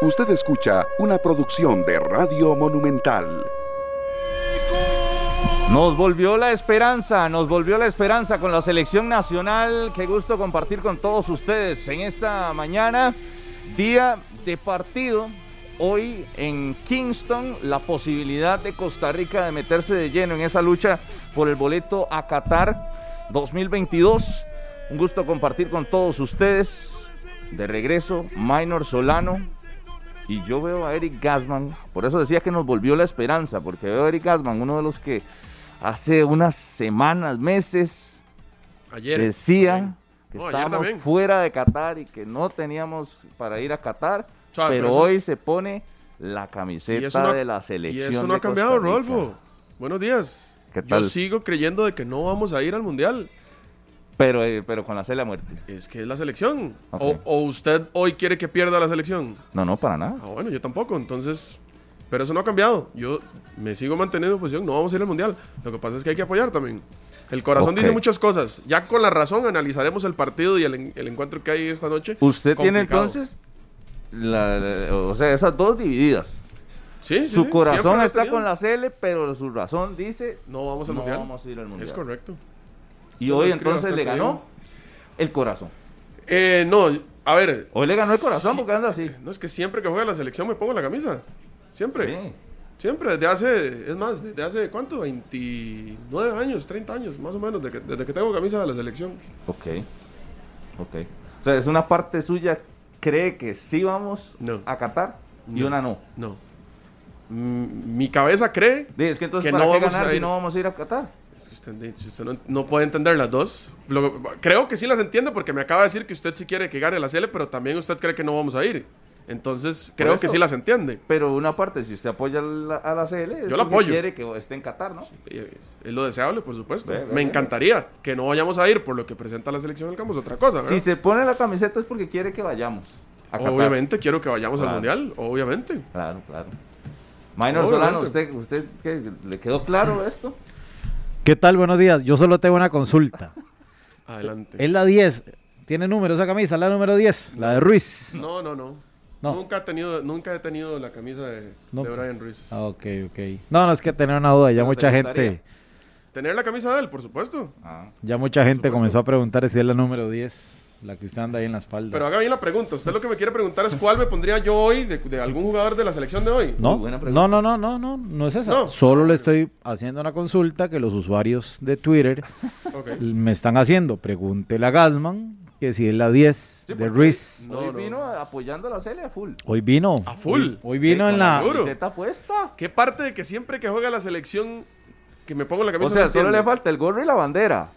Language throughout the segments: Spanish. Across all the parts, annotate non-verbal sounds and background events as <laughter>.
Usted escucha una producción de Radio Monumental. Nos volvió la esperanza, nos volvió la esperanza con la selección nacional. Qué gusto compartir con todos ustedes en esta mañana, día de partido. Hoy en Kingston, la posibilidad de Costa Rica de meterse de lleno en esa lucha por el boleto a Qatar 2022. Un gusto compartir con todos ustedes. De regreso, Minor Solano. Y yo veo a Eric Gasman, por eso decía que nos volvió la esperanza, porque veo a Eric Gasman, uno de los que hace unas semanas, meses, Ayer. decía que No, ayer estábamos también. fuera de Qatar y que no teníamos para ir a Qatar, pero pero eso- hoy se pone la Y camiseta no- de la Y selección. eso no ha cambiado. Rodolfo. Buenos días. ¿Qué tal? Yo sigo creyendo de que no vamos a ir al Mundial. Pero, eh, pero con la C la muerte. Es que es la selección. Ok. O, o usted hoy quiere que pierda la selección. No, no, para nada. Ah, bueno, yo tampoco. Entonces, pero eso no ha cambiado. Yo me sigo manteniendo en posición. No vamos a ir al Mundial. Lo que pasa es que hay que apoyar también. El corazón Ok. dice muchas cosas. Ya con la razón analizaremos el partido y el, el encuentro que hay esta noche. Usted tiene Complicado. entonces, la- la- o sea, esas dos divididas. Sí, Su sí, corazón está con la CL, pero su razón dice No vamos al no Mundial. vamos a ir al Mundial. Es correcto. Y hoy entonces le ganó el corazón. Eh, no, a ver. Hoy le ganó el corazón porque anda así. No es que siempre que juega la selección me pongo la camisa. Siempre. Sí. Siempre, desde hace, es más, desde hace, ¿cuánto? 29 años, 30 años, más o menos, desde que, desde que tengo camisa de la selección. Ok. Ok. O sea, es una parte suya cree que sí vamos No. a Qatar y No. una no. No. Mi cabeza cree Es que entonces Que ¿para no qué vamos ganar a si ir. no vamos a ir a Qatar? Es que usted, si usted no, no puede entender las dos. Lo- creo que sí las entiende porque me acaba de decir que usted sí quiere que gane la CL, pero también usted cree que no vamos a ir. Entonces, creo eso. que sí las entiende. Pero una parte, si usted apoya a la, a la CL, es Yo la apoyo. quiere que esté en Qatar, ¿no? Es lo deseable, por supuesto. Ve, ve, me ve. encantaría que no vayamos a ir por lo que presenta la selección del campo, es otra cosa. Si ¿verdad? se pone la camiseta es porque quiere que vayamos a Qatar. Obviamente quiero que vayamos Claro. al Mundial, obviamente. Claro, claro. Minor Obviamente. Solano, ¿usted, usted qué, le quedó claro esto? ¿Qué tal? Buenos días. Yo solo tengo una consulta. Adelante. Es la 10. ¿Tiene número esa camisa? La número 10. La de Ruiz. No, no, no. No. Nunca, he tenido, nunca he tenido la camisa de, No. de Brian Ruiz. Ah, ok, ok. No, no es que tener una duda. Ya ¿Pero te mucha gente, Tener la camisa de él, por supuesto. Ah. ya mucha gente comenzó a preguntar si es la número 10. La que usted anda ahí en la espalda. Pero haga bien la pregunta. Usted lo que me quiere preguntar es cuál me pondría yo hoy de, de algún jugador de la selección de hoy. no, Muy buena pregunta. no, no, no, no, no, no es esa. No. Solo le estoy haciendo una consulta que los usuarios de Twitter <laughs> me están haciendo. Pregúntele a Gasman que si es la 10 Sí, de Ruiz. No, hoy no. vino apoyando a la CL a full. Hoy vino. A full. Hoy, hoy vino Sí, en la. Camiseta puesta. ¿Qué parte de que siempre que juega la selección que me pongo la camisa O sea, solo le falta el gorro y la bandera.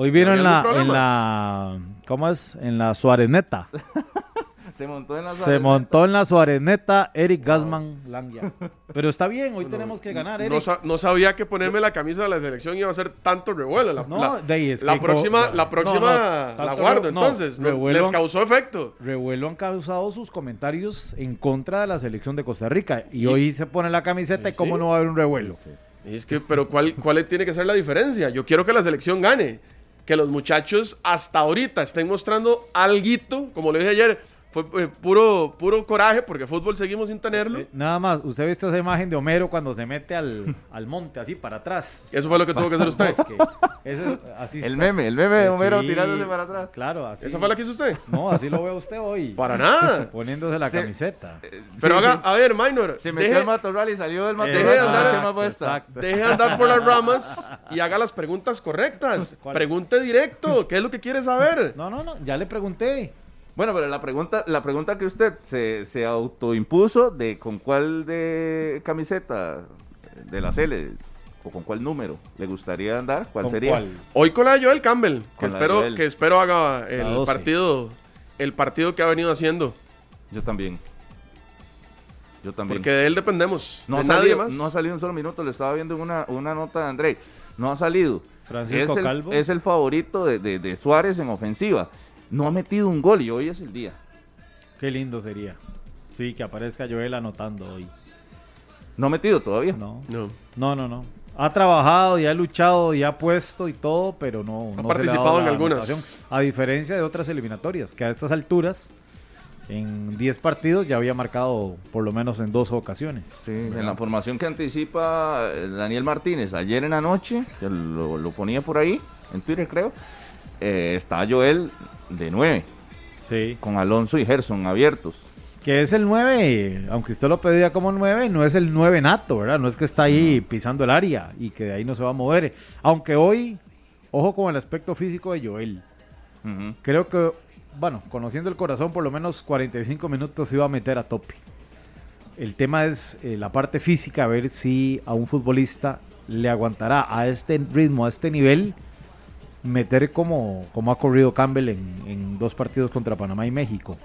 Hoy vino ¿Hay en algún la, en la. ¿Cómo es? En la Suareneta. <laughs> Se montó en la Se montó en la Suareneta Eric Gasman Langia. Pero está bien, hoy tenemos que ganar, Eric. No, sa- no sabía que ponerme la camisa de la selección iba a ser tanto revuelo. La, No, la- de ahí es la próxima, la próxima la guardo entonces. Revuelo- les causó efecto. Revuelo han causado sus comentarios en contra de la selección de Costa Rica. Y, hoy se pone la camiseta y cómo Sí. no va a haber un revuelo. Y Es que, pero ¿cuál, ¿cuál tiene que ser la diferencia? Yo quiero que la selección gane. Que los muchachos hasta ahorita estén mostrando alguito, como le dije ayer, fue eh, puro, puro coraje porque fútbol seguimos sin tenerlo. Eh, nada más, usted ha visto esa imagen de Homero cuando se mete al, <laughs> al monte, así para atrás. Eso fue lo que tuvo que hacer usted. <laughs> Bosque. Ese- así El meme, el meme de Eh, Homero sí, tirándose para atrás. Claro, así. ¿Esa fue la que hizo usted? No, así lo ve usted hoy. <laughs> Para nada. Poniéndose la Se- camiseta. Pero Sí, haga, sí. a ver, Minor, Se metió deje, al matorral y salió del matorral deje de andar-. Exacto. deje de andar por las ramas y haga las preguntas correctas. Pregunte directo, ¿qué es lo que quiere saber? No, no, no, ya le pregunté. Bueno, pero la pregunta, la pregunta que usted se, se autoimpuso de con cuál de camiseta de la CL o con cuál número le gustaría andar, ¿cuál ¿Con sería? cuál? Hoy con la de Joel Campbell, que Con espero, Joel. que espero haga el 12. partido, el partido que ha venido haciendo. Yo también. Yo también. Porque de él dependemos. no, de ha nadie salido, más. no ha salido un solo minuto, le estaba viendo una, una nota de André. No ha salido. Francisco es el, Calvo. Es el favorito de, de- de Suárez en ofensiva. No ha metido un gol y hoy es el día. Qué lindo sería. Sí, que aparezca Joel anotando hoy. No ha metido todavía. No, No. no, no, no. Ha trabajado y ha luchado y ha puesto y todo, pero no. Ha no se le participado dado en la algunas. anotación. A diferencia de otras eliminatorias, que a estas alturas En 10 partidos ya había marcado por lo menos en dos ocasiones. Sí, en la formación que anticipa eh, Daniel Martínez ayer en la noche, que lo, lo ponía por ahí, en Twitter creo, eh, está Joel de 9, Sí. con Alonso y Gerson abiertos. Que es el 9, aunque usted lo pedía como 9, no es el 9 nato, ¿verdad? No es que está ahí pisando el área y que de ahí no se va a mover. Aunque hoy, ojo con el aspecto físico de Joel. Creo que, bueno, conociendo el corazón, por lo menos 45 minutos iba a meter a tope. El tema es eh, la parte física, a ver si a un futbolista le aguantará a este ritmo, a este nivel, meter como, como ha corrido Campbell en, en dos partidos contra Panamá y México.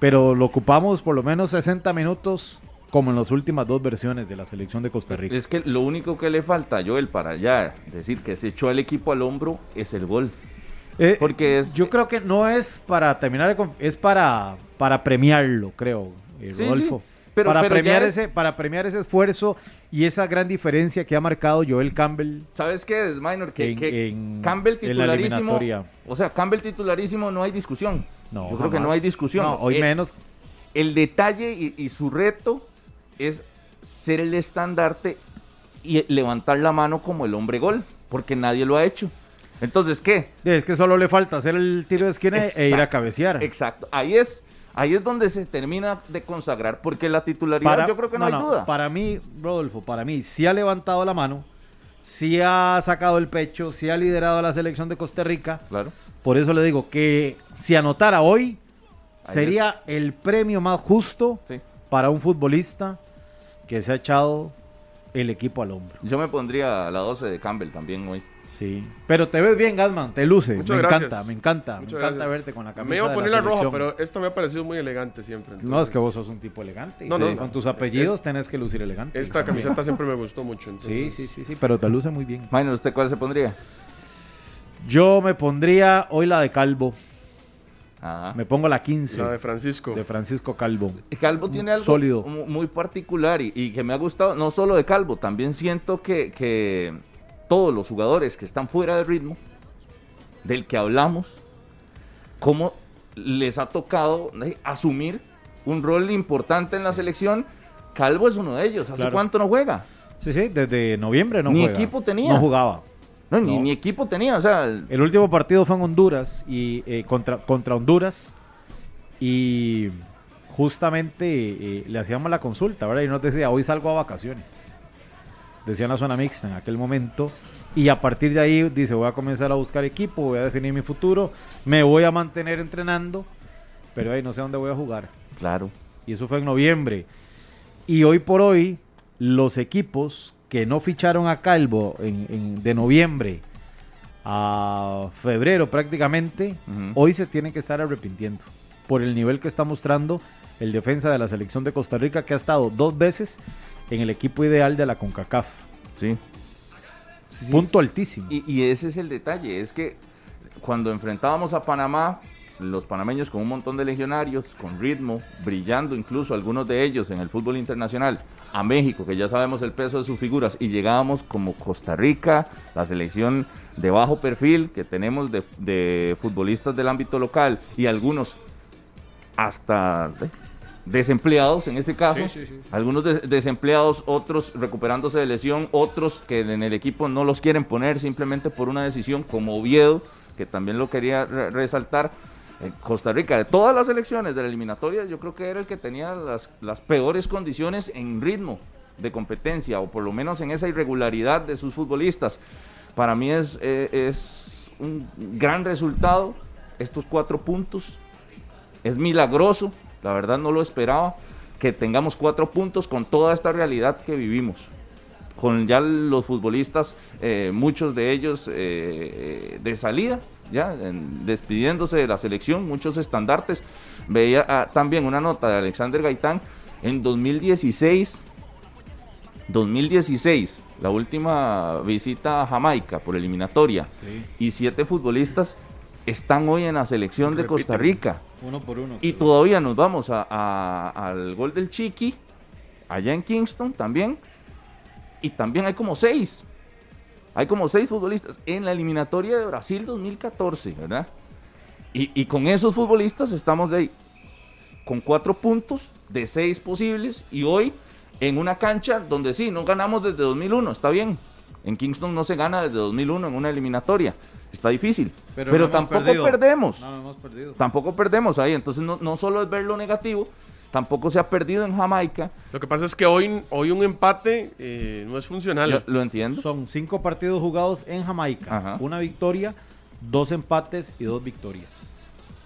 Pero lo ocupamos por lo menos 60 minutos, como en las últimas dos versiones de la selección de Costa Rica. Es que lo único que le falta a Joel para ya decir que se echó el equipo al hombro es el gol. Eh, Porque es- Yo creo que no es para terminar, es para, para premiarlo, creo, eh, Sí, Rodolfo. sí, pero- para, pero premiar es- ese, para premiar ese esfuerzo y esa gran diferencia que ha marcado Joel Campbell. ¿Sabes qué es, Minor? Que, En- que en- Campbell en la titularísimo. O sea, Campbell titularísimo no hay discusión. No, Yo creo que no hay discusión. No, hoy Eh, menos. El detalle y, y su reto es ser el estandarte y levantar la mano como el hombre gol, porque nadie lo ha hecho. Entonces, ¿qué? Es que solo le falta hacer el tiro de esquina e ir a cabecear. Exacto. Ahí es, ahí es donde se termina de consagrar, porque la titularidad yo creo que no, hay duda. Para mí, Rodolfo, para mí, sí ha levantado la mano, sí ha sacado el pecho, sí ha liderado a la selección de Costa Rica. Claro. Por eso le digo que si anotara hoy, Ahí sería el premio más justo Sí. para un futbolista que se ha echado el equipo al hombro. Yo me pondría la 12 de Campbell también hoy. Sí. Pero te ves bien, Gasman, te luce. Muchas me gracias. encanta, me encanta. Muchas me encanta gracias. verte con la camisa. Me iba a de poner la, roja, pero esta me ha parecido muy elegante siempre. No, es que vos sos un tipo elegante. No, Sí, no. Con tus apellidos Es- tenés que lucir elegante. Esta camiseta <laughs> siempre me gustó mucho. Sí, entonces- sí, sí, sí, pero te luce muy bien. Minor, ¿usted cuál se pondría? Yo me pondría hoy la de Calvo. Ajá. Me pongo la 15 La de Francisco. de Francisco Calvo. Calvo tiene algo Sólido. mu- muy particular y, y que me ha gustado, no solo de Calvo, también siento que, que todos los jugadores que están fuera de ritmo, del que hablamos, cómo les ha tocado eh, asumir un rol importante en la selección. Calvo es uno de ellos. ¿Hace Claro. cuánto no juega? Sí, sí, desde noviembre no Ni juega. equipo tenía. No jugaba. No, Ni, No. ni equipo tenía, o sea, el- El último partido fue en Honduras y eh, contra, contra Honduras y justamente eh, le hacíamos la consulta, ¿verdad? Y nos decía, hoy salgo a vacaciones. Decía en la zona mixta en aquel momento. Y a partir de ahí dice, voy a comenzar a buscar equipo, voy a definir mi futuro, me voy a mantener entrenando, pero ahí no sé dónde voy a jugar. claro. Y eso fue en noviembre. Y hoy por hoy, los equipos que no ficharon a Calvo en, en- de noviembre a febrero prácticamente, hoy se tienen que estar arrepintiendo por el nivel que está mostrando el defensa de la selección de Costa Rica, que ha estado dos veces en el equipo ideal de la CONCACAF. Sí. Sí, sí. Punto altísimo. Y, y ese es el detalle, es que cuando enfrentábamos a Panamá, los panameños con un montón de legionarios, con ritmo, brillando incluso algunos de ellos en el fútbol internacional, a México, que ya sabemos el peso de sus figuras, y llegábamos como Costa Rica, la selección de bajo perfil que tenemos de, de futbolistas del ámbito local y algunos hasta eh, desempleados en este caso, Sí, sí, sí. algunos des- desempleados, otros recuperándose de lesión, otros que en el equipo no los quieren poner simplemente por una decisión, como Oviedo, que también lo quería re- resaltar. Eh, Costa Rica, de todas las elecciones de la eliminatoria, yo creo que era el que tenía las, las peores condiciones en ritmo de competencia, o por lo menos en esa irregularidad de sus futbolistas. Para mí es, eh, es un gran resultado estos cuatro puntos es milagroso, la verdad no lo esperaba, que tengamos cuatro puntos con toda esta realidad que vivimos. Con ya los futbolistas, eh, muchos de ellos eh, eh, de salida, ya en- despidiéndose de la selección, muchos estandartes. Veía ah, también una nota de Alexander Gaitán en 2016, 2016, la última visita a Jamaica por eliminatoria, y siete futbolistas están hoy en la selección de Costa Rica. Uno por uno. Y todavía nos vamos a- a- al gol del Chiqui, allá en Kingston también. Y también hay como seis. Hay como seis futbolistas en la eliminatoria de Brasil 2014, ¿verdad? Y, y con esos futbolistas estamos de ahí. con cuatro puntos de seis posibles y hoy en una cancha donde sí, no ganamos desde 2001, está bien. En Kingston no se gana desde 2001 en una eliminatoria. Está difícil. Pero, tampoco perdemos. No, no hemos perdido. Tampoco perdemos ahí. Entonces no, no solo es ver lo negativo, tampoco se ha perdido en Jamaica. Lo que pasa es que hoy, hoy un empate eh, no es funcional. Lo, entiendo. Son cinco partidos jugados en Jamaica. Una victoria, dos empates y dos victorias.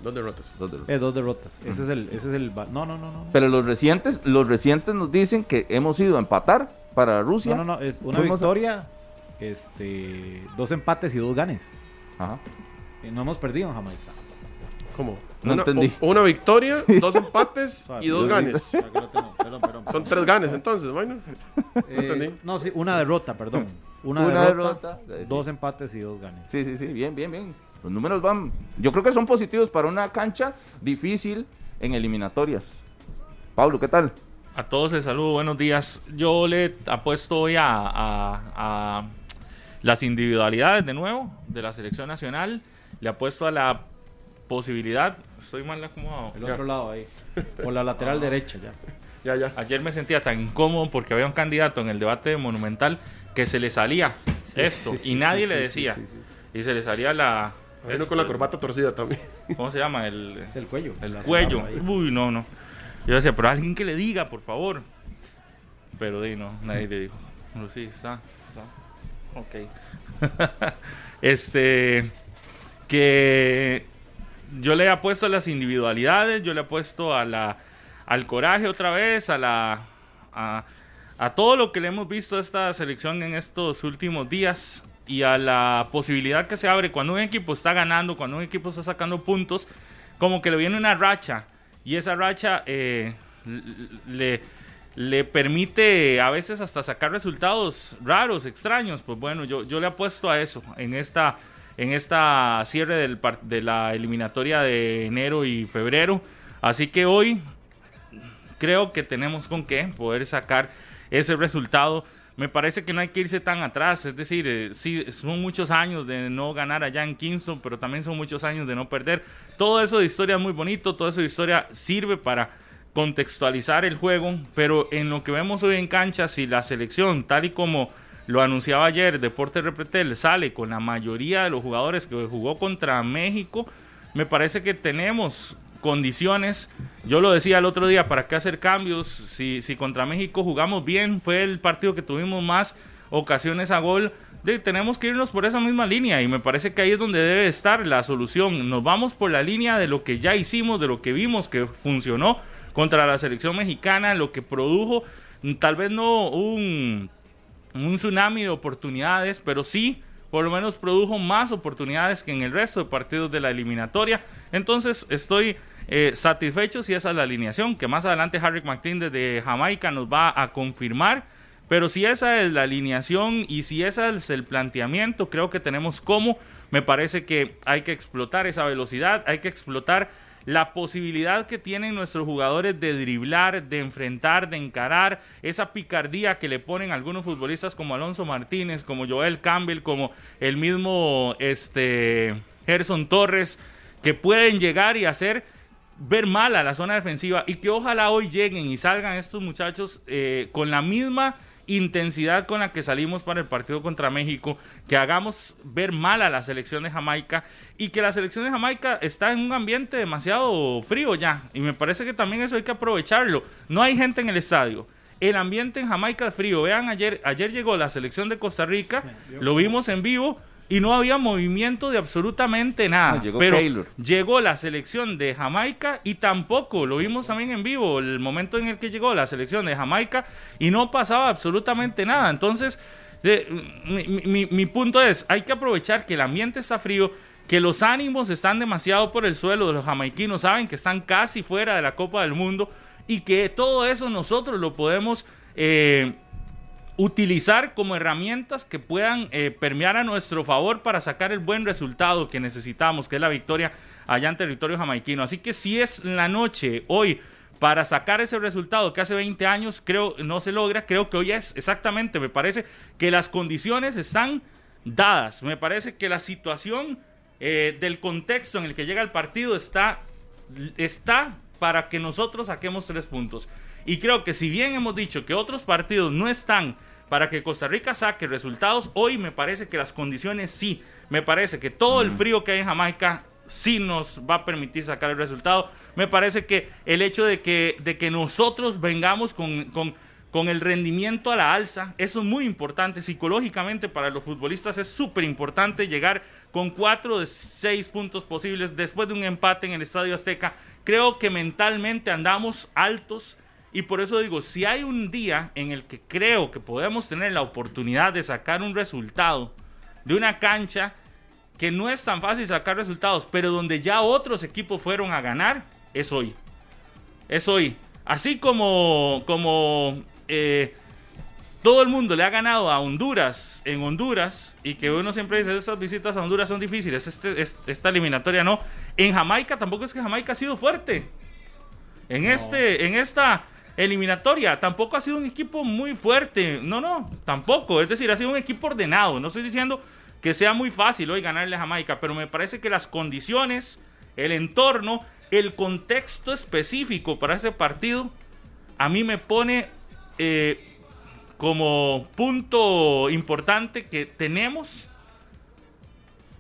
Dos derrotas. Dos derrotas. Eh, dos derrotas. Ese, es el, ese es el... No, no, no, no. Pero los recientes, los recientes nos dicen que hemos ido a empatar para Rusia. No, no, no. Es una victoria, este, dos empates y dos ganes. Ajá. Y no hemos perdido en Jamaica. ¿Cómo? No una, entendí. una victoria, <laughs> dos empates y dos ganes. Son tres ganes entonces, bueno. no, eh, no, sí, una derrota, perdón. Una, derrota, dos empates y dos ganes. Sí, sí, sí, bien, bien, bien. Los números van, yo creo que son positivos para una cancha difícil en eliminatorias. Pablo, ¿qué tal? A todos les saludo, buenos días. Yo le apuesto hoy a, a las individualidades de nuevo de la selección nacional. Le apuesto a la posibilidad. Estoy mal acomodado. El otro lado ahí. Por la lateral ah. derecha ya. Ya, ya. Ayer me sentía tan incómodo porque había un candidato en el debate Monumental que se le salía esto y nadie le decía. Y se le salía la. Vino con la corbata torcida también. ¿Cómo se llama? El, el cuello. El cuello. Uy, no, no. Yo decía, pero alguien que le diga, por favor. Pero di, no, nadie le dijo. Pero sí, está. Ok. <laughs> este. Que yo le he puesto a las individualidades, yo le he puesto a la, al coraje otra vez, a la a, todo lo que le hemos visto a esta selección en estos últimos días y a la posibilidad que se abre cuando un equipo está ganando, cuando un equipo está sacando puntos, como que le viene una racha y esa racha eh, le, le permite a veces hasta sacar resultados raros, extraños. Pues bueno, yo, yo le apuesto a eso en esta en esta cierre del, de la eliminatoria de enero y febrero. Así que hoy creo que tenemos con qué poder sacar ese resultado. Me parece que no hay que irse tan atrás, es decir, eh, sí, son muchos años de no ganar allá en Kingston, pero también son muchos años de no perder. Todo eso de historia es muy bonito, todo eso de historia sirve para contextualizar el juego, pero en lo que vemos hoy en cancha, si la selección, tal y como lo anunciaba ayer, Deporte Repretel sale con la mayoría de los jugadores que jugó contra México. Me parece que tenemos condiciones. Yo lo decía el otro día, ¿para qué hacer cambios? Si, si contra México jugamos bien, fue el partido que tuvimos más ocasiones a gol. De, tenemos que irnos por esa misma línea y me parece que ahí es donde debe estar la solución. Nos vamos por la línea de lo que ya hicimos, de lo que vimos que funcionó contra la selección mexicana, lo que produjo tal vez no un un tsunami de oportunidades, pero sí por lo menos produjo más oportunidades que en el resto de partidos de la eliminatoria. Entonces estoy eh, satisfecho si esa es la alineación, que más adelante Harry McLean desde Jamaica nos va a confirmar. Pero si esa es la alineación y si ese es el planteamiento, creo que tenemos como. Me parece que hay que explotar esa velocidad, hay que explotar la posibilidad que tienen nuestros jugadores de driblar, de enfrentar, de encarar, esa picardía que le ponen algunos futbolistas como Alonso Martínez, como Joel Campbell, como el mismo este, Gerson Torres, que pueden llegar y hacer ver mal a la zona defensiva. Y que ojalá hoy lleguen y salgan estos muchachos eh, con la misma intensidad con la que salimos para el partido contra México, que hagamos ver mal a la selección de Jamaica y que la selección de Jamaica está en un ambiente demasiado frío ya. Y me parece que también eso hay que aprovecharlo. No hay gente en el estadio. El ambiente en Jamaica es frío. Vean, ayer, ayer llegó la selección de Costa Rica, lo vimos en vivo y no había movimiento de absolutamente nada. llegó pero llegó la selección de Jamaica y tampoco, lo vimos también en vivo, el momento en el que llegó la selección de Jamaica y no pasaba absolutamente nada. Entonces, mi, mi punto es, hay que aprovechar que el ambiente está frío, que los ánimos están demasiado por el suelo, los jamaiquinos saben que están casi fuera de la Copa del Mundo y que todo eso nosotros lo podemos... Eh, utilizar como herramientas que puedan eh, permear a nuestro favor para sacar el buen resultado que necesitamos, que es la victoria allá en territorio jamaiquino. Así que si es la noche hoy para sacar ese resultado que hace 20 años creo no se logra, creo que hoy es exactamente, me parece que las condiciones están dadas, me parece que la situación eh, del contexto en el que llega el partido está, está para que nosotros saquemos tres puntos. Y creo que si bien hemos dicho que otros partidos no están para que Costa Rica saque resultados, hoy me parece que las condiciones sí. Me parece que todo el frío que hay en Jamaica sí nos va a permitir sacar el resultado. Me parece que el hecho de que, de que nosotros vengamos con, con, con el rendimiento a la alza, eso es muy importante. Psicológicamente para los futbolistas es súper importante llegar con cuatro de seis puntos posibles después de un empate en el Estadio Azteca. Creo que mentalmente andamos altos. Y por eso digo, si hay un día en el que creo que podemos tener la oportunidad de sacar un resultado de una cancha que no es tan fácil sacar resultados, pero donde ya otros equipos fueron a ganar, es hoy. Es hoy. Así como, como eh, todo el mundo le ha ganado a Honduras en Honduras y que uno siempre dice, esas visitas a Honduras son difíciles, este, este- esta eliminatoria no. En Jamaica tampoco es que Jamaica ha sido fuerte. En, este, en esta eliminatoria tampoco ha sido un equipo muy fuerte. No, no, tampoco. Es decir, ha sido un equipo ordenado. No estoy diciendo que sea muy fácil hoy ganarle a Jamaica, pero me parece que las condiciones, el entorno, el contexto específico para ese partido, a mí me pone eh, como punto importante que tenemos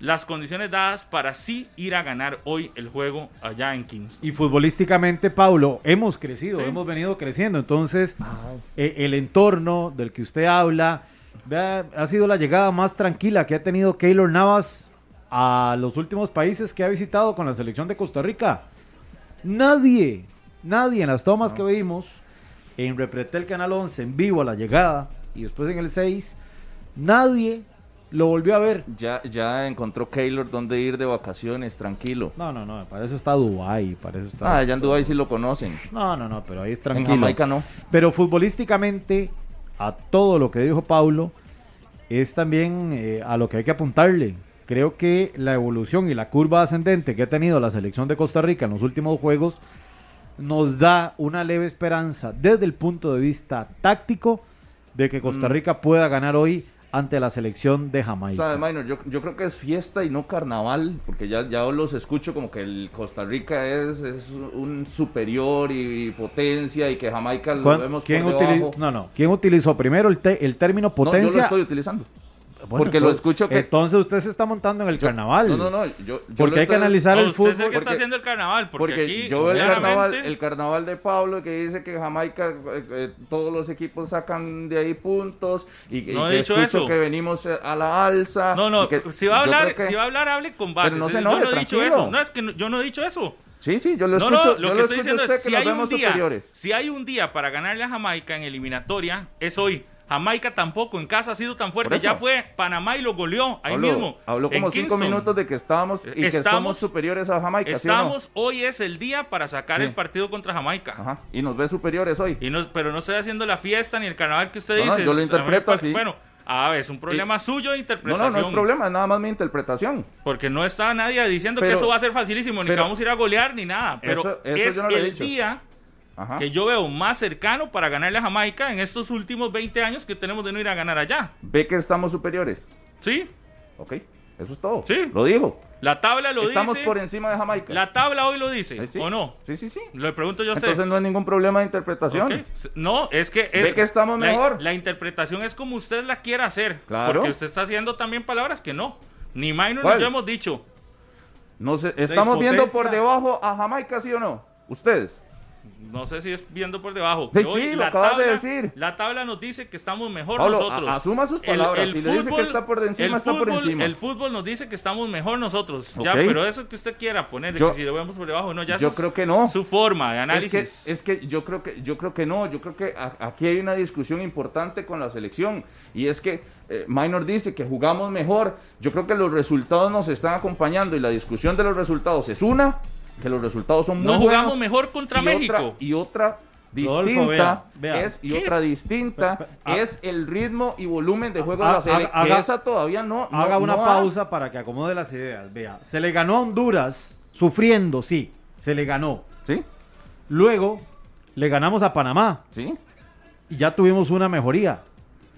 las condiciones dadas para sí ir a ganar hoy el juego allá en Kingston. Y futbolísticamente, Paulo, hemos crecido, Sí. hemos venido creciendo. Entonces, eh, el entorno del que usted habla, vea, ha sido la llegada más tranquila que ha tenido Keylor Navas a los últimos países que ha visitado con la selección de Costa Rica. Nadie, nadie en las tomas que vimos, en Repretel Canal 11, en vivo a la llegada, y después en el 6, nadie lo volvió a ver. Ya, ya encontró Keylor dónde ir de vacaciones, tranquilo. No, no, no, para eso está Dubái, para eso está... Ah, allá en Dubái sí lo conocen. No, no, no, pero ahí es En tranquilo. Jamaica no. Pero futbolísticamente, a todo lo que dijo Paulo, es también eh, a lo que hay que apuntarle. Creo que la evolución y la curva ascendente que ha tenido la selección de Costa Rica en los últimos juegos nos da una leve esperanza desde el punto de vista táctico de que Mm. Costa Rica pueda ganar hoy ante la selección de Jamaica. Sabes, Minor, yo, yo creo que es fiesta y no carnaval, porque ya, ya los escucho como que el Costa Rica es, es un superior y, potencia y que Jamaica lo ¿Cuán- vemos ¿Quién, por debajo. no, no. ¿Quién utilizó primero el, te- el término No, yo lo potencia? estoy utilizando. Bueno, porque lo entonces- escucho que- Entonces usted se está montando en el carnaval. No, no, no. Yo, yo Porque hay que analizar No, el usted es el fútbol. que está porque- haciendo el carnaval, porque, Porque aquí yo veo el carnaval, el carnaval de Pablo que dice que Jamaica, eh, eh, todos los equipos sacan de ahí puntos y, y No he que dicho escucho eso. que venimos eh, a la alza. No, no, y que si va a hablar, que- si va a hablar, hable con bases. no se yo no he dicho eso. No, es que no- yo no he dicho eso. Sí, sí, yo lo No, escucho. no, lo yo que estoy diciendo es que si hay un día, superiores. si hay un día para ganarle a Jamaica en eliminatoria, es hoy. Jamaica tampoco en casa ha sido tan fuerte. Ya fue Panamá y lo goleó ahí Habló- mismo. Habló en como cinco Kingston. minutos de que estábamos y que Estamos- somos superiores a Jamaica, ¿sí o no? Estamos, hoy es el día para sacar Sí. el partido contra Jamaica. Ajá, y nos ve superiores hoy. Y no, pero no estoy haciendo la fiesta ni el carnaval que usted No, no, dice. yo lo interpreto así. Bueno, a ver, es un problema suyo de No, interpretación. no, no es problema, es nada más mi interpretación. Porque no está nadie diciendo que eso va a ser facilísimo, ni que vamos a ir a golear, ni nada. Pero Eso- eso es no el dicho. día Ajá. que yo veo más cercano para ganarle a Jamaica en estos últimos 20 años que tenemos de no ir a ganar allá. Ve que estamos superiores. ¿Sí? Ok, eso es todo. Sí. Lo digo. La tabla lo estamos dice. por encima de Jamaica. La tabla hoy lo dice, Eh, sí. ¿o no? Sí, sí, sí. Le pregunto yo a usted. Entonces no hay ningún problema de interpretación. No, es que es Ve que estamos mejor. La interpretación es como usted la quiera hacer. Claro. Porque usted está haciendo también palabras que no. Ni Minor ni yo hemos dicho. No sé, estamos viendo por debajo a Jamaica, ¿sí o no? Ustedes. No sé si es viendo por debajo. Sí, hoy lo acabas de decir. La tabla nos dice que estamos mejor Pablo, nosotros. a- asuma sus palabras. el Si le dice que está por encima, está por encima. El fútbol nos dice que estamos mejor nosotros. Ya, pero eso que usted quiera poner, Yo- si lo vemos por debajo, no, ya yo es creo que no. Su forma de Es análisis. que, es que yo creo que yo creo que no, yo creo que a- aquí hay una discusión importante con la selección y es que eh, Minor dice que jugamos mejor. Yo creo que los resultados nos están acompañando y la discusión de los resultados es una, que los resultados son muy no jugamos buenos, mejor contra y México. Otra, y otra Rodolfo, distinta vea, vea. es y ¿Qué? otra distinta ah. es el ritmo y volumen de juego Ha- de la selección. haga- que esa todavía no, no- Haga una no ha- pausa para que acomode las ideas. Vea, se le ganó a Honduras, sufriendo, sí, se le ganó. Sí, Luego le ganamos a Panamá sí. y ya tuvimos una mejoría.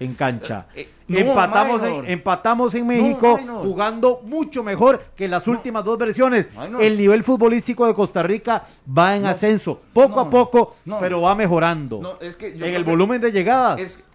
En cancha. Eh, no, empatamos, en, empatamos en México jugando mucho mejor que las últimas dos versiones. Minor. El nivel futbolístico de Costa Rica va en ascenso, poco a poco, pero va mejorando. No, es que yo en el volumen de llegadas, Es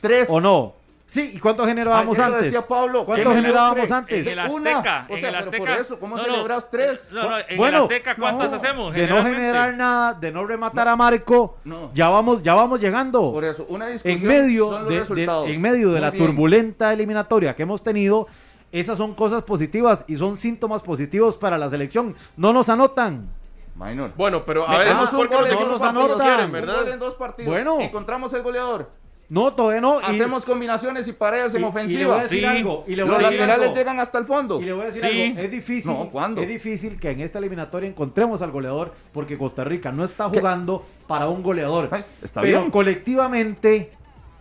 tres. ¿o no? Sí, ¿y cuánto generábamos Ayer lo antes? decía Pablo, ¿Cuánto generábamos antes? En el Una. Azteca, O en sea, el pero Azteca. por eso, ¿cómo no, celebras no, tres? No, no, en Bueno, el Azteca, ¿cuántas no, hacemos? de no generar nada, de no rematar a Marco, No. ya vamos, ya vamos llegando. Por eso, una discusión en medio son los de, en medio de Muy la bien. turbulenta eliminatoria que hemos tenido, esas son cosas positivas y son síntomas positivos para la selección. No nos anotan. Minor. Bueno, pero a ver, eso es un porque los no equipos anotan. quieren, Un gol en ¿verdad? dos partidos. Bueno. Encontramos el goleador. No, todavía no. y- Hacemos combinaciones y paredes y- en y ofensiva. le voy a decir Sí. algo, y le voy Los a decir laterales algo. llegan hasta el fondo. Y le voy a decir Sí. algo, es difícil, No, ¿cuándo? es difícil que en esta eliminatoria encontremos al goleador porque Costa Rica no está jugando para un goleador. Ay, está pero bien. colectivamente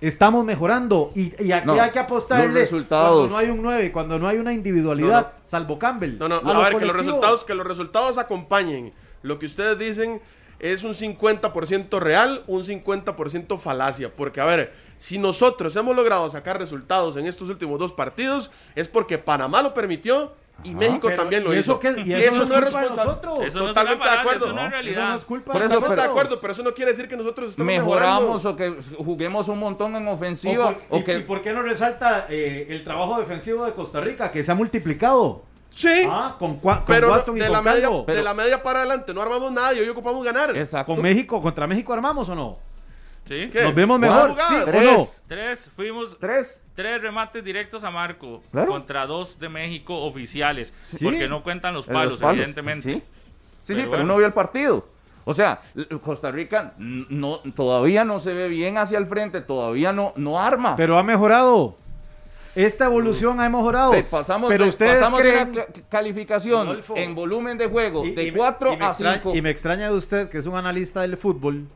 estamos mejorando y, y aquí No, hay que apostarle los resultados. cuando no hay un 9, cuando no hay una individualidad, No, no. salvo Campbell. No, no, A a, lo ver, que los resultados, que los resultados acompañen. Lo que ustedes dicen es un 50% real, un 50% falacia. Porque, a ver, si nosotros hemos logrado sacar resultados en estos últimos dos partidos, es porque Panamá lo permitió y México Pero, también lo ¿y hizo. eso qué- y Y eso eso no es es responsable. Eso no es Totalmente de acuerdo. es una No, realidad. Eso no es culpa Por de eso, de acuerdo, pero eso no quiere decir que nosotros estamos Mejoramos mejorando. o que juguemos un montón en O ofensiva. por- O, y, que y por qué no resalta eh, el trabajo defensivo de Costa Rica que se ha multiplicado? Sí, Ah, con, Cua- con pero y de, con la media, de la media para adelante no armamos nada y hoy ocupamos ganar. Exacto. Con México, contra México armamos o no? ¿Sí? ¿Qué? Nos vemos ¿Cuál mejor? ¿sí Tres. no? Tres, fuimos Tres. tres remates directos a Marco Claro. contra dos de México oficiales. Sí. Porque no cuentan los En palos, los palos. evidentemente. Sí, sí, sí, Pero uno vio el partido. O sea, Costa Rica no, todavía no se ve bien hacia el frente, todavía no, no arma. Pero ha mejorado. Esta evolución ha mejorado. De- pasamos, pero de, ustedes pasamos de creen... una calificación Rodolfo. en volumen de juego y- de y me- 4 y me a extraña- 5. Y me extraña de usted, que es un analista del fútbol,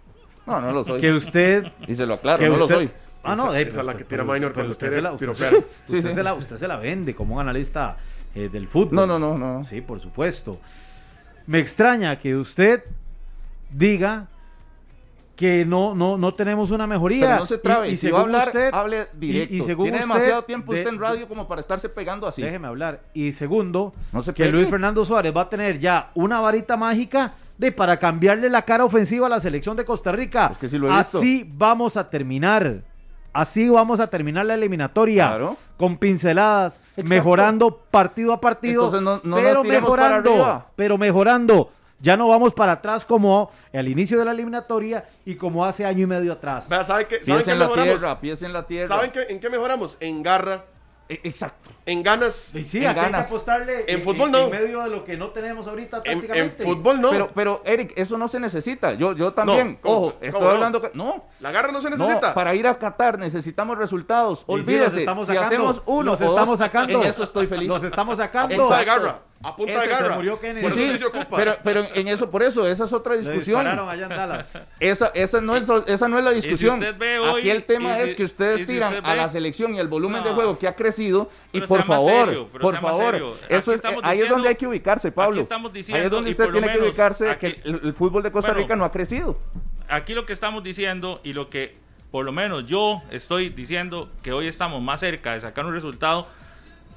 No, no lo soy. que usted... <laughs> Y se lo aclaro, que no usted- lo soy. Ah, no, Esa- de, esa es la que tira Minor cuando usted quiere se la, <laughs> usted, Sí, usted sí. se la- usted se la vende como un analista eh, del fútbol. No, no, no, no. Sí, por supuesto. Me extraña que usted diga que no, no, no tenemos una mejoría. Pero no se trabe. Y, y si va a según hablar, usted, hable directo. Y, según Tiene usted, demasiado tiempo de- usted en radio como para estarse pegando así. Déjeme hablar. Y segundo, No se que. Luis Fernando Suárez va a tener ya una varita mágica de para cambiarle la cara ofensiva a la selección de Costa Rica. Es que sí lo he visto. Así vamos a terminar. Así vamos a terminar la eliminatoria. Claro. Con pinceladas, Exacto. mejorando partido a partido. Entonces no- no pero mejorando. Pero mejorando. Ya no vamos para atrás como al inicio de la eliminatoria y como hace año y medio atrás. ¿saben qué, Pies ¿saben qué en la mejoramos? tierra, pies en la tierra. ¿Saben qué- en qué mejoramos? En garra, E- Exacto. En ganas. Y sí, en aquí hay que ganas. apostarle En fútbol no. en medio de lo que no tenemos ahorita En, en prácticamente. fútbol no. Pero, pero, Eric, eso no se necesita. Yo, yo también, No, ojo, ¿Cómo estoy no? hablando que. No, la garra no se no, necesita. para ir a Qatar necesitamos resultados. Y sí, Olvídese, estamos si sacando, hacemos uno los o dos, estamos sacando. en eso estoy feliz. Los estamos a sacando. punta de Exacto. garra. A punta de Ese se garra. murió Kennedy. Sí, sí se ocupa. pero, pero en eso, por eso, esa es otra discusión. allá en Dallas. Esa, esa, no es, esa no es la discusión. usted ve hoy- Aquí el tema y si- es que ustedes si tiran usted a la selección y el volumen de No. juego que ha crecido. Y por sea más favor, serio, pero por sea más favor, serio. eso es, ahí es diciendo- donde hay que ubicarse, Pablo. aquí estamos ahí es diciendo, donde usted tiene que ubicarse aquí- que el, el fútbol de Costa Bueno, Rica no ha crecido. Aquí lo que estamos diciendo y lo que por lo menos yo estoy diciendo que hoy estamos más cerca de sacar un resultado,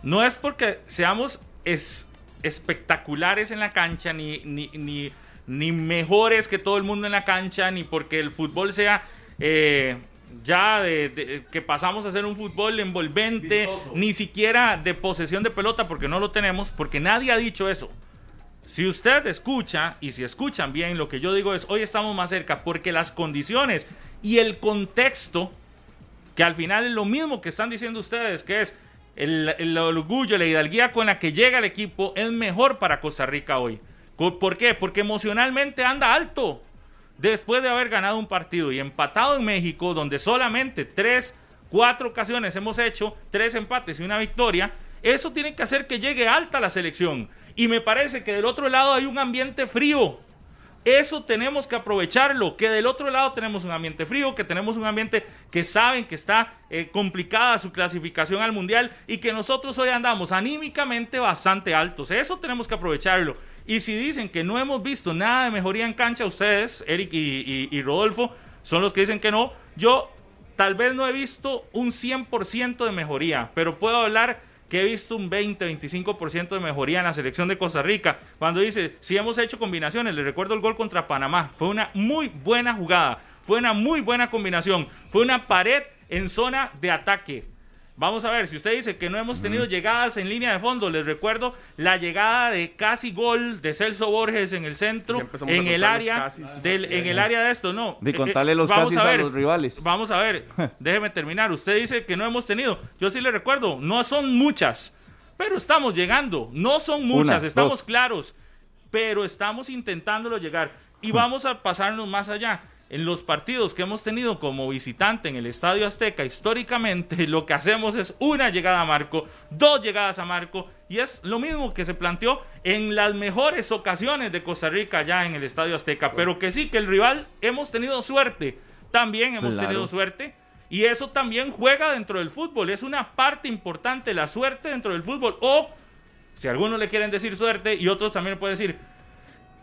no es porque seamos es- espectaculares en la cancha, ni, ni, ni, ni mejores que todo el mundo en la cancha, ni porque el fútbol sea eh, ya de, de- que pasamos a ser un fútbol envolvente, Vistoso. ni siquiera de posesión de pelota, porque no lo tenemos, porque nadie ha dicho eso. Si usted escucha, y si escuchan bien, lo que yo digo es, hoy estamos más cerca porque las condiciones y el contexto, que al final es lo mismo que están diciendo ustedes, que es el, el orgullo, la hidalguía con la que llega el equipo, es mejor para Costa Rica hoy. ¿Por qué? Porque emocionalmente anda alto. Después de haber ganado un partido y empatado en México, donde solamente tres, cuatro ocasiones hemos hecho, tres empates y una victoria, eso tiene que hacer que llegue alta la selección. Y me parece que del otro lado hay un ambiente frío. Eso tenemos que aprovecharlo, que del otro lado tenemos un ambiente frío, que tenemos un ambiente que saben que está eh, complicada su clasificación al mundial y que nosotros hoy andamos anímicamente bastante altos. Eso tenemos que aprovecharlo. Y si dicen que no hemos visto nada de mejoría en cancha, ustedes, Eric y, y- Rodolfo, son los que dicen que no. Yo tal vez no he visto un 100% de mejoría, pero puedo hablar que he visto un 20-25% de mejoría en la selección de Costa Rica. Cuando dice, si hemos hecho combinaciones, le recuerdo el gol contra Panamá, fue una muy buena jugada, fue una muy buena combinación, fue una pared en zona de ataque. Vamos a ver, si usted dice que no hemos tenido llegadas en línea de fondo, les recuerdo la llegada de casi gol de Celso Borges en el centro, en el área del, en el área de esto, no. De Eh, eh, contarle los vamos casis a los rivales. Vamos a ver, <laughs> déjeme terminar. Usted dice que no hemos tenido. Yo sí le recuerdo, no son muchas, pero estamos llegando. No son muchas, Una, estamos dos. claros, pero estamos intentándolo llegar. Y vamos a pasarnos más allá. En los partidos que hemos tenido como visitante en el Estadio Azteca, históricamente lo que hacemos es una llegada a Marco, dos llegadas a Marco, y es lo mismo que se planteó en las mejores ocasiones de Costa Rica ya en el Estadio Azteca. Pero que sí, que el rival hemos tenido suerte, también hemos Claro. tenido suerte. Y eso también juega dentro del fútbol, es una parte importante la suerte dentro del fútbol. O, si algunos le quieren decir suerte y otros también le pueden decir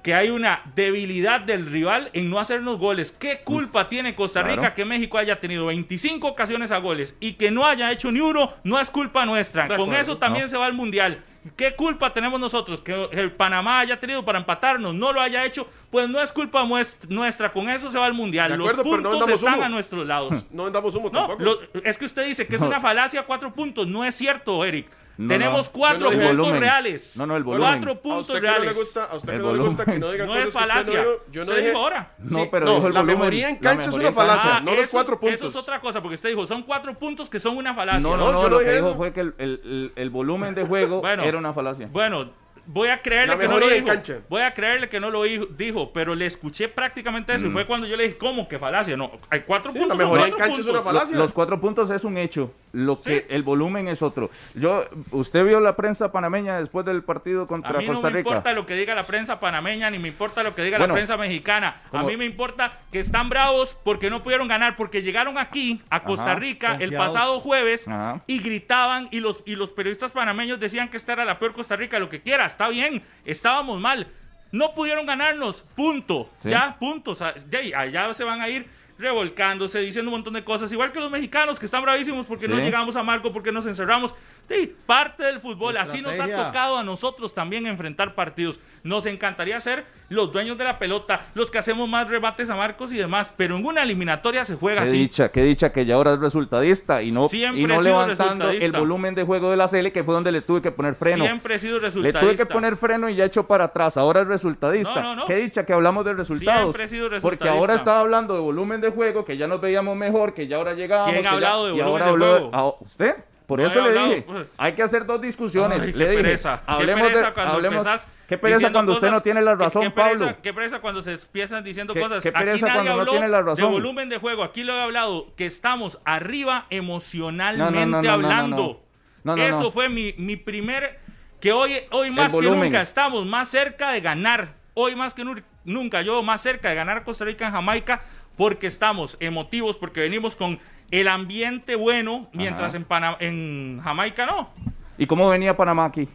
que hay una debilidad del rival en no hacernos goles. ¿Qué culpa tiene Costa Rica claro. que México haya tenido 25 ocasiones a goles y que no haya hecho ni uno? No es culpa nuestra. De Con acuerdo. eso también No. se va al Mundial. ¿Qué culpa tenemos nosotros? Que el Panamá haya tenido para empatarnos, no lo haya hecho, pues no es culpa nuestra. Con eso se va al Mundial. De Los acuerdo, puntos andamos están humo. a nuestros lados. <laughs> No vendamos humo No, tampoco. lo- es que usted dice que es una falacia cuatro puntos. No es cierto, Eric. No, Tenemos no. cuatro puntos Volumen. reales. No, no, el volumen. Cuatro a puntos usted que no le reales. gusta, a usted que El no le gusta que no diga No es cosas que usted falacia. no dijo, yo no Usted dije, dijo ahora. No, pero no, dijo el la volumen. mejoría en cancha es mejoría una en cancha. falacia. Ah, no los eso- cuatro puntos. Eso es otra cosa, porque usted dijo, son cuatro puntos que son una falacia. No, no, No, no, yo no lo que dije dijo eso. fue que el, el- el- el volumen de juego <laughs> Bueno. era una falacia. Bueno, voy a creerle que no lo dijo. cancha. Voy a creerle que no lo dijo, dijo, pero le escuché prácticamente eso. Y fue cuando yo le dije, ¿cómo que falacia? No, hay cuatro Sí, puntos. la mejoría en cancha es puntos. una falacia. Los cuatro puntos es un hecho. Lo que Sí. el volumen es otro. Yo, usted vio la prensa panameña después del partido A contra mí no Costa me Rica. importa lo que diga la prensa panameña, ni me importa lo que diga Bueno, la prensa mexicana. A mí me importa que están bravos porque no pudieron ganar, porque llegaron aquí, a Costa Ajá, Rica, el pasado jueves Ajá. y gritaban y los, y los periodistas panameños decían que esta era la peor Costa Rica, lo que quiera. Está bien, estábamos mal. No pudieron ganarnos, punto. Sí. Ya, punto. De ahí, allá se van a ir revolcándose, diciendo un montón de cosas, igual que los mexicanos que están bravísimos porque no llegamos a Marco, porque nos encerramos. Sí, parte del fútbol, así nos ha tocado a nosotros también enfrentar partidos. Nos encantaría ser los dueños de la pelota, los que hacemos más rebates a Marcos y demás, pero en una eliminatoria se juega Qué así. dicha, qué dicha que ya ahora es resultadista y no, Siempre y no levantando el volumen de juego de la Cele, que fue donde le tuve que poner freno. Siempre he sido Le resultadista. tuve que poner freno y ya echó para atrás. Ahora es resultadista. No, no, no. Qué dicha que hablamos de resultados. Siempre he sido Porque resultadista. ahora estaba hablando de volumen de juego, que ya nos veíamos mejor, que ya ahora llegábamos. ¿Quién ha ya- hablado de volumen de juego? Ah, ¿Usted? Por No eso le hablado, dije, pues. hay que hacer dos discusiones. Ay, qué le dije, pereza, qué hablemos pereza de, cuando hablemos, qué pereza cuando usted cosas- no tiene la qué- razón, qué, pereza, Pablo. Qué pereza cuando se empiezan diciendo Qué- cosas. qué Aquí pereza nadie cuando no habló tiene la de razón. volumen de juego. Aquí lo he hablado que estamos arriba emocionalmente No, no, no, no, no, hablando. no. No, no, Eso no. fue mi, mi primer... Que hoy, hoy más que nunca estamos más cerca de ganar. Hoy más que nu- nunca yo más cerca de ganar Costa Rica en Jamaica porque estamos emotivos, porque venimos con el ambiente bueno, mientras Ajá. en, Pana- en Jamaica no. ¿Y cómo venía Panamá aquí?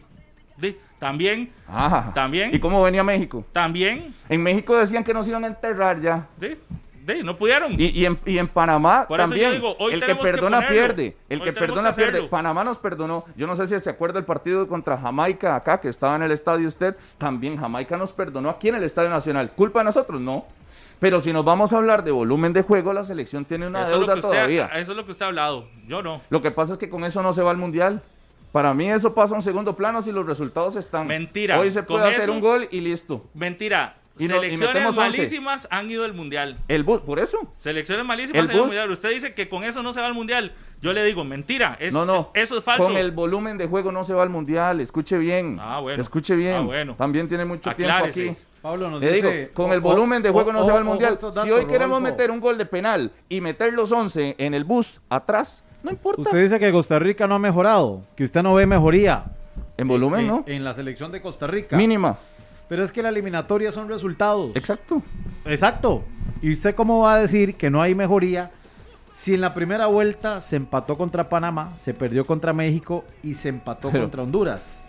También, Ajá. También. ¿Y cómo venía México? también, En México decían que nos iban a enterrar ya. no pudieron. Y, y en, y en Panamá Por eso también. yo digo, hoy el que perdona pierde. El Hoy que perdona que pierde. Panamá nos perdonó. Yo no sé si se acuerda el partido contra Jamaica acá, que estaba en el estadio usted. También Jamaica nos perdonó aquí en el Estadio Nacional. ¿Culpa de nosotros? No. Pero si nos vamos a hablar de volumen de juego, la selección tiene una eso, deuda usted, todavía. eso es lo que usted ha hablado. Yo no. Lo que pasa es que con eso no se va al mundial. Para mí eso pasa a un segundo plano si los resultados están. Mentira. Hoy se puede hacer eso- un gol y listo. Mentira. Y no- y Selecciones malísimas han ido al mundial. El bus, por eso. Selecciones malísimas El han ido al mundial. Usted dice que con eso no se va al mundial. Yo le digo, mentira. Es, no, no. Eso es falso. Con el volumen de juego no se va al mundial. Escuche bien. Ah, bueno. Escuche bien. Ah, bueno. También tiene mucho Aclárese. tiempo aquí. Pablo nos Le digo, dice, con o- el volumen de o- juego no o- se va al mundial. si hoy queremos Rodolfo. meter un gol de penal y meter los 11 en el bus atrás, no importa. Usted dice que Costa Rica no ha mejorado, que usted no ve mejoría. en volumen, en, ¿no? En la selección de Costa Rica. Mínima. Pero es que la eliminatoria son resultados. Exacto. Exacto. ¿Y usted cómo va a decir que no hay mejoría si en la primera vuelta se empató contra Panamá, se perdió contra México y se empató Pero- contra Honduras?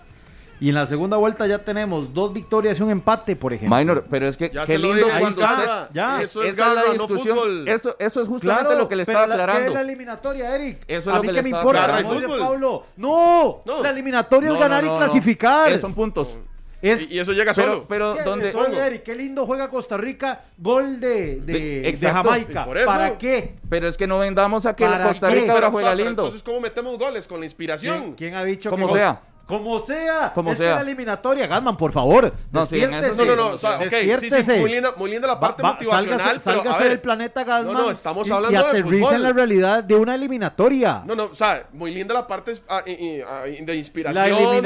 Y en la segunda vuelta ya tenemos dos victorias y un empate, por ejemplo. Minor, pero es que Ya qué lindo cuando está, usted... Ya. Eso es Esa es la no discusión. Eso, eso es justamente lo que le estaba la- ¿qué aclarando. es la eliminatoria, Eric? Eso es a lo mí que que le me importa, aclarando. dice. Pablo. No, No. la eliminatoria No, es ganar no, no, y clasificar. Son puntos. Es, Y, eso llega solo. pero ¿Qué? ¿dónde? Eric, qué lindo juega Costa Rica, gol de, de, De- de exacto. Jamaica. Y por eso- ¿Para qué? Pero es que no vendamos a que ¿Para Costa? Rica ahora juega lindo. Entonces, ¿cómo metemos goles? Con la inspiración. ¿Quién, quién ha dicho Como que sea. Como sea. Como es sea. Que la eliminatoria, Gatman, por favor. No, sí, en eso despiértese. No, no, no, o sea, ok, sí, sí, muy linda, muy linda la parte Va- va, motivacional, sálgase, pero a sálgase ver, del planeta Gasman. No, no, estamos y- hablando y de aterriza fútbol. en la realidad de una eliminatoria. No, no, o sea, muy linda la parte ah, ah, de inspiración, La de venir a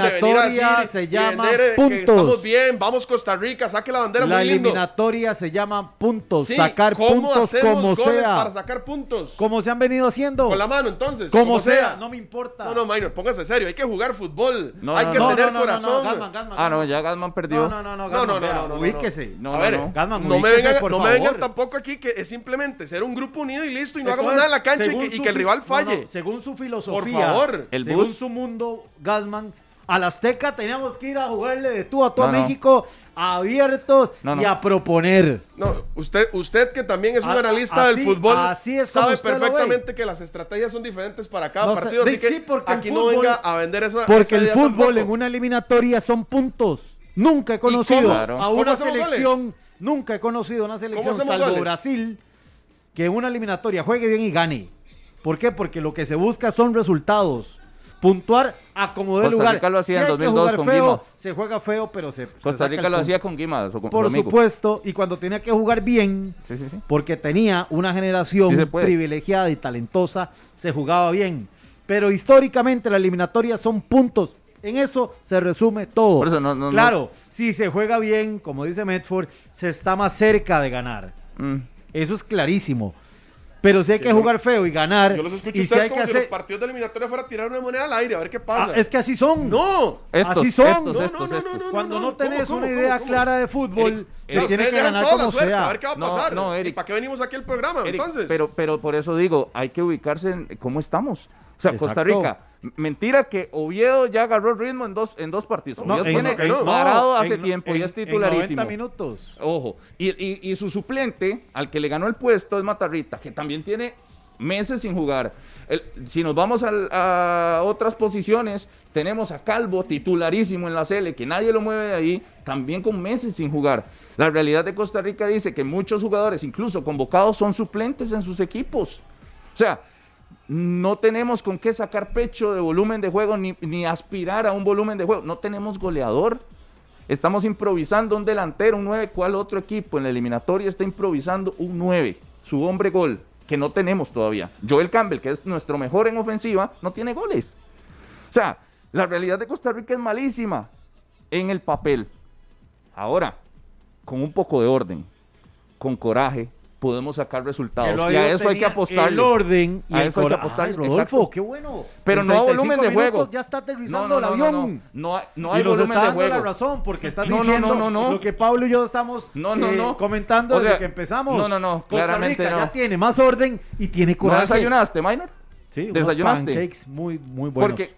eliminatoria decir se llama vender, puntos. estamos bien, vamos Costa Rica, saque la bandera, la muy lindo. eliminatoria se llama puntos. Sí, sacar ¿cómo puntos como goles sea. para sacar puntos? Como se han venido haciendo. Con la mano, entonces. como sea. No me importa. No, no, Minor, póngase serio, hay que jugar fútbol, No, hay no, que no, tener no, no, corazón. No, no, Gatman, Gatman, Ah, no, ya Gasman perdió. No, no, no, no, No, no, no, vea, no, no, no. ubíquese. No, a no, ver, no. Gatman, no me vengan, por no me vengan tampoco aquí que es simplemente ser un grupo unido y listo y no hagamos nada en la cancha y que, y su que el rival no, falle. no, según su filosofía, Por favor. El según bus. su mundo, Gasman, al Azteca teníamos que ir a jugarle de tú a tú a No, no. México abiertos No, no. y a proponer. No, usted, usted que también es un A- analista así- del fútbol, así es sabe perfectamente que las estrategias son diferentes para cada No sé, partido, así sí, que sí, porque el aquí no fútbol- venga a vender esa Porque esa el fútbol tampoco. en una eliminatoria son puntos. Nunca he conocido a ¿Cómo una selección, goles? nunca he conocido a una selección, salvo goles? Brasil, que en una eliminatoria juegue bien y gane. ¿Por qué? Porque lo que se busca son resultados. Puntuar a como de Costa lugar. Rica lo hacía en Si hay que 2002 jugar con feo, Guima. se juega feo, pero se. Costa Rica lo hacía con Guima, su Por supuesto, y cuando tenía que jugar bien, Sí, sí, sí. porque tenía una generación privilegiada y talentosa, se jugaba bien. Pero históricamente la eliminatoria son puntos. En eso se resume todo. Por eso no- no- claro, si se juega bien, como dice Medford, se está más cerca de ganar. Mm. Eso es clarísimo. Pero si hay que jugar feo y ganar, Yo los escucho y si ustedes hay como que si los hacer... partidos de eliminatoria fuera a tirar una moneda al aire, a ver qué pasa. Ah, es que así son. ¡No! Estos, Así son. estos, No, no, estos, no, estos. no, no, Cuando no, ¿cómo, tenés cómo, una idea cómo? clara de fútbol, Eric, se Eric, tiene Ustedes que dejan ganar toda la como suerte, sea. A ver qué va a No, pasar. no, ¿Y para qué venimos aquí al programa? Eric, entonces. Pero, pero por eso digo, hay que ubicarse en cómo estamos. O sea, Costa. Rica, mentira que Oviedo ya agarró el ritmo en dos, en dos partidos. No, Oviedo en- tiene que no. parado hace en- tiempo y es titularísimo. En 90 minutos. Ojo, y, y- y su suplente, al que le ganó el puesto, es Matarrita, que también tiene meses sin jugar. El- si nos vamos al- a otras posiciones, tenemos a Calvo, titularísimo en la Sele, que nadie lo mueve de ahí, también con meses sin jugar. La realidad de Costa Rica dice que muchos jugadores, incluso convocados, son suplentes en sus equipos. O sea, no tenemos con qué sacar pecho de volumen de juego ni, aspirar a un volumen de juego. No tenemos goleador. Estamos improvisando un delantero, un 9. ¿Cuál otro equipo en la eliminatoria está improvisando un 9? Su hombre gol, que no tenemos todavía. Joel Campbell, que es nuestro mejor en ofensiva, no tiene goles. O sea, la realidad de Costa Rica es malísima en el papel. Ahora, con un poco de orden, con coraje, podemos sacar resultados. Y a eso hay que tenía apostarle. El orden y A el eso hay que Ay, Rodolfo, qué bueno. Pero no a 35 volumen de juego. Ya está No, aterrizando no, el no, avión. no, no. No hay, no volumen de dando la juego. razón porque está No, no, diciendo no, no, no. lo que Pablo y yo estamos No, no, eh, no. comentando desde que empezamos. no, no, no, Costa claramente Rica no. ya tiene más orden y tiene ¿No coraje. desayunaste, Minor? Sí, unos ¿Desayunaste? pancakes muy, muy buenos, porque,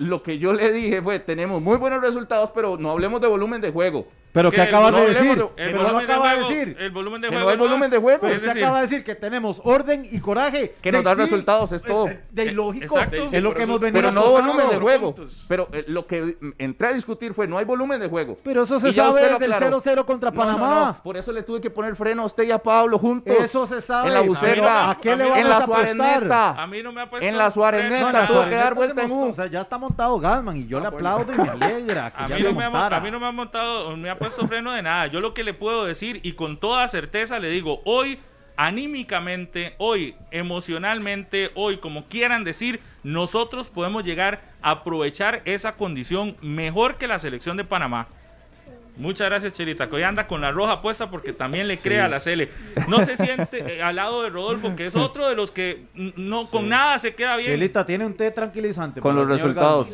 lo que yo le dije fue, tenemos muy buenos resultados, pero no hablemos de volumen de juego. Pero que que acabas de decir. el El Pero no volumen de acaba de juego, decir. el volumen de Que no hay volumen de juego. Pero Es usted decir, acaba de decir que tenemos orden y coraje. Que nos da sí, resultados, es eh, todo. eh, De Eh, ilógico. exacto. Es lo que hemos venido Pero no volumen de juego. puntos. Pero eh, lo que entré a discutir fue, no hay volumen de juego. Pero eso se sabe del aclaró. 0-0 contra no, Panamá. no, Por eso le tuve que poner freno a usted y a Pablo juntos. Eso se sabe. En la buceta. ¿A qué a le vamos en la a apostar? A mí no me ha puesto En la Suárez neta, a nada. tuvo que dar vuelta en hemos- U. O sea, ya está montado Gasman y yo le aplaudo y me alegra <laughs> que A ya mí, no me ha, a mí no me ha montado, me ha puesto freno de nada. Yo lo que le puedo decir y con toda certeza le digo, hoy anímicamente, hoy emocionalmente, hoy como quieran decir, nosotros podemos llegar a aprovechar esa condición mejor que la selección de Panamá. Muchas gracias, Cherita, que hoy anda con la roja puesta porque también le cree a la Cele. No se siente eh, al lado de Rodolfo, que es otro de los que no con nada se queda bien. Chelita tiene un té tranquilizante. Con los resultados.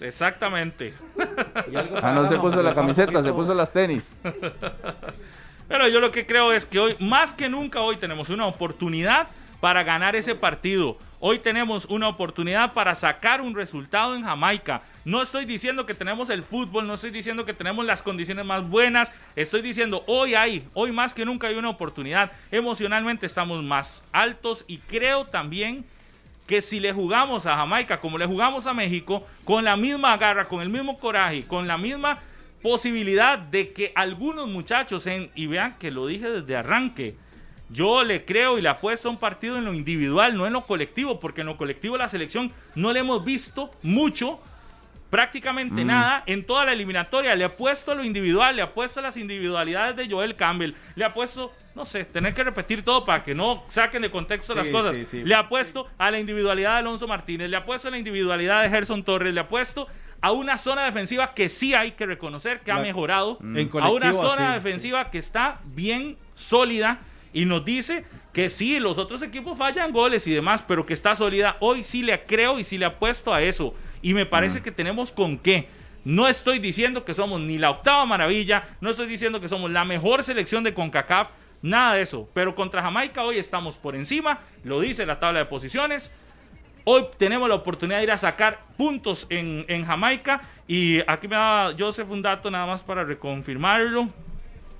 Exactamente. Ah, no se puso la camiseta, se puso las tenis. Pero yo lo que creo es que hoy, más que nunca hoy, tenemos una oportunidad para ganar ese partido. Hoy tenemos una oportunidad para sacar un resultado en Jamaica. No estoy diciendo que tenemos el fútbol, no estoy diciendo que tenemos las condiciones más buenas. Estoy diciendo, hoy hay, hoy más que nunca hay una oportunidad. Emocionalmente estamos más altos y creo también que si le jugamos a Jamaica como le jugamos a México, con la misma garra, con el mismo coraje, con la misma posibilidad de que algunos muchachos, en, y vean que lo dije desde arranque, yo le creo y le apuesto a un partido en lo individual, no en lo colectivo, porque en lo colectivo la selección no le hemos visto mucho, prácticamente nada en toda la eliminatoria. Le apuesto a lo individual, le apuesto a las individualidades de Joel Campbell, le apuesto, no sé, tener que repetir todo para que no saquen de contexto las cosas. sí, sí. Le apuesto a la individualidad de Alonso Martínez, le apuesto a la individualidad de Gerson Torres, le apuesto a una zona defensiva que sí hay que reconocer que ha mejorado, En a una zona sí, defensiva que está bien sólida y nos dice que sí, los otros equipos fallan goles y demás, pero que está sólida. Hoy sí le creo y sí le apuesto a eso. Y me parece que tenemos con qué. No estoy diciendo que somos ni la octava maravilla, no estoy diciendo que somos la mejor selección de CONCACAF, nada de eso. Pero contra Jamaica hoy estamos por encima, lo dice la tabla de posiciones. Hoy tenemos la oportunidad de ir a sacar puntos en, en Jamaica. Y aquí me da Joseph un dato nada más para reconfirmarlo.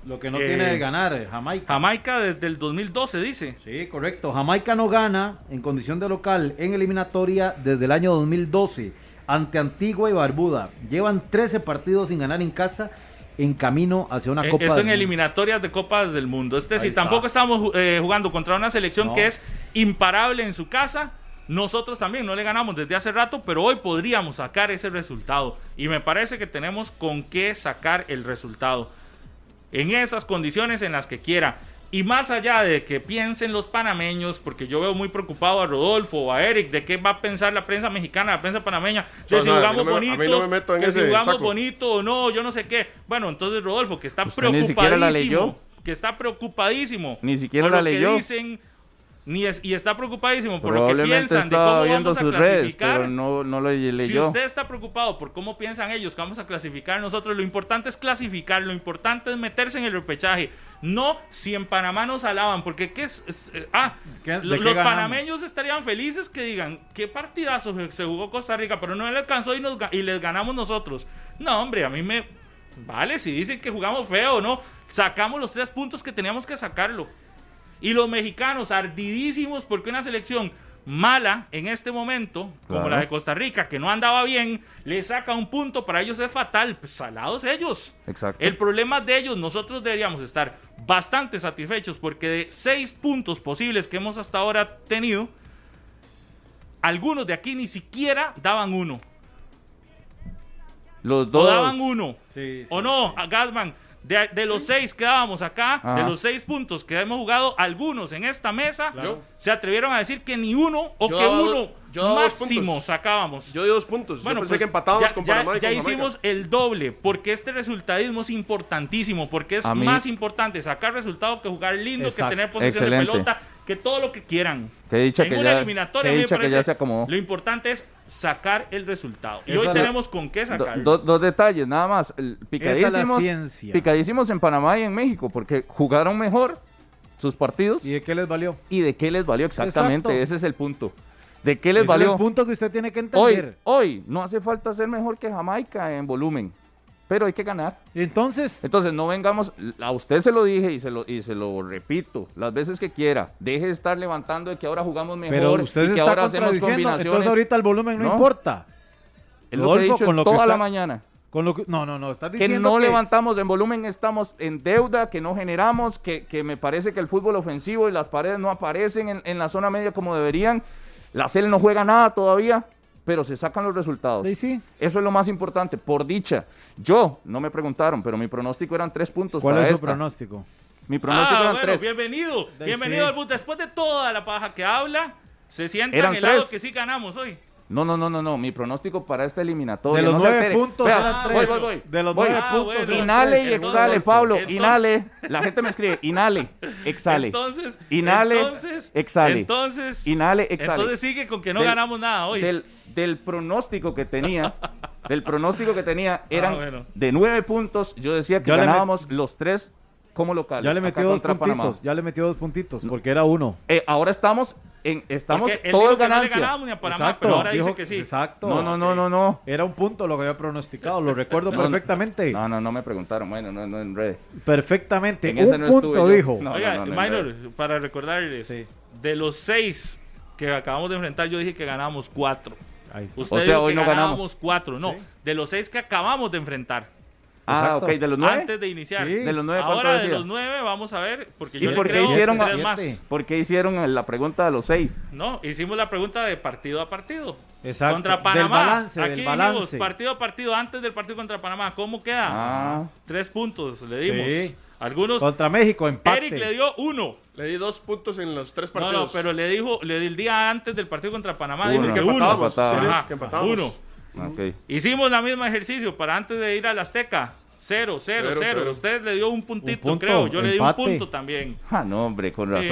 Lo que no Eh, tiene de ganar Jamaica. Jamaica desde el 2012, dice. Sí, correcto. Jamaica no gana en condición de local en eliminatoria desde el año 2012 ante Antigua y Barbuda. Llevan 13 partidos sin ganar en casa en camino hacia una Eh, Copa Eso del en Mundo. eliminatorias de Copas del Mundo. Es decir, tampoco estamos eh, jugando contra una selección No. que es imparable en su casa. Nosotros también no le ganamos desde hace rato, pero hoy podríamos sacar ese resultado. Y me parece que tenemos con qué sacar el resultado. En esas condiciones en las que quiera. Y más allá de que piensen los panameños, porque yo veo muy preocupado a Rodolfo o a Eric de qué va a pensar la prensa mexicana, la prensa panameña, de No, si jugamos no no bonitos, que si jugamos bonito o no, yo no sé qué. Bueno, entonces Rodolfo, que está Usted ni siquiera la leyó. preocupadísimo, que está preocupadísimo. Ni siquiera por la lo que leyó. dicen, ni es- y está preocupadísimo por lo que piensan de cómo vamos a sus clasificar. pero no, no lo Si usted está preocupado por cómo piensan ellos que vamos a clasificar nosotros, lo importante es clasificar, lo importante es meterse en el repechaje. No si en Panamá nos alaban, porque ¿qué es? es- eh, ah, ¿Qué- de lo- qué los panameños estarían felices que digan, qué partidazo se- se jugó Costa Rica, pero no le alcanzó y, nos, y les ganamos nosotros. No, hombre, a mí me... Vale, si dicen que jugamos feo o no, sacamos los tres puntos que teníamos que sacarlo. Y los mexicanos ardidísimos porque una selección mala en este momento, como Claro. la de Costa Rica, que no andaba bien, le saca un punto, para ellos es fatal. Pues salados ellos. Exacto. El problema de ellos, nosotros deberíamos estar bastante satisfechos porque de seis puntos posibles que hemos hasta ahora tenido, algunos de aquí ni siquiera daban uno. Los O dos. daban uno. Sí, sí, ¿O no, a Gasman? De, de los seis que dábamos acá, Ajá. de los seis puntos que hemos jugado, algunos en esta mesa Claro. se atrevieron a decir que ni uno o Yo que daba uno máximo sacábamos. Yo di dos puntos. Bueno, yo pensé pues, que empatábamos ya, con ya- Panamá y ya con Jamaica. hicimos el doble, porque este resultadismo es importantísimo, porque es mí- más importante sacar resultados que jugar lindo, que tener Excelente. de pelota, que todo lo que quieran. Qué dicha en que una ya- eliminatoria, me dicha que ya se acomodó. Lo importante es sacar el resultado. Y Esa hoy tenemos con qué Do- sacarlo. do- dos detalles, nada más. Picadísimos, picadísimos en Panamá y en México, porque jugaron mejor sus partidos. ¿Y de qué les valió? ¿Y de qué les valió exactamente? Exacto. Ese es el punto. ¿De qué les Ese valió? es el punto que usted tiene que Hoy, entender. hoy no hace falta ser mejor que Jamaica en volumen, pero hay que ganar. Entonces, Entonces no vengamos, a usted se lo dije y se lo, y se lo repito las veces que quiera, deje de estar levantando de que ahora jugamos mejor pero usted y que está ahora hacemos contradiciendo. Entonces combinaciones. ahorita el volumen no, No. importa. es lo que he Rodolfo, dicho con lo que toda la está- mañana. Con lo que, no, no, no, estás Que diciendo no que levantamos en volumen, estamos en deuda, que no generamos, que, que me parece que el fútbol ofensivo y las paredes no aparecen en, en la zona media como deberían. La CEL no juega nada todavía, pero se sacan los resultados. Sí, sí. Eso es lo más importante, por dicha. Yo, no me preguntaron, pero mi pronóstico eran tres puntos ¿Cuál para es su esta. pronóstico? Mi pronóstico Ah, eran bueno, tres. bienvenido. De- Bienvenido sí. al bus. Después de toda la paja que habla, se sientan Eran helados tres. que sí ganamos hoy. No, no, no, no, no. Mi pronóstico para esta eliminatoria. De los no nueve puntos Vea, eran tres. Voy, voy, voy. De los Voy. nueve Ah, puntos bueno. eran Inhale y exhale, Entonces- Pablo. entonces- Inhale. La gente me escribe, inhale, <laughs> exhale. Entonces, Inhale, entonces, exhale. Entonces, Inhale, exhale. entonces sigue con que no Del- ganamos nada hoy. Del, del pronóstico que tenía, <laughs> del pronóstico que tenía, eran Ah, bueno. de nueve puntos. Yo decía que met- ganábamos los tres como locales. Ya le metió dos contra Panamá. puntitos, ya le metió dos puntitos, porque era uno. Eh, ahora estamos en- estamos todos que no le ganancia. ganábamos ni a Panamá, Exacto, pero ahora dijo- dice que sí. Exacto. no, no, no, no, no. Era un punto lo que había pronosticado, lo recuerdo <laughs> No, perfectamente. No, no, no me preguntaron. Bueno, no, no en red. Perfectamente. En un no punto dijo. No. Oiga, no, no, Minor, no. para recordarles, Sí. de los seis que acabamos de enfrentar, yo dije que ganábamos cuatro. Ahí está. Usted O sea, dijo hoy que no ganamos. ganábamos cuatro. No, Sí. de los seis que acabamos de enfrentar. Ah, Exacto. ok, de los nueve. Antes de iniciar. Sí. De los nueve, ¿cuánto Ahora de los nueve vamos a ver, porque ¿Y yo le por qué creo hicieron tres más. ¿Por qué hicieron la pregunta de los seis? No, hicimos la pregunta de partido a partido. Exacto. Contra Del Panamá. balance, Aquí del dijimos partido a partido antes del partido contra Panamá. ¿Cómo queda? Ah. Tres puntos le dimos. Sí. Algunos. Contra México, empate. Eric le dio uno. Le di dos puntos en los tres No, partidos. no, pero le dijo, le di el día antes del partido contra Panamá. Uno. dijo que que uno. sí, sí, Ajá, que empatábamos. uno. Hicimos la misma ejercicio para antes de ir al Azteca. Cero, cero, Cero, cero. cero. Usted le dio un puntito, Un punto, creo. Yo le di un punto también. Ah, no, hombre, con Sí.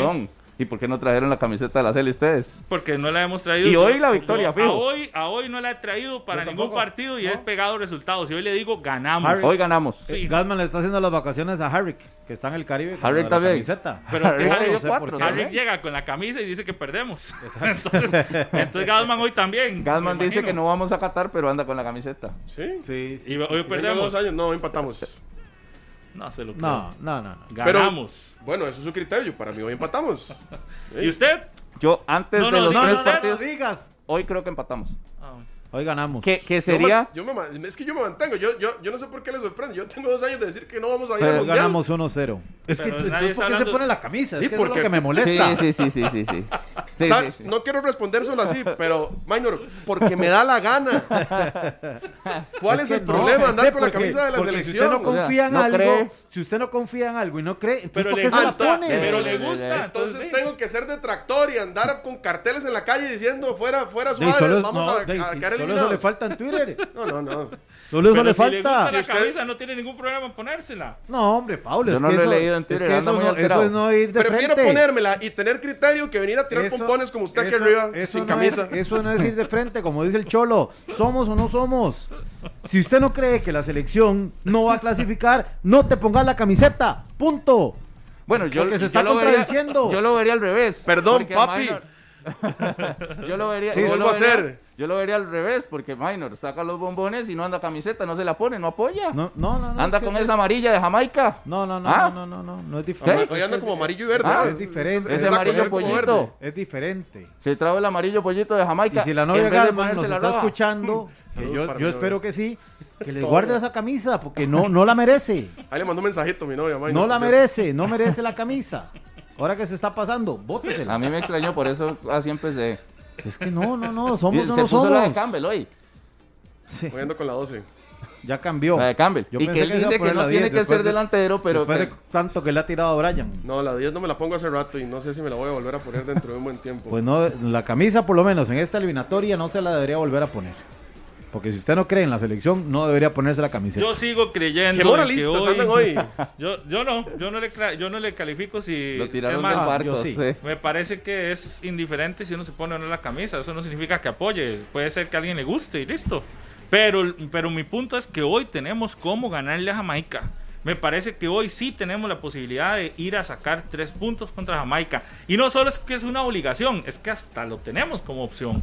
¿Y por qué no trajeron la camiseta de la Cele ustedes? Porque no la hemos traído. Y hoy la victoria, yo fijo. A hoy, a hoy no la he traído para ningún partido y No. he pegado resultados. Y hoy le digo, ganamos. Harry- Hoy ganamos. Sí. Gasman le está haciendo las vacaciones a Harry, que está en el Caribe. la también. camiseta. <laughs> Pero es que Harry Harry, dio no sé cuatro por qué. Harry también. llega con la camisa y dice que perdemos. <laughs> entonces, entonces Gasman hoy también. Gasman dice que no vamos a Qatar, pero anda con la camiseta. Sí. Sí, sí. Y hoy perdemos. dos años, no, empatamos. <laughs> No se lo creo. No, no, no. no. Ganamos. Bueno, eso es su criterio. Para mí hoy empatamos. <laughs> ¿Y usted? Yo antes No, de no, los tres partidos, digas. hoy creo que empatamos. Hoy ganamos. Que, que Yo sería... me- yo me es que yo me mantengo. Yo, yo, yo no sé por qué le sorprende. Yo tengo dos años de decir que no vamos a ir Pero al mundial. ganamos 1-0. Es que, Pero nadie entonces, está ¿por qué se pone la camisa? Es Sí, que eso es porque- lo que me molesta. Sí, sí, sí, sí, sí, sí. Sí, Sa- sí, sí. No quiero responder solo así, pero, Minor, porque me da la gana. <laughs> ¿Cuál es, que el no, problema? Andar gente, con la porque- camisa de la porque selección. Si usted no O sea, confía en no algo, cree. si usted no confía en algo y no cree, entonces Pero ¿por le qué se la gusta, pone? pero le gusta. Entonces sí. tengo que ser detractor y andar con carteles en la calle diciendo fuera, fuera Suárez, solo, es- vamos no, a, a sí, quedar solo eso le falta en Twitter. No, no, no. Solo eso Pero le si le gusta falta. la usted- camisa, no tiene ningún problema en ponérsela. No, hombre, Pablo, Yo es no que lo he eso, leído en es que eso, no, eso es no ir de Prefiero frente. ponérmela y tener criterio que venir a tirar Eso- pompones como usted aquí arriba, eso sin no camisa. es- eso no es ir de frente, como dice el Cholo. ¿Somos o no somos? Si usted no cree que la selección no va a clasificar, no te pongas la camiseta. Punto. Bueno, yo, Porque se yo está lo vería- contradiciendo. yo lo vería al revés. Perdón, papi. Minor- <laughs> yo lo vería. Sí, yo vuelvo lo a hacer. Yo lo vería al revés, porque Minor saca los bombones y no anda camiseta, no se la pone, no apoya. No, no, no. no, anda es con esa amarilla de Jamaica. No, no, no, ¿Ah? no, no, no, no es diferente. Hoy anda como amarillo y verde. Ah, ¿no? es diferente. Ese amarillo pollito. verde. Es diferente. Se trae el amarillo pollito de Jamaica. Y si la novia ponerse nos la está roja. escuchando, <laughs> que yo, yo espero que sí, que le <laughs> guarde esa camisa, porque no, no la merece. Ahí le mandó un mensajito a mi novia, Minor, No la merece, no merece la camisa. Ahora que se está pasando, bótesela. A mí me extrañó, por eso así empecé. Es que no, no, no, somos o se no puso la de somos. Campbell hoy. Sí, Voy ando con la 12. ya cambió. La de Campbell. Yo y pensé que él que dice que no tiene 10 que ser de- delantero, pero Después que- de tanto que le ha tirado a Brian. No, la 10 no me la pongo hace rato y no sé si me la voy a volver a poner dentro de un buen tiempo. Pues no, la camisa por lo menos en esta eliminatoria no se la debería volver a poner. Porque si usted no cree en la selección, no debería ponerse la camiseta. Yo sigo creyendo. ¡Qué moralistas que hoy, andan hoy! Yo, yo no, yo no le, cla- yo no le califico si. lo tiraron es más, del barco. yo sí. sí. Me parece que es indiferente si uno se pone o no la camisa. Eso no significa que apoye. Puede ser que a alguien le guste y listo. Pero, pero mi punto es que hoy tenemos cómo ganarle a Jamaica. Me parece que hoy sí tenemos la posibilidad de ir a sacar tres puntos contra Jamaica. Y no solo es que es una obligación, es que hasta lo tenemos como opción.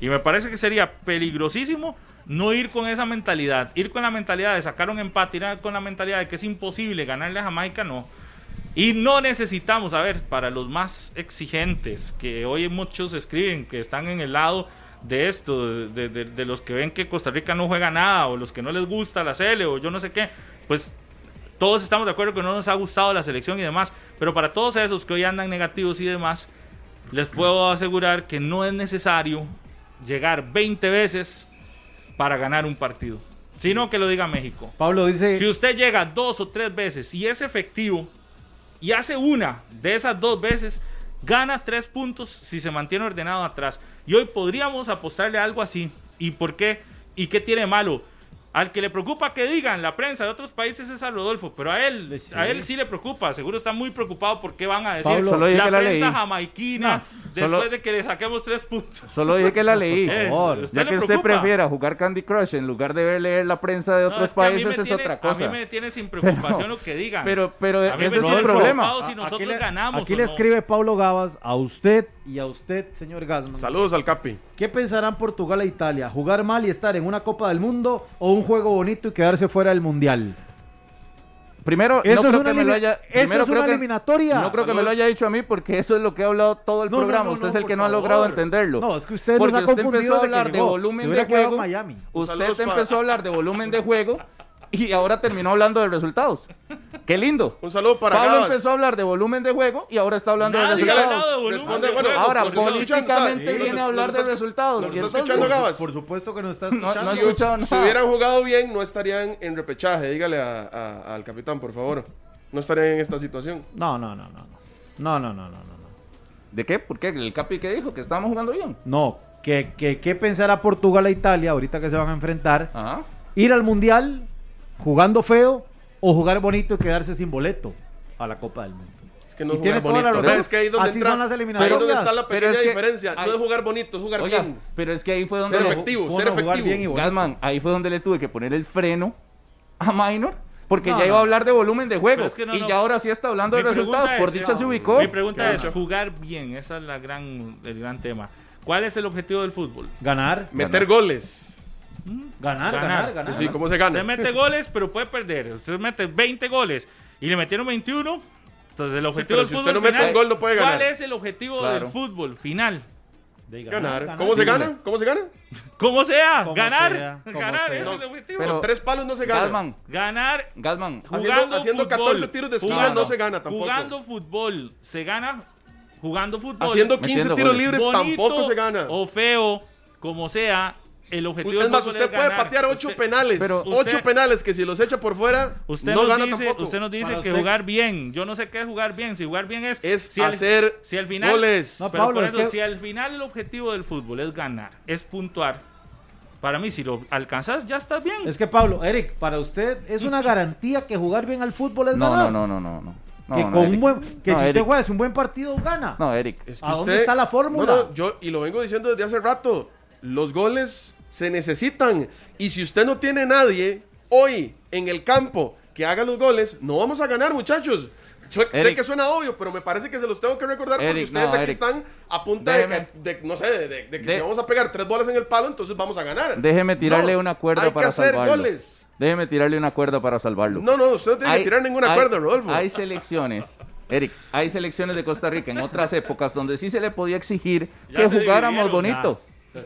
Y me parece que sería peligrosísimo no ir con esa mentalidad. Ir con la mentalidad de sacar un empate, ir con la mentalidad de que es imposible ganarle a Jamaica, no. Y no necesitamos, a ver, para los más exigentes, que hoy muchos escriben que están en el lado de esto, de, de- de los que ven que Costa Rica no juega nada, o los que no les gusta la Cele, o yo no sé qué, pues todos estamos de acuerdo que no nos ha gustado la selección y demás, pero para todos esos que hoy andan negativos y demás, les puedo asegurar que no es necesario llegar 20 veces para ganar un partido, sino que lo diga México. Pablo dice, Si usted llega dos o tres veces y es efectivo y hace una de esas dos veces, gana tres puntos si se mantiene ordenado atrás. Y hoy podríamos apostarle a algo así. ¿Y por qué? ¿Y qué tiene de malo? Al que le preocupa que digan la prensa de otros países es a Rodolfo, pero a él, Sí. a él sí le preocupa, seguro está muy preocupado por qué van a decir Pablo, la prensa leí. jamaiquina, después Solo- de que le saquemos tres puntos. Solo dije que la leí. <laughs> Eh. ¿usted Ya que usted prefiera jugar Candy Crush en lugar de leer la prensa de No, otros es que a mí me países es tiene- otra cosa. A mí me tiene sin <laughs> preocupación lo que digan. Pero, pero ese es el problema. si nosotros aquí le, ganamos Aquí le no. escribe Pablo Gabas a usted y a usted, señor Gasman. Saludos al Capi. ¿Qué pensarán Portugal e Italia? ¿Jugar mal y estar en una Copa del Mundo o un juego bonito y quedarse fuera del Mundial? Primero, Eso no es creo una que me lo haya. eso primero es creo una que- eliminatoria. No creo que me lo haya dicho a mí porque eso es lo que ha hablado todo el No, programa. no, usted no, es el que no ha favor. logrado entenderlo. No, es que usted nos ha usted confundido empezó a de que hablar de volumen de juego. Miami. Usted empezó a hablar de volumen de juego y ahora terminó hablando de resultados. Qué lindo. Un saludo para Pablo Gabas. empezó a hablar de volumen de juego y ahora está hablando Nadie de resultados. de Responde, bueno. Ahora, ¿Nos está políticamente viene ¿Nos- a hablar de está- resultados. nos está escuchando Gabas? Por supuesto que está No, no escuchando. Si, escuchado si nada. hubieran jugado bien, no estarían en repechaje. Dígale a- a- al capitán, por favor. No estarían en esta situación. No, no, no, no, no. No, no, no, no. ¿De qué? ¿Por qué? ¿El Capi que dijo? ¿Que estábamos jugando bien? No, que, que, ¿qué pensará Portugal e Italia ahorita que se van a enfrentar? Ajá. ¿Ir al Mundial jugando feo o jugar bonito y quedarse sin boleto a la Copa del Mundo? Es que no Y tiene toda la bonito. razón. Es que ahí donde Así entra- son las Ahí eliminatorias. donde está la pequeña es que- diferencia. ay- no es jugar bonito, es jugar Oiga, bien. pero es que ahí fue donde Ser le- efectivo, ¿Cómo ser jugar efectivo. bien y? Gasman, ahí fue donde le tuve que poner el freno a Minor, porque No, ya iba a hablar de volumen de juego. Pero es que no, y no. ya ahora sí está hablando de resultados. Por dicha no, se ubicó. Mi pregunta es jugar bien. Esa es la gran, el gran tema. ¿Cuál es el objetivo del fútbol? Ganar, Meter goles. Ganar, Ganar. ganar, ganar. Sí, ¿cómo se Usted gana? mete goles, pero puede perder. Usted mete 20 goles y le metieron 21. Entonces el objetivo pero del si fútbol usted no mete final, un gol, no puede ganar. ¿Cuál es el objetivo Claro. del fútbol final? De Ganar. ¿Cómo se Sí, gana? hombre. ¿Cómo se gana? <laughs> Como sea, Como ganar. sea, <laughs> ganar sea. ese es No, el objetivo. pero- Con tres palos no se gana. Gasman, ganar Gasman. jugando Haciendo- haciendo fútbol. 14 tiros de esquina Jugando- no se gana tampoco. Jugando fútbol se gana jugando fútbol. Haciendo 15 Metiendo tiros goles. libres bonito tampoco se gana. O feo, como sea, el objetivo Es más, usted es puede ganar. patear ocho Usted- penales. pero ocho usted- penales que si los echa por fuera, Usted, no nos gana dice, tampoco. usted nos dice Para que usted- jugar bien. Yo no sé qué es jugar bien. Si jugar bien es. Es si hacer si al final, goles. No, Pero Pablo, por es eso, que- si al final el objetivo del fútbol es ganar, es puntuar. Para mí, si lo alcanzas, ya estás bien. Es que Pablo, Eric, para usted es una garantía que jugar bien al fútbol es No, ganar. no, no, no, no. no. que No, con un buen, que No, si usted Eric. juega un buen partido gana. No, Eric. Es que ¿A dónde usted- está la fórmula? No, no, yo, y lo vengo diciendo desde hace rato, los goles se necesitan. Y si usted no tiene nadie hoy en el campo que haga los goles, no vamos a ganar, muchachos. Yo sé que suena obvio, pero me parece que se los tengo que recordar porque ustedes no, aquí Eric. están a punta de, Déjeme. que- de- no sé, de, de- de que De- si vamos a pegar tres bolas en el palo, entonces vamos a ganar. Déjeme tirarle No, una cuerda hay para que hacer salvarlo. goles. Déjeme tirarle una cuerda para salvarlo. No, no, usted no tiene que tirar ninguna hay- cuerda, Rodolfo. Hay selecciones, Eric, hay selecciones de Costa Rica en otras épocas donde sí se le podía exigir Ya que jugáramos dividieron, bonito.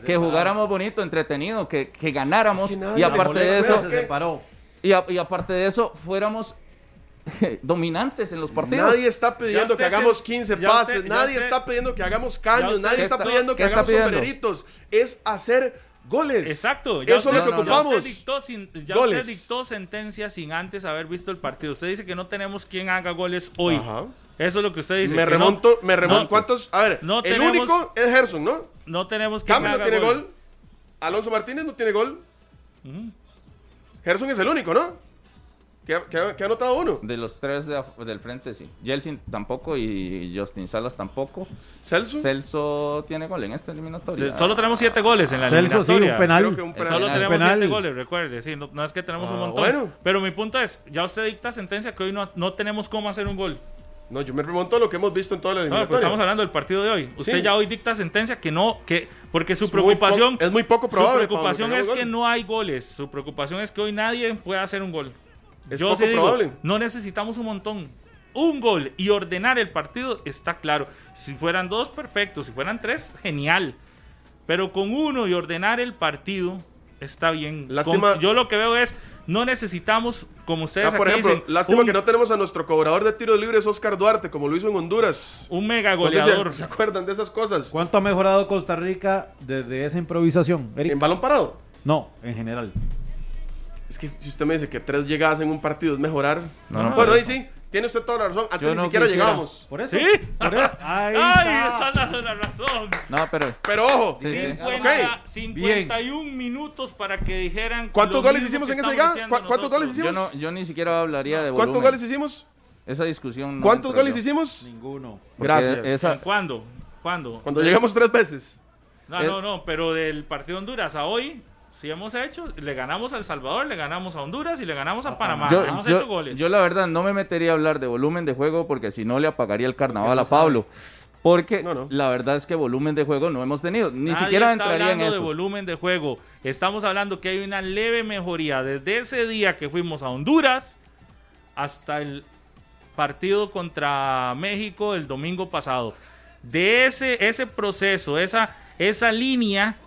Que jugáramos bonito, entretenido, que, que ganáramos Es que nadie y aparte de eso, se separó. y, a- y aparte de eso, fuéramos <laughs> dominantes en los partidos. Nadie está pidiendo que hagamos se- 15 ya pases, usted- ya nadie usted- está pidiendo que hagamos ya caños, usted nadie está pidiendo que ¿qué está hagamos pidiendo? sombreritos, es hacer goles. Exacto. Eso es lo que ya ocupamos. usted dictó, sin- ya Goles. usted dictó sentencia sin antes haber visto el partido. Usted dice que no tenemos quien haga goles hoy. Ajá. Eso es lo que usted dice. me que no- remonto, me remonto. no- ¿Cuántos? A ver, no el tenemos- único es Gerson, ¿no? No tenemos quien Campbell no tiene gol. Alonso Martínez no tiene gol. Gerson es el único, ¿no? Que ha, que que anotado uno. De los tres de del frente, sí. Jelsin tampoco y Justin Salas tampoco. Celso. Celso tiene gol en esta eliminatoria. Solo tenemos siete goles en la Celso sí, un eliminatoria. penal. Que un penal. Solo Penal. tenemos Penal. siete goles, recuerde. Sí, no, no es que tenemos un Ah, montón. bueno. Pero mi punto es, ya usted dicta sentencia que hoy no, no tenemos cómo hacer un gol. No, yo me remonto a lo que hemos visto en toda la No, pues eliminatoria. estamos hablando del partido de hoy. Usted Sí. ya hoy dicta sentencia que no, que porque su Es preocupación es muy poco probable, Su preocupación Pablo, que es que no hay goles. Su preocupación es que hoy nadie pueda hacer un gol. Es Yo poco sí digo, probable. no necesitamos un montón. Un gol y ordenar el partido está claro. Si fueran dos, perfecto. Si fueran tres, genial. Pero con uno y ordenar el partido está bien. Lástima- Con- yo lo que veo es, no necesitamos, como ustedes Ah, por aquí ejemplo, dicen, lástima un, que no tenemos a nuestro cobrador de tiros libres, Oscar Duarte, como lo hizo en Honduras. un mega No sé si goleador. se acuerdan de esas cosas. ¿Cuánto ha mejorado Costa Rica desde esa improvisación, Eric? En balón parado. No, en general. Es que si usted me dice que tres llegadas en un partido es mejorar. No, no, bueno, ahí sí, tiene usted toda la razón. Antes Yo ni no siquiera quisiera. llegábamos. Por eso. ¿Sí? por eso. <laughs> Ahí ¡Ay! está. Está dando la razón. No, pero Pero ojo, Sí, sí. 50, Ok. 51 minutos para que dijeran. ¿cuántos lo goles mismo hicimos que en esa estamos llegada? diciendo ¿Cu- cuántos goles nosotros. hicimos? yo no, yo ni siquiera hablaría de ¿Cuántos volumen. goles hicimos? Esa discusión. no ¿Cuántos entro goles yo. hicimos? Ninguno. Porque Gracias. Esa, ¿Cuándo? ¿Cuándo? Cuando llegamos tres veces. No, Eh, no, no, pero del partido de Honduras a hoy, sí hemos hecho, le ganamos a El Salvador, le ganamos a Honduras y le ganamos a Panamá. Yo, hemos yo- hecho goles. yo la verdad no me metería a hablar de volumen de juego porque si no le apagaría el carnaval a Pablo. Porque No, no. la verdad es que volumen de juego no hemos tenido. Ni Nadie siquiera está entraría en hablando de eso. volumen de juego. Estamos hablando que hay una leve mejoría desde ese día que fuimos a Honduras hasta el partido contra México el domingo pasado. De ese, ese proceso, esa, esa línea,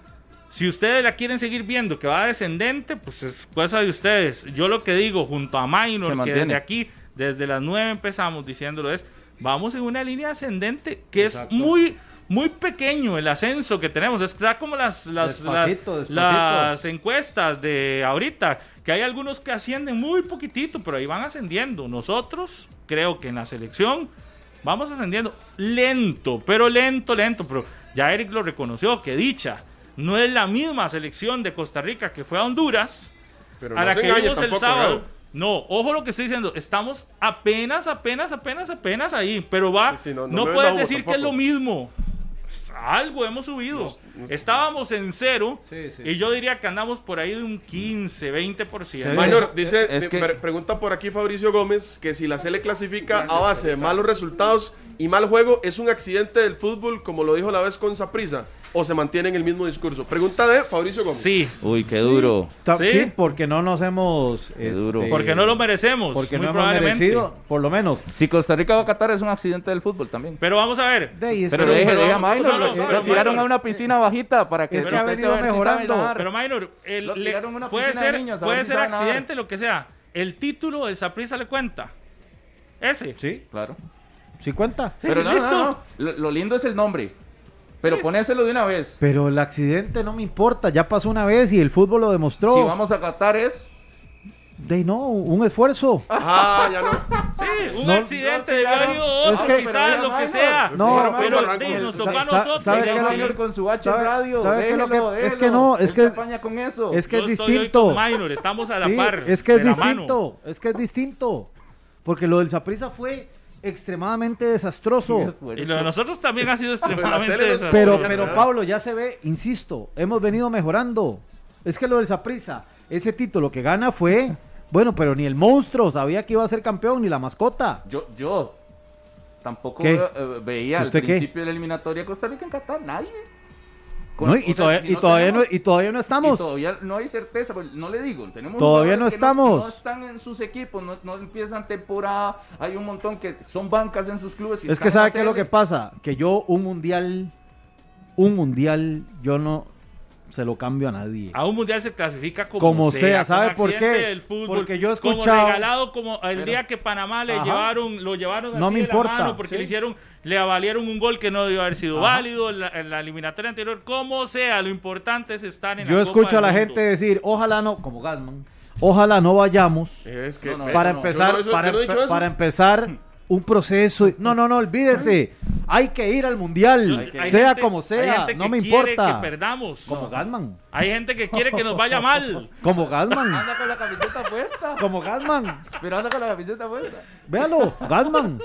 si ustedes la quieren seguir viendo que va descendente, pues es cosa de ustedes. Yo lo que digo junto a Minor, que desde aquí, desde las 9 empezamos diciéndolo es, vamos en una línea ascendente que es muy... Muy pequeño el ascenso que tenemos. Está como las, las, Despacito, las- despacito. las encuestas de ahorita, que hay algunos que ascienden muy poquitito, pero ahí van ascendiendo. Nosotros, creo que en la selección, vamos ascendiendo lento, pero lento, lento. Pero ya Eric lo reconoció, que dicha, no es la misma selección de Costa Rica que fue a Honduras, Pero a no la que vimos el sábado. ¿verdad? No, ojo lo que estoy diciendo, estamos apenas, apenas, apenas, apenas ahí, pero va, Sí, sí, no- no, no me puedes decir que es lo mismo. Algo hemos subido. Estábamos en cero Sí, sí. y yo diría que andamos por ahí de un 15, 20%. Sí. Minor, dice, es me- que- me pregunta por aquí Fabricio Gómez que si la Sele clasifica a base de malos resultados y mal juego, ¿es un accidente del fútbol como lo dijo la vez con Saprisa? ¿O se mantiene en el mismo discurso? Pregunta de Fabricio Gómez. Sí, Uy, qué duro. Sí. Sí, porque no nos hemos... Qué duro. porque no lo merecemos, Porque muy no hemos probablemente. merecido, por lo menos. Si Costa Rica va a Qatar es un accidente del fútbol también. Pero vamos a ver. De ahí es Pero deje, pero- deje a pero- Minor, no, lo, no, lo pero tiraron a una piscina bajita para que Es que usted ha venido ver mejorando. Pero Minor, el- Lo le- tiraron a una puede piscina de ser, niños, puede ser accidente, lo que sea. El título del Saprissa le cuenta. Ese. Sí, Claro. sí cuenta. Pero no, listo. no, no. Lo, lo lindo es el nombre. Pero ponéselo de una vez. Pero el accidente no me importa, ya pasó una vez y el fútbol lo demostró. Si vamos a Qatar es... De no, un esfuerzo. Ah, ya no. Sí, un No, accidente no, de haber habido Es que- quizás, pero lo que sea. No, Pero, pero sí, nos tocó a nosotros. ¿sabe qué. Minor con su H ¿Sabe- radio. sabe qué es lo que- déjelo, es déjelo. que no, es que- se apaña con eso. Es que Yo es estoy hoy distinto. con Minor, estamos a la Sí, par. es que es de distinto, es que es distinto. Porque lo del Saprissa fue extremadamente desastroso. Y lo de nosotros también ha sido extremadamente nos- desastroso. Pero, pero. Pablo, ya se ve, insisto, hemos venido mejorando. Es que lo del Saprissa, ese título que gana fue, bueno, pero ni el monstruo sabía que iba a ser campeón, ni la mascota. Yo, yo tampoco eh, veía al principio de la eliminatoria Costa Rica en Qatar. Nadie. Con- No, o y, sea, todavía, si y, todavía no, y todavía no y estamos. todavía no hay certeza, pues, no le digo, tenemos Todavía no estamos. No, están en sus equipos, no, empiezan temporada, hay un montón que son bancas en sus clubes. y Es que sabe qué es lo que pasa, que yo un mundial, un mundial, yo no se lo cambio a nadie. A un mundial se clasifica como, Como sea, ¿sabe como por qué? del fútbol, Porque yo he como escuchado- regalado como el Pero- día que Panamá le Ajá. llevaron, lo llevaron así No me de la importa, mano porque sí. le hicieron, le avalieron un gol que no debió haber sido Ajá. válido en la, en la eliminatoria anterior. Como sea, lo importante es estar en Yo la escucho Copa a la gente decir, ojalá no, como Gasman, ojalá no vayamos Es que, No, no, para no, empezar, yo yo para empezar un proceso. No, no, no, olvídese. Hay que ir al mundial, Hay- hay sea gente- como hay sea, gente no que me quiere importa. que perdamos. Como Gasman, Hay gente que quiere que nos vaya mal. <laughs> como Gasman, Anda con la camiseta puesta. como Gasman. Pero anda con la camiseta puesta. Véalo, Gasman.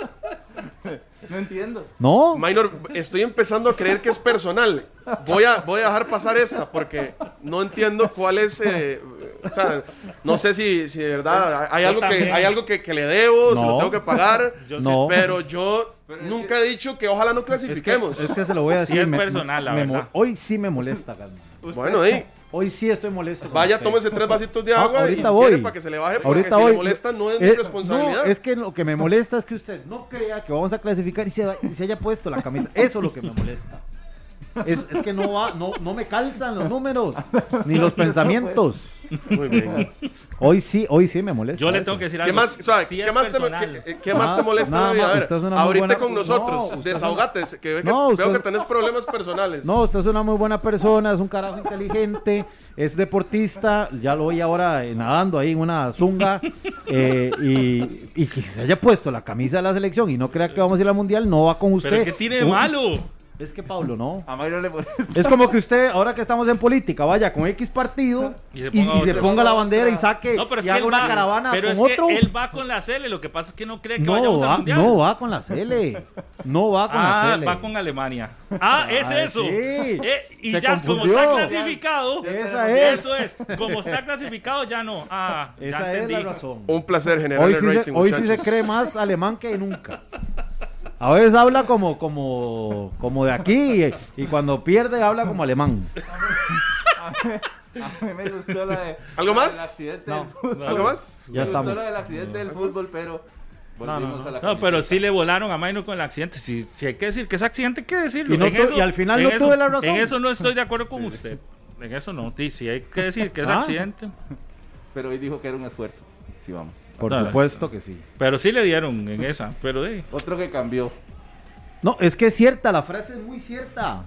No entiendo. No, Minor, estoy empezando a creer que es personal. Voy a, voy a dejar pasar esta porque no entiendo cuál es. eh, o sea, no sé si, si de verdad hay Yo algo, que, hay algo que, que le debo, si lo tengo que pagar. Yo No. Pero yo Pero es nunca he dicho que ojalá no es que, clasifiquemos. es que se lo voy a Sí decir. es personal, la mo- verdad. hoy sí me molesta, Gasman. Bueno, eh, <laughs> Hoy sí estoy molesto. vaya, usted. tómese tres vasitos de Ah, agua y ahorita si voy. para que se le baje, porque Ahorita si voy. le molesta no es mi Eh, responsabilidad. No, es que lo que me molesta es que usted no crea que vamos a clasificar y se, y se haya puesto la camisa. Eso es lo que me molesta. Es, es que no va, no, no me calzan los números, <laughs> ni los pensamientos. Muy bien. Hoy sí, hoy sí me molesta. Yo le eso. tengo que decir ¿Qué algo. más, o sea, Sí ¿qué más te, qué- qué más Ah, te molesta nada A ver, usted es ahorita buena- con nosotros, No, es una- desahogate, que, ve que- No, usted- veo que tenés problemas personales. No, usted es una muy buena persona, es un carajo inteligente, es deportista, ya lo voy ahora eh, nadando ahí en una zunga <laughs> eh, y, y que se haya puesto la camisa de la selección y no crea que vamos a ir al mundial, no va con usted. Pero ¿qué tiene de Un- malo? Es que Pablo, no. A Mayro le molesta. Es como que usted, ahora que estamos en política, vaya con X partido Y se y ponga se otro. ponga la bandera y saque No, pero es y que haga él una va, caravana pero con es otro. que él va con la Cele, lo que pasa es que no cree que no vayamos al va, mundial. no va con la Cele. No va con la Ah, Sele. va con Alemania. Ah, es eso. sí. Eh, y Se ya como está clasificado, Esa es. eso es. Como está clasificado, ya no. Ah, ya Esa es entendí. la razón. Un placer generar Hoy el sí, se, rating, hoy sí se cree más alemán que nunca. A veces habla como, como, como de aquí y, y cuando pierde habla como alemán. A mí me gustó la de. ¿Algo la más? del accidente No. del fútbol. ¿Algo más? Me Ya gustó estamos. la del accidente del fútbol, pero. Volvimos no, no. a la No, pero sí le volaron a Maino con el accidente. Si, si hay que decir que es accidente, hay que decirlo. Y no En tu- y al final en no eso- tuve la razón. En eso no estoy de acuerdo con usted. En eso no. Sí, sí hay que decir que es Ah. accidente. Pero hoy dijo que era un esfuerzo. Sí, vamos. Por Dale. supuesto que sí. Pero sí le dieron en esa. Pero de. Otro que cambió. No, es que es cierta, la frase es muy cierta.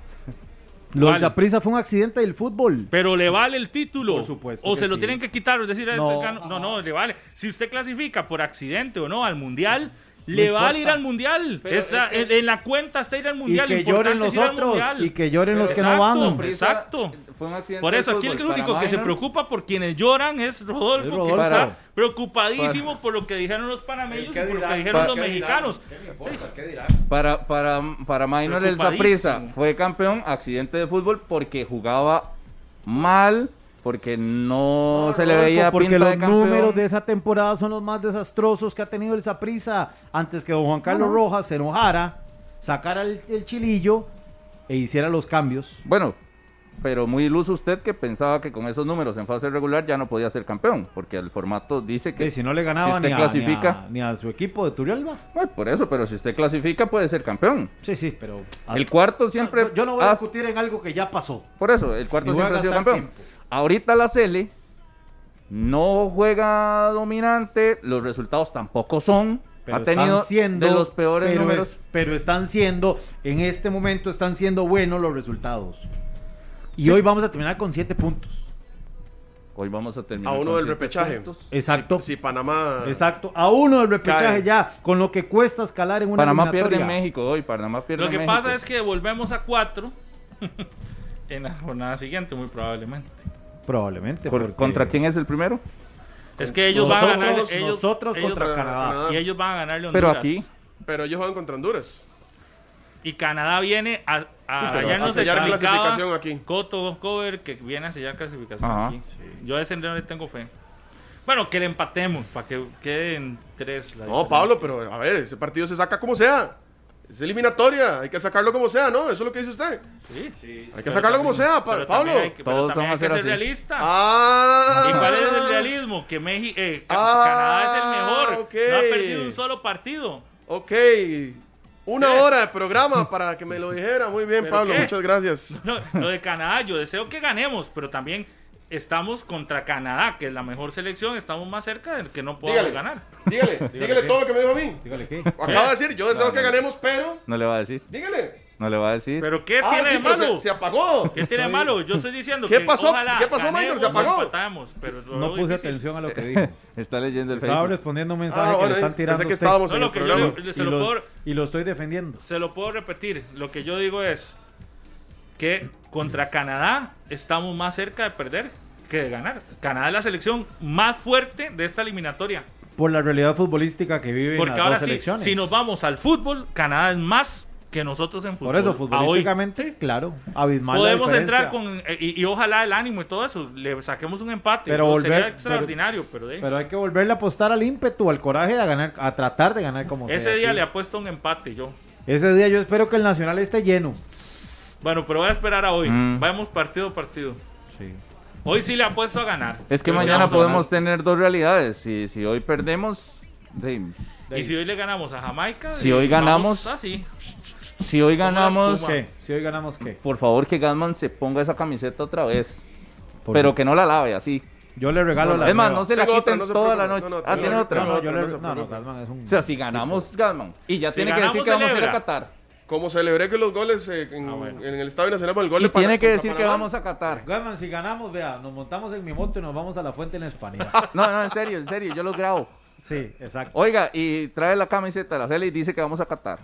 Lo del. Saprissa fue un accidente del fútbol. Pero le vale el título. Por supuesto O que se lo tienen que quitar. Es decir, No. este no, no, le vale. Si usted clasifica por accidente o no al mundial, le vale importa. ir al mundial. Pero Esa- es que- en, la cuenta está ir al Y mundial. que lo importante lloren los es ir al otros. mundial. Y que lloren los que no van. hombre. Exacto. Fue un accidente Por eso aquí el único que se preocupa por quienes lloran es Rodolfo, Es que está Para- preocupadísimo por lo que dijeron los panameños y ¿Qué por lo que dijeron los ¿qué mexicanos. Para, para, para Minor el. Saprissa fue campeón, accidente de fútbol, porque jugaba mal, porque no, se le veía porque pinta los de números de esa temporada son los más desastrosos que ha tenido el Saprissa. Antes que don Juan Carlos Rojas se enojara, sacara el, el chilillo e hiciera los cambios. Bueno, pero muy iluso usted que pensaba que con esos números en fase regular ya no podía ser campeón, porque el formato dice que si no le ganaba si usted ni, a, clasifica, ni, a, ni a su equipo de Turrialba. Bueno, por eso, pero si usted clasifica puede ser campeón. Sí, sí, pero... El cuarto siempre Yo no voy a discutir en algo que ya pasó. Por eso, el cuarto siempre ha sido campeón. tiempo. Ahorita la Cele no juega dominante, los resultados tampoco son. Pero ha tenido siendo, de los peores pero números. es- pero están siendo, en este momento están siendo buenos los resultados. Y Sí. hoy vamos a terminar con siete puntos. Hoy vamos a terminar. A uno con del siete repechaje. puntos. Exacto. Si Panamá. Exacto. A uno del repechaje Cae. ya, con lo que cuesta escalar en una Panamá pierde en. México hoy, Panamá pierde Lo que en pasa México. es que volvemos a cuatro <laughs> en la jornada siguiente, muy probablemente. Probablemente. ¿Por- porque ¿Contra quién es el primero? Es que ellos van a ganar. Nosotros- Ellos, nosotros ellos- contra Canadá. Y ellos van a ganarle a Pero Honduras. aquí, Pero ellos juegan contra Honduras. Y Canadá viene a, a Sí, pero allá a nos sellar clasificación aquí. Coto Cover que viene a sellar clasificación Ajá. aquí. Yo a ese no le tengo fe. Bueno, que le empatemos para que queden tres. la No, diferencia. Pablo, pero a ver, ese partido se saca como sea. Es eliminatoria, hay que sacarlo como sea, ¿no? Eso es lo que dice usted. Sí, sí. Hay que sacarlo como sea, Pa- Pero Pablo. también hay que, pero Todos también a hay que ser ser así. realista. Ah. ¿Y cuál es el realismo? Que México, eh, Ah, Canadá es el mejor. ok. No ha perdido un solo partido. Ok. Una hora de programa para que me lo dijera. Muy bien, ¿Pero Pablo, qué? muchas gracias. No, lo de Canadá, yo deseo que ganemos, pero también estamos contra Canadá, que es la mejor selección. Estamos más cerca de que no podamos Dígale. ganar. Dígale, dígale todo lo que me dijo a mí. Dígale qué. Acaba de decir, yo deseo No, que no. ganemos, pero. no le va a decir. Dígale. No le va a decir. ¿Pero qué Ah, tiene sí, de malo? Se, se apagó. ¿Qué tiene de malo? Yo estoy diciendo ¿Qué que pasó? ojalá ¿Qué pasó, Michael? ¿Se apagó? empatamos, pero lo No puse difícil. atención a lo que dijo. Está leyendo el Estaba Facebook. respondiendo un mensaje Ah, que bueno, le están tirando. que a usted. estábamos No, en lo el que yo programa. le- se y, lo lo, puedo- y lo estoy defendiendo. Se lo puedo repetir. Lo que yo digo es que contra Canadá estamos más cerca de perder que de ganar. Canadá es la selección más fuerte de esta eliminatoria. Por la realidad futbolística que viven Porque las ahora dos sí, selecciones. si nos vamos al fútbol, Canadá es más que nosotros en fútbol. Por eso, hoy. futbolísticamente, claro, abismal Podemos entrar con. eh, Y, y ojalá el ánimo y todo eso. Le saquemos un empate. Pero Sería pero- extraordinario. Pero, de- Pero hay que volverle a apostar al ímpetu, al coraje de ganar, a tratar de ganar como ese sea día aquí. le apuesto un empate yo. Ese día yo espero que el Nacional esté lleno. Bueno, pero voy a esperar a hoy. Mm. Vamos partido a partido. Sí. Hoy sí le apuesto a ganar. Es que Pero mañana podemos tener dos realidades. Si, si hoy perdemos, de- Y si hoy le ganamos a Jamaica. Si y hoy ganamos- vamos así. si hoy ganamos. ¿Qué? Si hoy ganamos, ¿qué? por favor que Gasman se ponga esa camiseta otra vez. Por pero que no la lave así. Yo le regalo No, la es más, no se la Tengo otra, quiten no se toda la noche. No, no, ah, tiene otra. otra. No, no, yo no le- se no, no, preocupe. Gasman es un... O sea, si ganamos, Gasman. Y ya Si tiene que decir que vamos a ir a. Qatar. Como celebré que los goles eh, en, Ah, bueno. en el Estadio Nacional por el gol Y de tiene que decir que vamos a Qatar. Gasman, si ganamos, vea, nos montamos en mi moto y nos vamos a la fuente en la España. No, no, en serio, en serio, yo los grabo. sí, exacto. Oiga, y trae la camiseta de la Cele y dice que vamos a Qatar.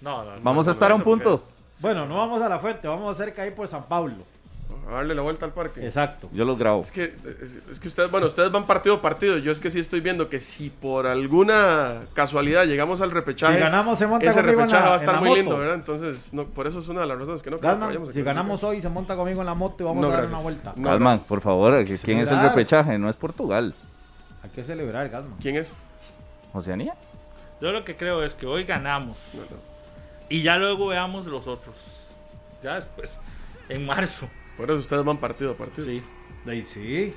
No, no, Vamos no, a estar a un punto. Bueno, no vamos a la fuente, vamos a cerca ahí por San Pablo. A darle la vuelta al parque. Exacto. Yo los grabo. Es que, es, es que ustedes, bueno, ustedes van partido a partido. Yo es que sí estoy viendo que si por alguna casualidad llegamos al repechaje, Si ganamos, se monta ese conmigo en repechaje la- va a estar muy moto. lindo, ¿verdad? Entonces, no, por eso es una de las razones que no creo que Galman, vayamos a si ganamos hoy, se monta conmigo en la moto y vamos No, a dar una vuelta. No. Calman, gracias. por favor, ¿quién es el repechaje? No es Portugal. Hay que celebrar, Galman. ¿Quién es? ¿Oceanía? Yo lo que creo es que hoy ganamos. No, no. Y ya luego veamos los otros. Ya después, en marzo. Por eso ustedes van partido a partido. Sí. Ahí sí.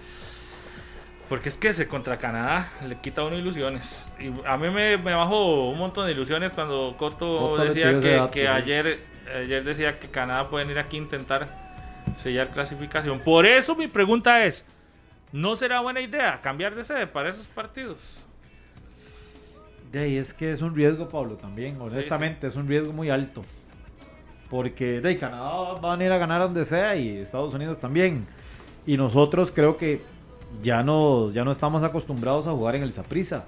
Porque es que ese contra Canadá le quita a uno ilusiones. Y a mí me, me bajó un montón de ilusiones cuando Coto decía que, dato, que sí. ayer, ayer decía que Canadá puede ir aquí a intentar sellar clasificación. Por eso mi pregunta es, ¿no será buena idea cambiar de sede para esos partidos? De ahí es que es un riesgo, Pablo, también. Honestamente, es un riesgo muy alto. Porque de Canadá va a venir a ganar donde sea y Estados Unidos también. Y nosotros creo que ya no, ya no estamos acostumbrados a jugar en el Saprissa.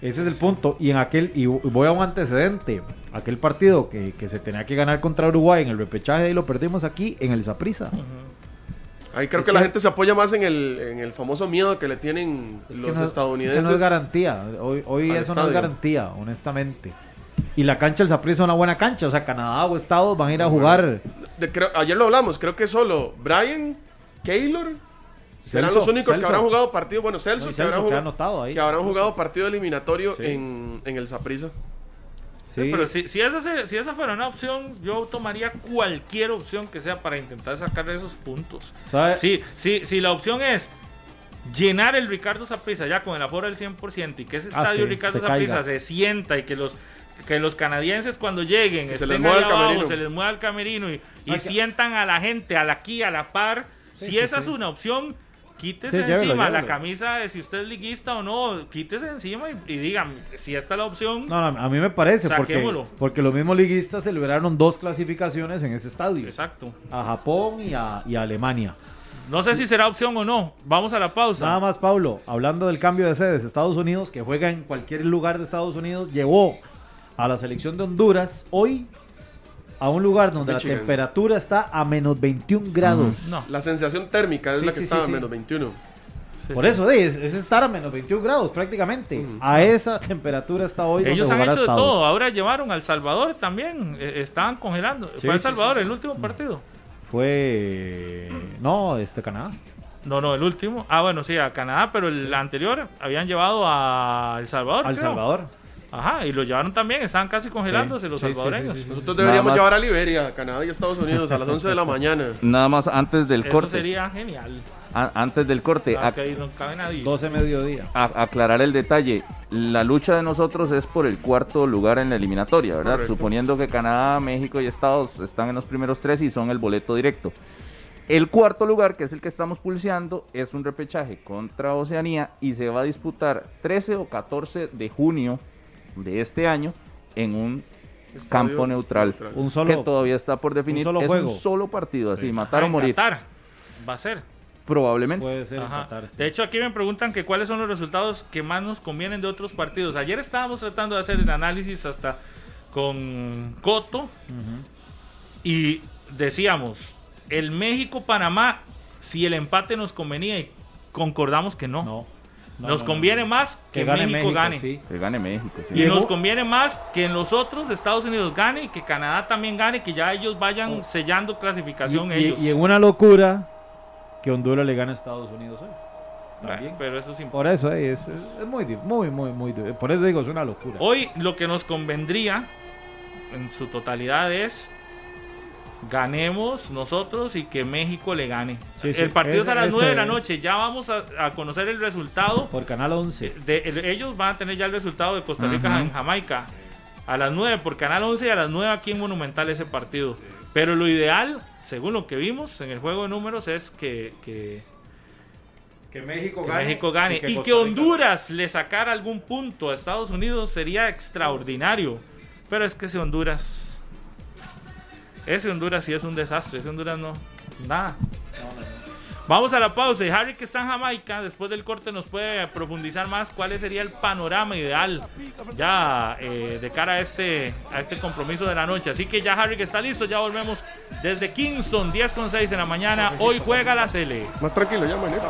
Ese es el punto. Y en aquel, y voy a un antecedente. Aquel partido que, que se tenía que ganar contra Uruguay en el repechaje y lo perdimos aquí en el Saprissa. Ahí creo Es que, la gente se apoya más en el, en el famoso miedo que le tienen Es los no- es estadounidenses. que no es garantía. Hoy, hoy eso no es garantía, honestamente. Y la cancha del Saprissa es una buena cancha. O sea, Canadá o Estados van a ir a jugar. De- creo- ayer lo hablamos, creo que solo Brian, Keylor serán Celso, los únicos Celso. que habrán jugado partido. Bueno, Celso, No, que, habrán que jugado, anotado ahí. que habrán jugado partido eliminatorio Sí. en, en el Saprissa. Sí. Pero si, si, esa, se- si esa fuera una opción, yo tomaría cualquier opción que sea para intentar sacar esos puntos. ¿Sabe? Si, si, si la opción es llenar el Ricardo Saprissa ya con el aforo del 100% y que ese Ah, estadio sí, Ricardo se Saprissa se sienta y que los que los canadienses cuando lleguen se les mueva abajo, camerino. se les mueva el camerino y, y sientan a la gente a la aquí a la par Sí, si sí, esa sí. es una opción quítese Sí, llévelo, encima la camisa de si usted es liguista o no quítese encima y, y digan si esta es la opción No, no, a mí me parece, porque, los mismos liguistas celebraron dos clasificaciones en ese estadio. exacto A Japón y a, y a Alemania. no sé si será opción o no vamos a la pausa Nada más, Pablo, hablando del cambio de sedes, Estados Unidos, que juega en cualquier lugar de Estados Unidos, llevó a la selección de Honduras hoy a un lugar donde Michigan. la temperatura está a menos 21 grados. no La sensación térmica es Sí, la que sí, está sí, a sí. menos 21. Sí, Por sí. eso, de, es, es estar a menos 21 grados prácticamente. Mm. A esa temperatura está hoy. Ellos han hecho de Estados. todo. Ahora llevaron al Salvador también. eh, estaban congelando. Sí, Fue El sí, Salvador sí, el último partido. Fue. No, este Canadá. No, no, el último. Ah, bueno, sí, a Canadá, pero el anterior habían llevado a El Salvador. Al creo. Salvador. Ajá, y lo llevaron también. Estaban casi congelándose Sí, los sí, salvadoreños. sí, sí, sí. Nosotros deberíamos más- llevar a Liberia, Canadá y Estados Unidos a las 11 de la mañana. Nada más antes del Eso corte. sería genial. a- antes del corte. Que ahí no cabe nadie. 12 mediodía. a- aclarar el detalle. La lucha de nosotros es por el cuarto lugar en la eliminatoria, ¿verdad? Correcto. Suponiendo que Canadá, México y Estados están en los primeros tres y son el boleto directo. El cuarto lugar, que es el que estamos pulseando, es un repechaje contra Oceanía y se va a disputar 13 o 14 de junio de este año en un Estadio campo neutral. Un solo. que todavía está por definir. solo es juego. un solo partido, así, matar o morir. Qatar Va a ser. Probablemente. Puede ser en Ajá. Qatar, sí. De hecho, aquí me preguntan que cuáles son los resultados que más nos convienen de otros partidos. Ayer estábamos tratando de hacer el análisis hasta con Coto y decíamos, el México-Panamá, si el empate nos convenía y concordamos que no. No. No, nos no, conviene no. más que, México, gane. sí. Que gane México. sí. Y Llegó- nos conviene más que en los otros Estados Unidos gane y que Canadá también gane, que ya ellos vayan sellando clasificación Oh. Y, y- ellos. y en una locura que Honduras le gane a Estados Unidos hoy. Bueno, pero eso es importante. Por eso eh, es, es- es muy, muy, muy, muy. Por eso digo, es una locura. Hoy lo que nos convendría en su totalidad es ganemos nosotros y que México le gane. Sí, sí, el partido es a las ese 9 de la noche, ya vamos a, a conocer el resultado. Por Canal 11. De, el- ellos van a tener ya el resultado de Costa Rica en Jamaica. A las 9 por Canal 11 y a las 9 aquí en Monumental ese partido. Pero lo ideal, según lo que vimos en el juego de números, es que, que, Que México que México gane. Y que, Honduras le sacara algún punto a Estados Unidos sería extraordinario. Pero es que ese Honduras. Ese Honduras sí es un desastre. Ese Honduras no. Nada. Vamos a la pausa. Y Harry, que está en Jamaica, después del corte nos puede profundizar más cuál sería el panorama ideal ya eh, de cara a este, a este compromiso de la noche. Así que ya Harry, que está listo, ya volvemos desde Kingston, 10 con 6 en la mañana. Hoy juega la Cele. Más tranquilo, ya, mañana.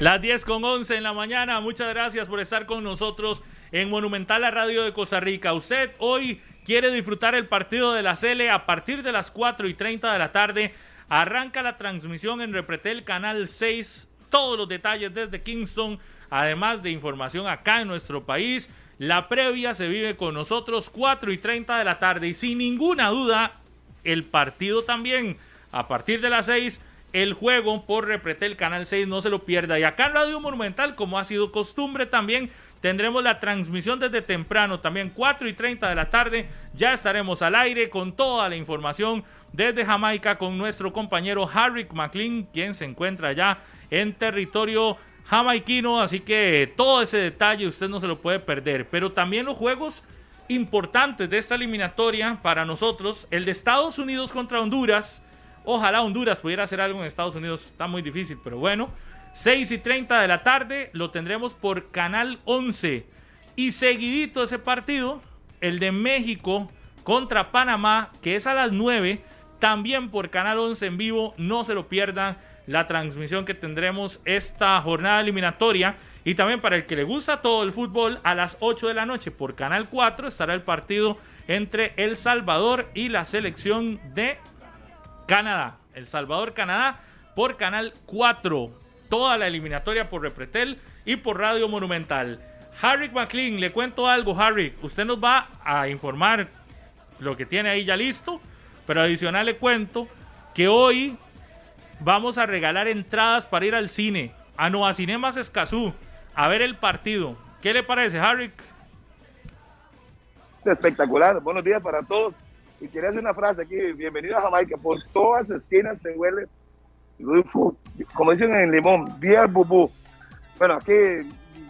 Las 10 con 11 en la mañana. Muchas gracias por estar con nosotros en Monumental la Radio de Costa Rica. Usted hoy quiere disfrutar el partido de la Cele a partir de las 4 y 30 de la tarde. Arranca la transmisión en Repretel Canal 6. Todos los detalles desde Kingston, además de información acá en nuestro país. La previa se vive con nosotros 4 y 30 de la tarde y sin ninguna duda el partido también a partir de las 6 el juego por Repretel Canal 6, no se lo pierda. Y acá en Radio Monumental, como ha sido costumbre también, tendremos la transmisión desde temprano, también 4 y 30 de la tarde. Ya estaremos al aire con toda la información desde Jamaica con nuestro compañero Harry McLean, quien se encuentra ya en territorio jamaiquino. Así que todo ese detalle usted no se lo puede perder. Pero también los juegos importantes de esta eliminatoria para nosotros, el de Estados Unidos contra Honduras Ojalá Honduras pudiera hacer algo en Estados Unidos. Está muy difícil, pero bueno. 6 y 30 de la tarde lo tendremos por Canal 11. Y seguidito ese partido, el de México contra Panamá, que es a las 9, también por Canal 11 en vivo. No se lo pierdan la transmisión que tendremos esta jornada eliminatoria. Y también para el que le gusta todo el fútbol, a las 8 de la noche por Canal 4 estará el partido entre El Salvador y la selección de Canadá. El Salvador, Canadá, por Canal 4. Toda la eliminatoria por Repretel y por Radio Monumental. Harry McLean, le cuento algo, Harry. Usted nos va a informar lo que tiene ahí ya listo. Pero adicional le cuento que hoy vamos a regalar entradas para ir al cine. A Nova Cinemas Escazú. A ver el partido. ¿Qué le parece, Harry? Espectacular. Buenos días para todos. Y quería hacer una frase aquí, bienvenido a Jamaica, por todas esquinas se huele, como dicen en Limón, bien bubú. Bueno, aquí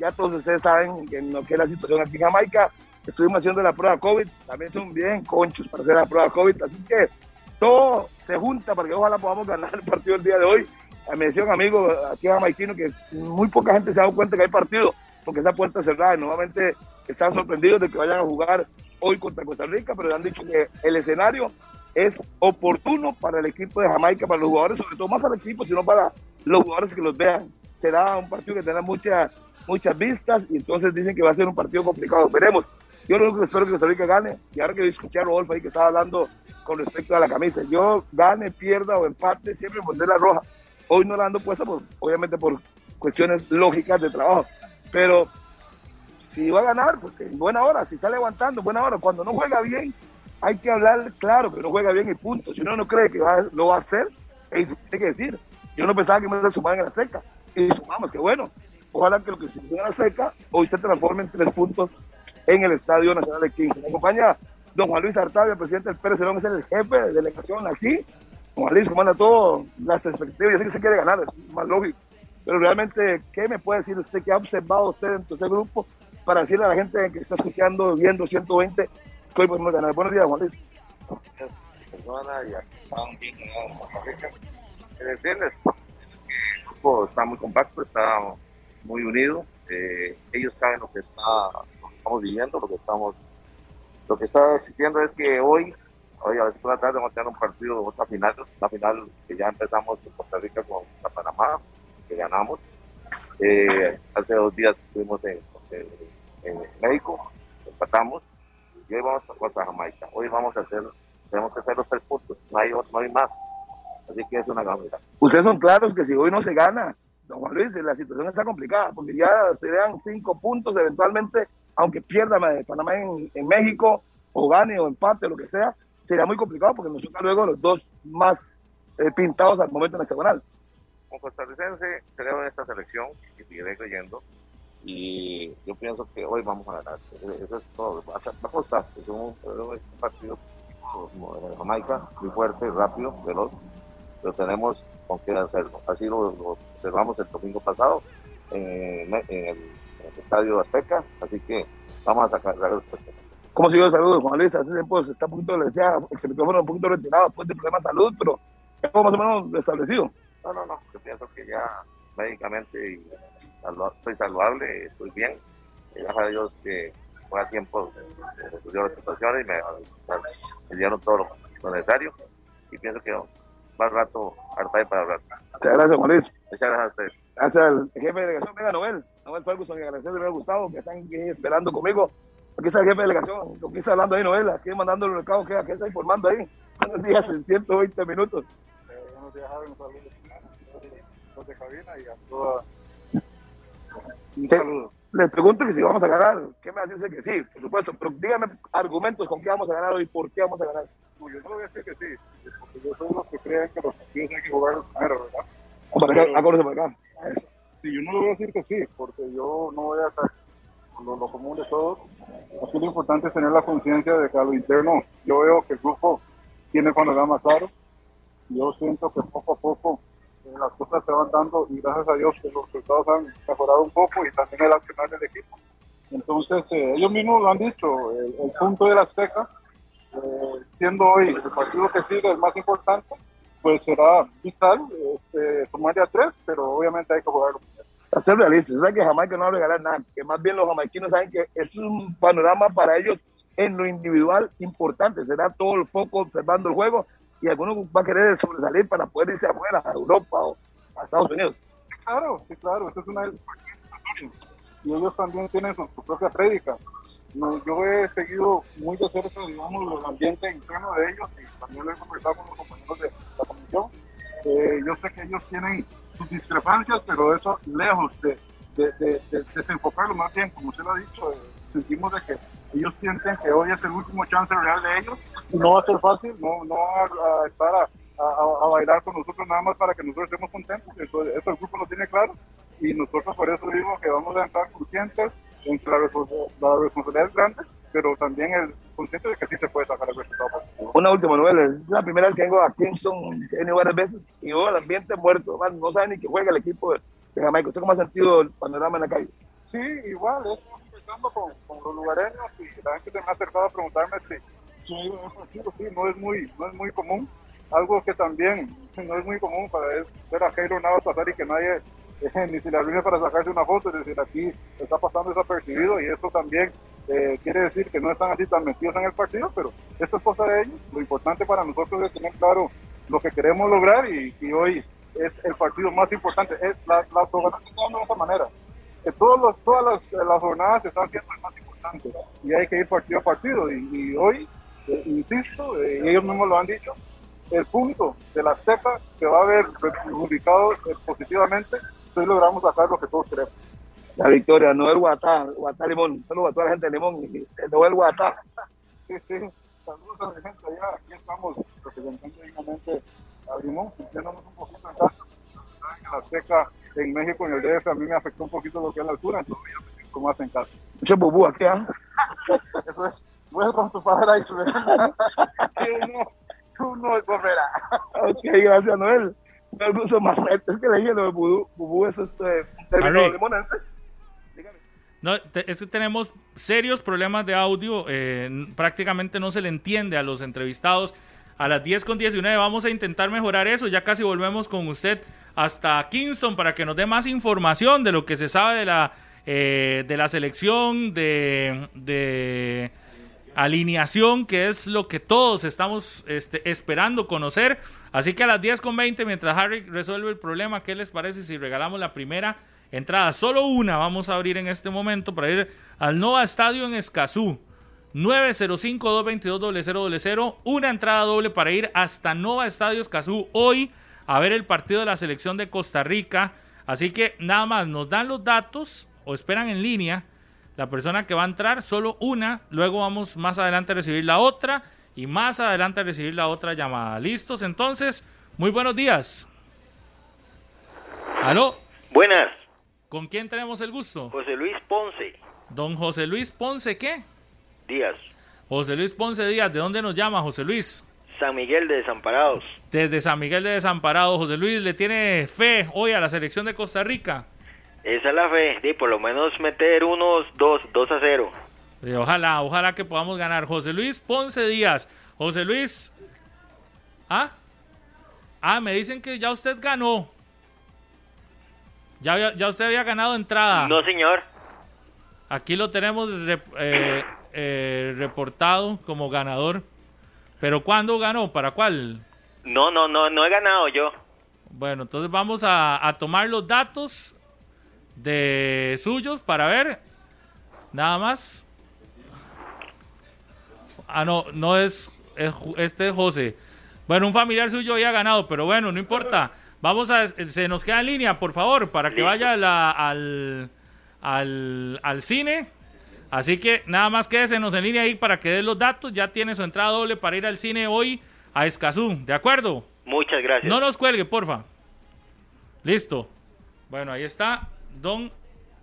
ya todos ustedes saben que lo que es la situación aquí en Jamaica, estuvimos haciendo la prueba COVID, también son bien conchos para hacer la prueba COVID, así es que todo se junta para que ojalá podamos ganar el partido el día de hoy. Me decía un amigo aquí jamaiquino que muy poca gente se ha dado cuenta que hay partido, porque esa puerta cerrada y nuevamente están sorprendidos de que vayan a jugar hoy contra Costa Rica, pero han dicho que el escenario es oportuno para el equipo de Jamaica, para los jugadores, sobre todo más para el equipo, sino para los jugadores que los vean. Será un partido que tendrá muchas muchas vistas y entonces dicen que va a ser un partido complicado. Veremos. Yo lo único que espero que Costa Rica gane, y ahora que escuché a Rodolfo ahí que estaba hablando con respecto a la camisa, yo gane, pierda o empate, siempre pondré la roja. Hoy no la ando puesta, por, obviamente por cuestiones lógicas de trabajo, pero si va a ganar, pues en buena hora, si está levantando, en buena hora. Cuando no juega bien, hay que hablar claro que no juega bien y punto. Si uno no cree que lo va a hacer, hay que decir. Yo no pensaba que me iba a sumar en la seca. Y sumamos, que bueno. Ojalá que lo que se hizo en la seca hoy se transforme en tres puntos en el Estadio Nacional de 15. Me acompaña don Juan Luis Artavia, presidente del Pérez Cerón, es el jefe de delegación aquí. Juan Luis comanda todo, las expectativas, yo sé que se quiere ganar, es más lógico. Pero realmente, ¿qué me puede decir usted? ¿Qué ha observado usted dentro de ese grupo para decirle a la gente que está escuchando, viendo 120, que hoy podemos ganar. Buenos días, Juan Luis. Personas y aquí Rica. decirles el grupo está muy compacto, está muy unido. Eh, ellos saben lo que, está, lo que estamos viviendo, lo que estamos. Lo que está existiendo es que hoy, hoy a las de la tarde, vamos a tener un partido, otra final, la final que ya empezamos en Costa Rica con Panamá, que ganamos. Eh, hace dos días estuvimos en, en en México, empatamos y hoy vamos a contra Jamaica. Hoy vamos a hacer, tenemos que hacer los tres puntos, no hay, no hay más. Así que es una gran Ustedes son claros que si hoy no se gana, don Juan Luis, la situación está complicada, porque ya serían cinco puntos eventualmente, aunque pierda Panamá en, en México, o gane o empate, lo que sea, sería muy complicado porque nos toca luego los dos más eh, pintados al momento nacional. Como costarricense, creo en esta selección y seguiré creyendo y yo pienso que hoy vamos a ganar. Eso es todo. Va a costar, es un, partido de Jamaica, muy fuerte, rápido, veloz, pero tenemos con qué hacerlo. Así lo, observamos el domingo pasado en, el, Estadio Azteca, así que vamos a sacar los ¿Cómo siguió de salud, Juan Luis? Hace tiempo se está un poquito, le decía, ex micrófono un poquito retirado después de problemas de salud, pero ya más o menos restablecido. No, no, no, yo pienso que ya médicamente y estoy saludable, estoy bien. Y gracias a Dios que fue a tiempo se resolvió la situación y me, me dieron todo lo, necesario. Y pienso que más rato harta para hablar. Muchas gracias, Juan Luis. Muchas gracias a ustedes. Gracias al jefe de delegación, venga, Noel. Noel Ferguson, que agradecerle, me ha gustado, que están aquí esperando conmigo. Aquí está el jefe de delegación, ¿con quién está hablando ahí, Noel? Aquí mandando el recado, ¿qué, qué está informando ahí? Buenos días en 120 minutos. buenos días, Javi. Un saludo de cabina y a toda. Un Sí. saludo. Les pregunto que si vamos a ganar, ¿qué me hace que sí? Por supuesto, pero díganme argumentos con qué vamos a ganar hoy, por qué vamos a ganar. No, yo no le voy a decir que sí, porque yo soy los que creen que los partidos hay que jugar primero, ¿verdad? Vamos para acá, acórdese para acá. Sí, yo no le voy a decir que sí, porque yo no voy a estar con lo, lo común de todos. Aquí lo importante es tener la conciencia de que a lo interno yo veo que el grupo tiene panorama claro. Yo siento que poco a poco las cosas se van dando y gracias a Dios que los resultados han mejorado un poco y también el accionar del equipo. Entonces, eh, ellos mismos lo han dicho, el, el punto de la Azteca, eh, siendo hoy el partido que sigue el más importante, pues será vital este, sumarle a tres, pero obviamente hay que jugarlo. Para ser realistas, saben que Jamaica no va a regalar nada, que más bien los jamaiquinos saben que es un panorama para ellos en lo individual importante, será todo el poco observando el juego y algunos va a querer sobresalir para poder irse afuera, a Europa o a Estados Unidos. Claro, sí, claro, eso es una y ellos también tienen su, su propia prédica. No, yo he seguido muy de cerca, digamos, el ambiente interno de ellos y también lo he conversado con los compañeros de la comisión. Eh, yo sé que ellos tienen sus discrepancias, pero eso lejos de, de, de- de desenfocarlo, más bien, como usted lo ha dicho, eh, sentimos de que ellos sienten que hoy es el último chance real de ellos y no va a ser fácil, no, no va a, a estar a, a- a bailar con nosotros nada más para que nosotros estemos contentos. Entonces, eso el grupo lo tiene claro y nosotros por eso digo que vamos a entrar conscientes en que la, la responsabilidad es grande, pero también el consciente de que sí se puede sacar el resultado positivo. Una última novela, es la primera vez que vengo a Kingston, he venido varias veces y veo el ambiente muerto, no saben ni que juega el equipo de, Jamaica. ¿Usted cómo ha sentido el panorama en la calle? Sí, igual, eso conversando con, con los lugareños y la gente se me ha acercado a preguntarme si, si no es muy, no es muy común. Algo que también <laughs> no es muy común para es ver a Navas pasar y que nadie eh, <laughs> ni se le arruine para sacarse una foto, es decir, aquí está pasando desapercibido y eso también eh, quiere decir que no están así tan metidos en el partido, pero eso es cosa de ellos. Lo importante para nosotros es tener claro lo que queremos lograr y, y hoy es el partido más importante. Es la, la de esa manera que todos los, todas las, las jornadas se están haciendo el más importante y hay que ir partido a partido. Y, y hoy, eh, insisto, eh, ellos mismos lo han dicho, el punto de la Azteca se va a ver ubicado positivamente si logramos sacar lo que todos queremos. La victoria, Noel Guatá, Guatá Limón. Saludos a toda la gente de Limón. Noel Guatá. Sí, sí, saludos a la gente allá, aquí estamos representando dignamente a Limón, sintiéndonos un poquito en casa. Que La Azteca en México, en el DF, a mí me afectó un poquito lo que es la altura, entonces ya me siento más en casa. Mucho bubú aquí, ¿ah? Eso es, welcome to paradise, man. uno, uno volverá. Ok, gracias, Noel. Me gusto más. Es que le dije lo de bubú, bubú es este un término limonense. Dígame. No, te- es que tenemos serios problemas de audio. eh, prácticamente no se le entiende a los entrevistados. A las 10 con 19 vamos a intentar mejorar eso. Ya casi volvemos con usted hasta Kingston para que nos dé más información de lo que se sabe de la, eh, de la selección, de, alineación, que es lo que todos estamos este, esperando conocer. Así que a las 10 con 20, mientras Harry resuelve el problema, ¿qué les parece si regalamos la primera entrada? Solo una vamos a abrir en este momento para ir al Nova Estadio en Escazú. 905-222-0000. Una entrada doble para ir hasta Nova Estadio Escazú hoy a ver el partido de la selección de Costa Rica. Así que nada más nos dan los datos o esperan en línea la persona que va a entrar, solo una. Luego vamos más adelante a recibir la otra y más adelante a recibir la otra llamada. ¿Listos? Entonces, muy buenos días. ¿Aló? Buenas, ¿Con quién tenemos el gusto? José Luis Ponce Don José Luis Ponce, ¿qué? Díaz, José Luis Ponce Díaz, ¿de dónde nos llama José Luis? San Miguel de Desamparados. Desde San Miguel de Desamparado. José Luis, ¿le tiene fe hoy a la selección de Costa Rica? Esa es la fe, por lo menos meter unos dos, dos a cero. Sí, ojalá, ojalá que podamos ganar. José Luis Ponce Díaz. José Luis. ¿Ah? Ah, me dicen que ya usted ganó. Ya, había- ya usted había ganado entrada. No, señor. Aquí lo tenemos rep- eh, eh, reportado como ganador. Pero ¿cuándo ganó? ¿Para cuál? No, no, no, no he ganado yo. Bueno, entonces vamos a, a tomar los datos de suyos para ver. Nada más. Ah, no, no es, es este es José. Bueno, un familiar suyo había ganado, pero bueno, no importa. Vamos a, se nos queda en línea, por favor, para que vaya la- al, al, al cine. Así que nada más quédesenos en línea ahí para que dé los datos. Ya tiene su entrada doble para ir al cine hoy a Escazú. ¿De acuerdo? Muchas gracias. No nos cuelgue, porfa. Listo. Bueno, ahí está don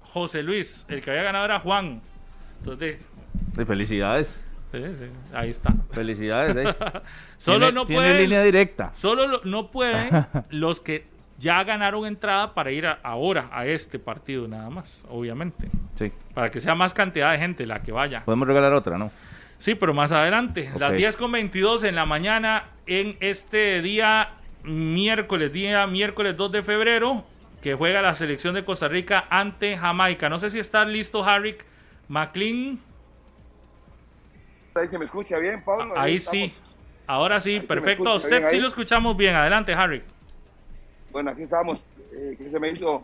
José Luis. El que había ganado era Juan. Entonces, Sí, felicidades. sí, sí, ahí está. Felicidades. ¿eh? <laughs> Solo Tiene- no tiene pueden, línea directa. solo lo- no pueden <laughs> los que ya ganaron entrada para ir a- ahora a este partido nada más, obviamente. Sí. Para que sea más cantidad de gente la que vaya. Podemos regalar otra, ¿no? Sí, pero más adelante. Las Ok. 10 con 22 en la mañana en este día miércoles, día miércoles 2 de febrero, que juega la selección de Costa Rica ante Jamaica. No sé si está listo Harrick McLean. Ahí se me escucha bien, Pablo. Ahí sí. Ahora sí, Ahí perfecto. A usted bien sí lo escuchamos bien. Adelante, Harrick. Bueno, aquí estamos. Eh, ¿Qué se me hizo?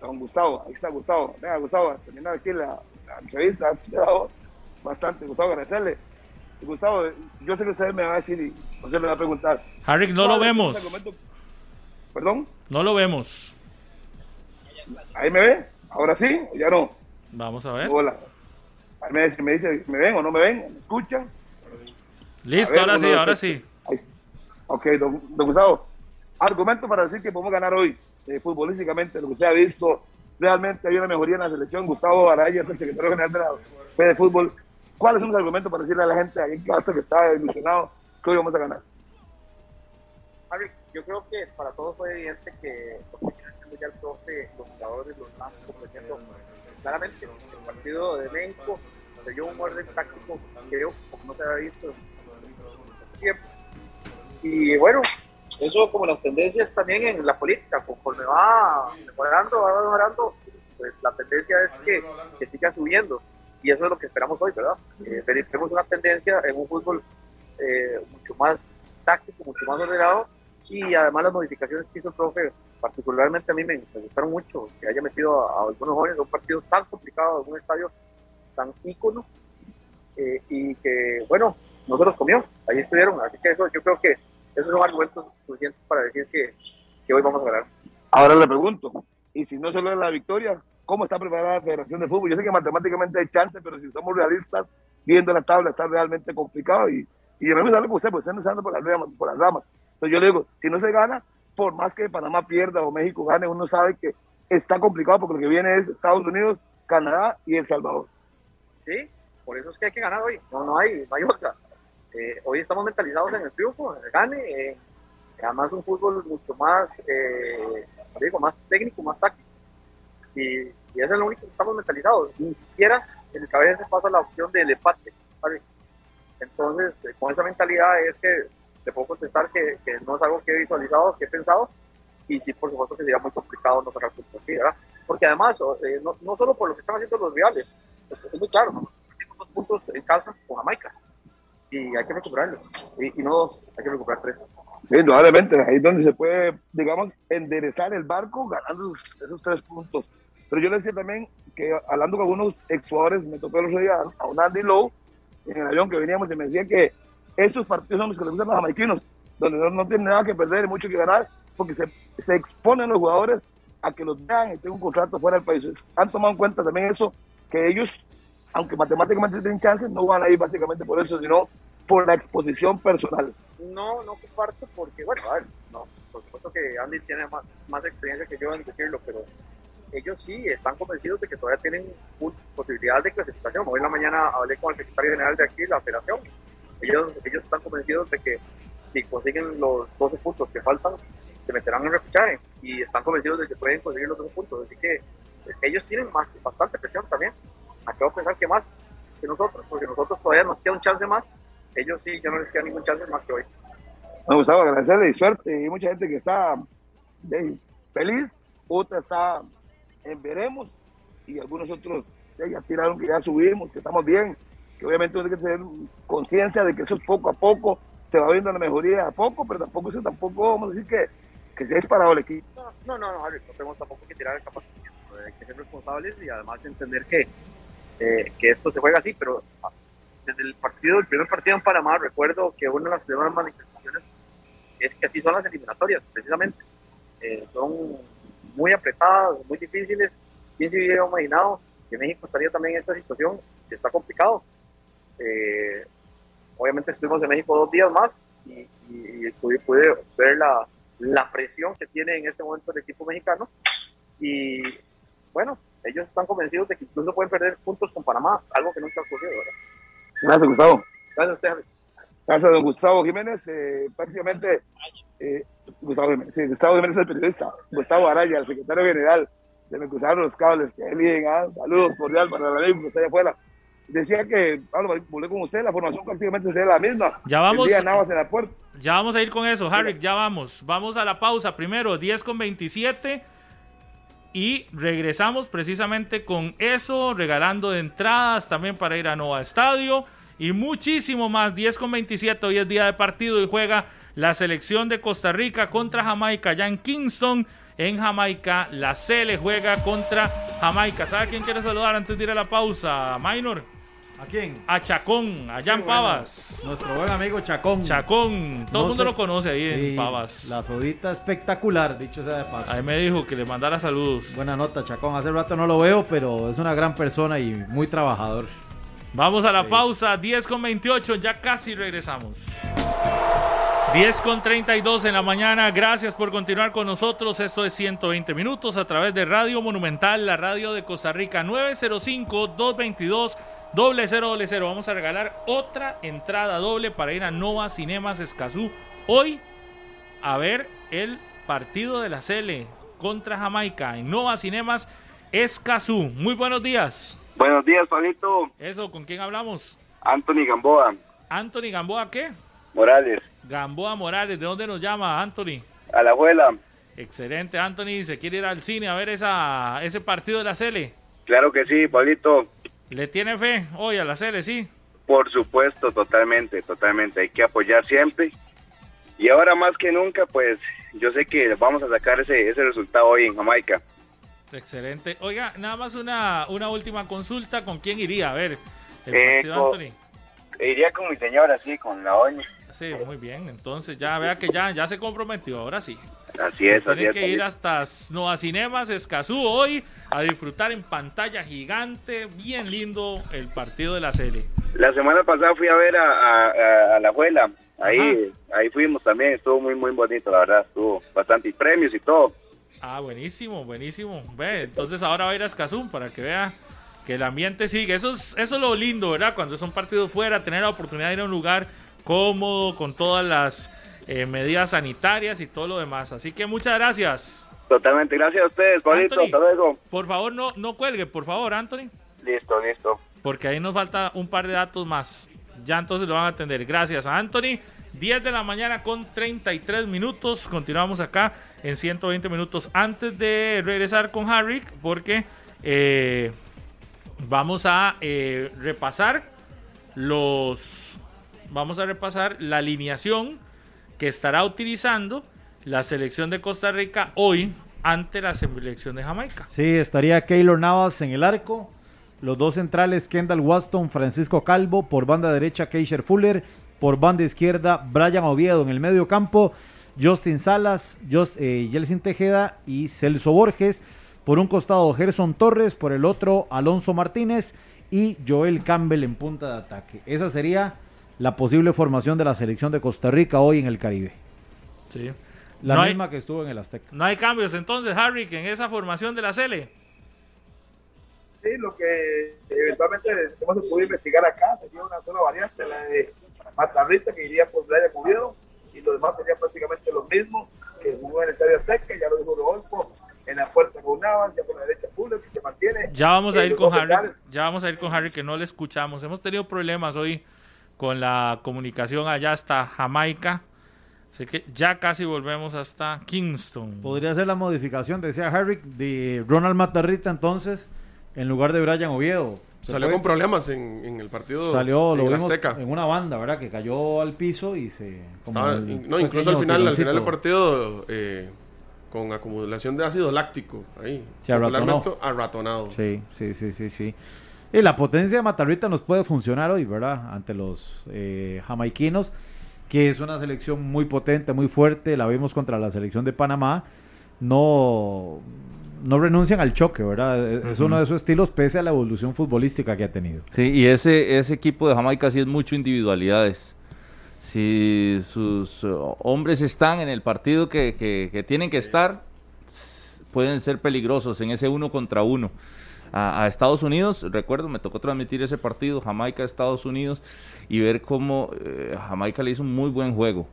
Don Gustavo. Ahí está Gustavo. Venga, Gustavo, a terminar aquí la, la entrevista. <laughs> Ha esperado bastante. Gustavo, agradecerle. Y Gustavo, yo sé que usted me va a decir y usted me va a preguntar. Harrick, no lo ¿cuál es el vemos. Perdón, No lo vemos. ahí me ve. Ahora sí, o ya no. Vamos a ver. Hola. Ahí me dice, me dice, ¿me ven o no me ven? ¿Me escuchan? Listo, ver, ahora sí, ahora sí. Ahí. Ok, don, don Gustavo. Argumento para decir que podemos ganar hoy, eh, futbolísticamente, lo que se ha visto. Realmente hay una mejoría en la selección. Gustavo Araya es el secretario general de la de Fútbol. ¿Cuáles son los argumentos para decirle a la gente ahí en casa que está ilusionado que hoy vamos a ganar? Yo creo que para todos fue evidente que que ya el profe, los jugadores los completando claramente. El partido de México se dio un orden táctico, creo, como no se había visto en tiempo. Y bueno, eso como las tendencias también en la política, conforme va mejorando, va mejorando, pues la tendencia es que, que siga subiendo. Y eso es lo que esperamos hoy, ¿verdad? Eh, tenemos una tendencia en un fútbol eh, mucho más táctico, mucho más ordenado y además las modificaciones que hizo el profe, particularmente a mí me, me gustaron mucho, que haya metido a, algunos jóvenes a un partido tan complicado, en un estadio tan ícono eh, y que, bueno, no se los comió, ahí estuvieron, así que eso yo creo que esos son argumentos suficientes para decir que, que hoy vamos a ganar. Ahora le pregunto, y si no se logra la victoria, ¿cómo está preparada la Federación de Fútbol? Yo sé que matemáticamente hay chance, pero si somos realistas, viendo la tabla está realmente complicado y, y yo me gusta con usted, porque usted no está andando por las, ramas, por las ramas. Entonces yo le digo, si no se gana, por más que Panamá pierda o México gane, uno sabe que está complicado porque lo que viene es Estados Unidos, Canadá y El Salvador. Sí, por eso es que hay que ganar hoy, no, no hay, no hay otra. Eh, hoy estamos mentalizados en el triunfo, en el gane, además un fútbol mucho más, eh, digo, más técnico, más táctico. Y, y eso es lo único que estamos mentalizados. Ni siquiera en el cabeza pasa la opción del empate. Entonces, eh, con esa mentalidad es que te puedo contestar que, no es algo que he visualizado, que he pensado, y sí, por supuesto que sería muy complicado no sacar puntos aquí, ¿verdad? Porque además, no, no solo por lo que están haciendo los rivales, es, es muy claro. Tenemos dos puntos en casa con Jamaica, y hay que recuperarlo, y, y no dos, hay que recuperar tres. Sí, indudablemente, ahí es donde se puede, digamos, enderezar el barco ganando esos, esos tres puntos. Pero yo le decía también que hablando con algunos exjugadores, me tocó el otro día a un Andy Lowe en el avión que veníamos y me decía que esos partidos son los que les gustan a los jamaiquinos, donde no, no tienen nada que perder y mucho que ganar, porque se, se exponen los jugadores a que los vean y tengan un contrato fuera del país. Han tomado en cuenta también eso, que ellos, aunque matemáticamente tienen chances, no van a ir básicamente por eso, sino por la exposición personal. No, no comparto porque, bueno, a ver, no, por supuesto que Andy tiene más, más experiencia que yo en decirlo, pero ellos sí están convencidos de que todavía tienen posibilidad de clasificación. Hoy en la mañana hablé con el secretario general de aquí, la federación. Ellos, ellos están convencidos de que si consiguen los 12 puntos que faltan, se meterán en repechaje y están convencidos de que pueden conseguir los 12 puntos. Así que eh, ellos tienen más, bastante presión también. Acabo de pensar que más. que nosotros, porque nosotros todavía nos queda un chance más. Ellos sí, ya no les queda ningún chance más que hoy. Me gustaba agradecerle y suerte. Hay mucha gente que está eh, feliz, otra está en veremos y algunos otros eh, ya tiraron que ya subimos, que estamos bien, que obviamente uno tiene que tener conciencia de que eso es poco a poco, se va viendo la mejoría a poco, pero tampoco eso tampoco vamos a decir que, que se ha disparado el equipo. No, no, no, Harry, no tenemos tampoco que tirar el capacitamiento, hay que ser responsables y además entender que, eh, que esto se juega así, pero desde el partido, el primer partido en Panamá, recuerdo que una de las primeras manifestaciones es que así son las eliminatorias, precisamente. Eh, son muy apretadas, muy difíciles. ¿Quién se hubiera imaginado que México estaría también en esta situación? Que está complicado. Eh, obviamente estuvimos en México dos días más y, y, y pude, pude ver la, la presión que tiene en este momento el equipo mexicano. Y bueno, ellos están convencidos de que incluso pueden perder puntos con Panamá, algo que nunca ha ocurrido. ¿verdad? Gracias, Gustavo. Gracias a usted, Javi. Gracias, don Gustavo Jiménez. eh, prácticamente, eh, Gustavo Jiménez, sí, Gustavo Jiménez es el periodista. Gustavo Araya, el secretario general. Se me cruzaron los cables. Que bien, ah, saludos cordial para la ley que está allá afuera. Decía que, Pablo, volví con usted, la formación prácticamente sería la misma. Ya vamos. El día Navas en la puerta. Ya vamos a ir con eso, Harry, ya vamos. Vamos a la pausa primero, 10 con 27. Y regresamos precisamente con eso, regalando de entradas también para ir a Nova Estadio y muchísimo más. 10 con 27, hoy es día de partido y juega la selección de Costa Rica contra Jamaica allá en Kingston. En Jamaica, la Cele juega contra Jamaica. ¿Sabe quién quiere saludar antes de ir a la pausa? Minor. ¿A quién? A Chacón, allá en. Pavas. Nuestro buen amigo Chacón. Chacón, todo el No mundo sé- lo conoce ahí Sí, en Pavas. La sodita espectacular, dicho sea de paso. Ahí me dijo que le mandara saludos. Buena nota, Chacón. Hace rato no lo veo, pero es una gran persona y muy trabajador. Vamos a la pausa, 10 con 28, ya casi regresamos. 10 con 32 en la mañana, gracias por continuar con nosotros. Esto es 120 minutos a través de Radio Monumental, la radio de Costa Rica, 905-222. Doble cero, doble cero. Vamos a regalar otra entrada doble para ir a Nova Cinemas Escazú. Hoy a ver el partido de la Cele contra Jamaica en Nova Cinemas Escazú. Muy buenos días. Buenos días, Pablito. Eso, ¿con quién hablamos? Anthony Gamboa, Anthony Gamboa, ¿qué? Morales, Gamboa Morales, ¿de dónde nos llama Anthony? a la abuela. Excelente, Anthony. ¿Se quiere ir al cine a ver esa, ese partido de la Cele? Claro que sí, Pablito. ¿Le tiene fe hoy a la Cele, sí? Por supuesto, totalmente, totalmente. Hay que apoyar siempre. Y ahora más que nunca, pues yo sé que vamos a sacar ese, ese resultado hoy en Jamaica. Excelente. Oiga, nada más una, una última consulta. ¿Con quién iría a ver el Eh, partido, Anthony? Iría con mi señora, sí, con la doña. Sí, muy bien. Entonces ya vea que ya, ya se comprometió. Ahora sí. Así es, así es. que ir hasta Nova Cinemas Escazú hoy a disfrutar en pantalla gigante. Bien lindo el partido de la Cele. La semana pasada fui a ver a, a- a- a la abuela. Ahí, ahí fuimos también. Estuvo muy, muy bonito, la verdad. Estuvo bastante y premios y todo. Ah, buenísimo, buenísimo. Ve, entonces ahora va a ir a Escazú para que vea que el ambiente sigue. Eso es, eso es lo lindo, ¿verdad? Cuando son partidos fuera, tener la oportunidad de ir a un lugar cómodo, con todas las eh, medidas sanitarias y todo lo demás. Así que muchas gracias. Totalmente. Gracias a ustedes, Pablito. Hasta luego. Por favor, no, no cuelgue, por favor, Anthony. Listo, listo. Porque ahí nos falta un par de datos más. Ya entonces lo van a atender. Gracias a Anthony. 10 de la mañana con 33 minutos. Continuamos acá en 120 minutos antes de regresar con Harry. Porque eh, vamos a eh, repasar los. Vamos a repasar la alineación que estará utilizando la selección de Costa Rica hoy ante la selección de Jamaica. Sí, estaría Keylor Navas en el arco. Los dos centrales, Kendall Waston, Francisco Calvo. Por banda derecha, Keisher Fuller. Por banda izquierda, Brian Oviedo en el medio campo. Justin Salas, Just, eh, Tejeda y Celso Borges. Por un costado, Gerson Torres. Por el otro, Alonso Martínez. Y Joel Campbell en punta de ataque. Esa sería la posible formación de la selección de Costa Rica hoy en el Caribe. Sí. La No hay- misma que estuvo en el Azteca. No hay cambios entonces, Harry, que en esa formación de la Cele. Sí, lo que eventualmente hemos podido investigar acá sería una sola variante, la de Matarrita, que iría por Playa Cubierto, y lo demás sería prácticamente lo mismo que jugó en el Estadio Azteca, ya lo dijo Rodolfo, en la puerta con Navas, ya por la derecha Fuller, que se mantiene. Ya vamos a Eh, ir los con Harry. centrales. Ya vamos a ir con Harry que no le escuchamos. Hemos tenido problemas hoy con la comunicación allá hasta Jamaica. Así que ya casi volvemos hasta Kingston. Podría ser la modificación, decía Harry, de Ronald Matarrita entonces, en lugar de Brian Oviedo. ¿Se Salió con problemas en, en el partido Salió, lo en el vimos Azteca. en una banda, ¿verdad? Que cayó al piso y se... como Estaba- el in- no, incluso al final, al final del partido, eh, con acumulación de ácido láctico, ahí. Se arratonó. Arratonado. Sí, sí, sí, sí, sí. Y la potencia de Matarrita nos puede funcionar hoy, ¿verdad? Ante los eh, jamaiquinos, que es una selección muy potente, muy fuerte. La vimos contra la selección de Panamá. No, no renuncian al choque, ¿verdad? Es- Es uno de sus estilos pese a la evolución futbolística que ha tenido. Sí, y ese, ese equipo de Jamaica sí es mucho individualidades. Si sus uh, hombres están en el partido que, que- que tienen que estar, pueden ser peligrosos en ese uno contra uno. A, a Estados Unidos, recuerdo, me tocó transmitir ese partido, Jamaica-Estados Unidos, y ver cómo eh, Jamaica le hizo un muy buen juego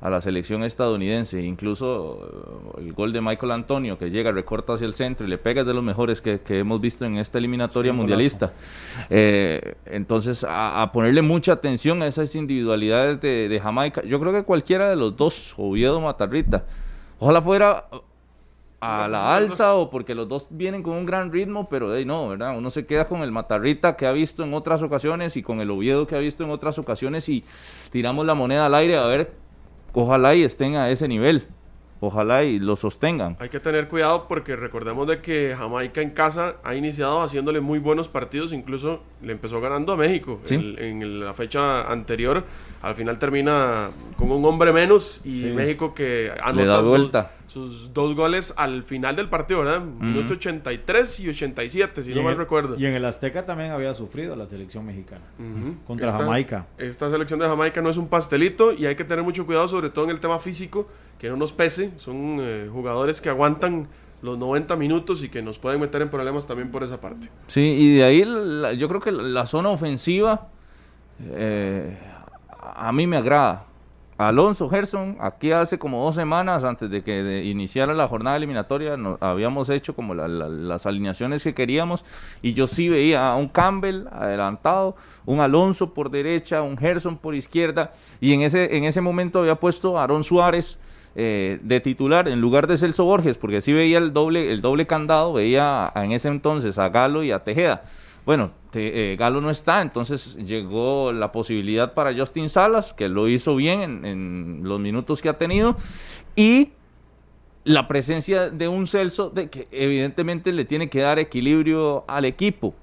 a la selección estadounidense. Incluso eh, el gol de Michael Antonio, que llega, recorta hacia el centro y le pega es de los mejores que, que hemos visto en esta eliminatoria Sí, mundialista. Eh, entonces, a, a ponerle mucha atención a esas individualidades de, de Jamaica. Yo creo que cualquiera de los dos, Oviedo Matarrita, ojalá fuera a la alza o porque los dos vienen con un gran ritmo, pero de ahí no, ¿verdad? Uno se queda con el Matarrita que ha visto en otras ocasiones y con el Oviedo que ha visto en otras ocasiones y tiramos la moneda al aire a ver, ojalá y estén a ese nivel, ojalá y lo sostengan. Hay que tener cuidado porque recordemos de que Jamaica en casa ha iniciado haciéndole muy buenos partidos, incluso le empezó ganando a México Sí. En la fecha anterior. Al final termina con un hombre menos y Sí. México que Le da sus- vuelta. Sus, dos goles al final del partido, ¿verdad? Minuto 83 y 87, si Y no mal el- recuerdo. Y en el Azteca también había sufrido la selección mexicana contra Esta- Jamaica. Esta selección de Jamaica no es un pastelito y hay que tener mucho cuidado, sobre todo en el tema físico, que no nos pese. Son eh, jugadores que aguantan los 90 minutos y que nos pueden meter en problemas también por esa parte. Sí, y de ahí la- yo creo que la, la zona ofensiva eh, a mí me agrada. Alonso Gerson, aquí hace como dos semanas antes de que iniciara la jornada eliminatoria, no- habíamos hecho como la- la- las alineaciones que queríamos y yo sí veía a un Campbell adelantado, un Alonso por derecha, un Gerson por izquierda y en ese, en ese momento había puesto a Aaron Suárez eh, de titular en lugar de Celso Borges, porque sí veía el doble, el doble candado, veía en ese entonces a Galo y a Tejeda. Bueno, te- eh, Galo no está, entonces llegó la posibilidad para Justin Salas, que lo hizo bien en, los minutos que ha tenido, y la presencia de un Celso de que evidentemente le tiene que dar equilibrio al equipo.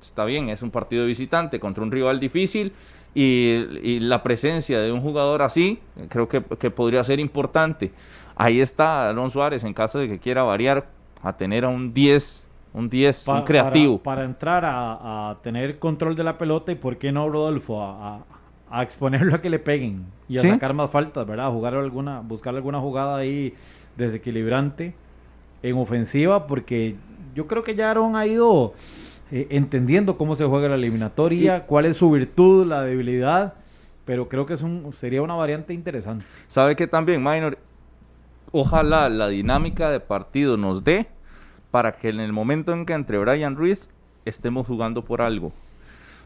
Está bien, es un partido visitante contra un rival difícil y, y la presencia de un jugador así eh, creo que, que podría ser importante. Ahí está Alonso Suárez en caso de que quiera variar a tener a un 10, un 10, Pa- un creativo. Para, para entrar a, a tener control de la pelota y por qué no, Rodolfo, a, a- a exponerlo a que le peguen y a Sí. sacar más faltas, ¿verdad? Jugar alguna, buscar alguna jugada ahí desequilibrante en ofensiva, porque yo creo que ya Aaron ha ido eh, entendiendo cómo se juega la eliminatoria, cuál es su virtud, la debilidad, pero creo que es un, sería una variante interesante. ¿Sabe que también, Minor? Ojalá la dinámica de partido nos dé para que en el momento en que entre Brian Ruiz estemos jugando por algo.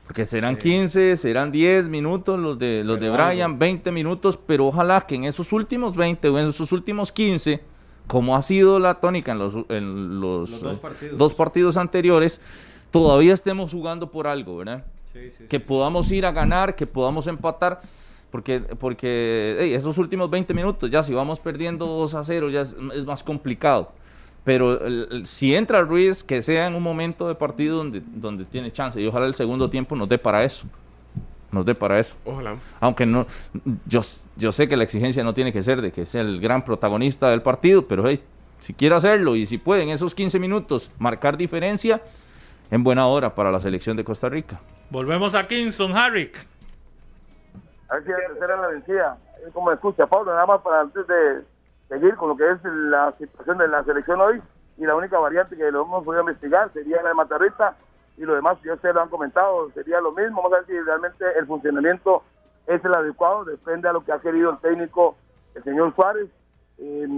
Porque serán 15, serán 10 minutos los de los de Pero algo. Brian, 20 minutos, pero ojalá que en esos últimos 20 o en esos últimos 15, como ha sido la tónica en los, en los, Los dos eh, partidos. dos partidos anteriores, todavía estemos jugando por algo, ¿verdad? que podamos ir a ganar, que podamos empatar, porque, porque hey, esos últimos 20 minutos, ya si vamos perdiendo 2 a 0, ya es, es más complicado. Pero el- si entra Ruiz, que sea en un momento de partido donde, donde tiene chance, y ojalá el segundo tiempo nos dé para eso. Nos dé para eso. Ojalá. Aunque no, yo, yo sé que la exigencia no tiene que ser de que sea el gran protagonista del partido, pero hey, si quiere hacerlo y si puede en esos 15 minutos marcar diferencia, en buena hora para la selección de Costa Rica. Volvemos a Kingston, Harrick. A ver si la tercera es la vencida. Es Como escucha, Pablo, nada más para antes de seguir con lo que es la situación de la selección hoy. Y la única variante que lo hemos podido investigar sería la de Matarrita. Y lo demás, ya ustedes lo han comentado, sería lo mismo. Vamos a ver si realmente el funcionamiento es el adecuado. Depende a lo que ha querido el técnico, el señor Suárez. Eh,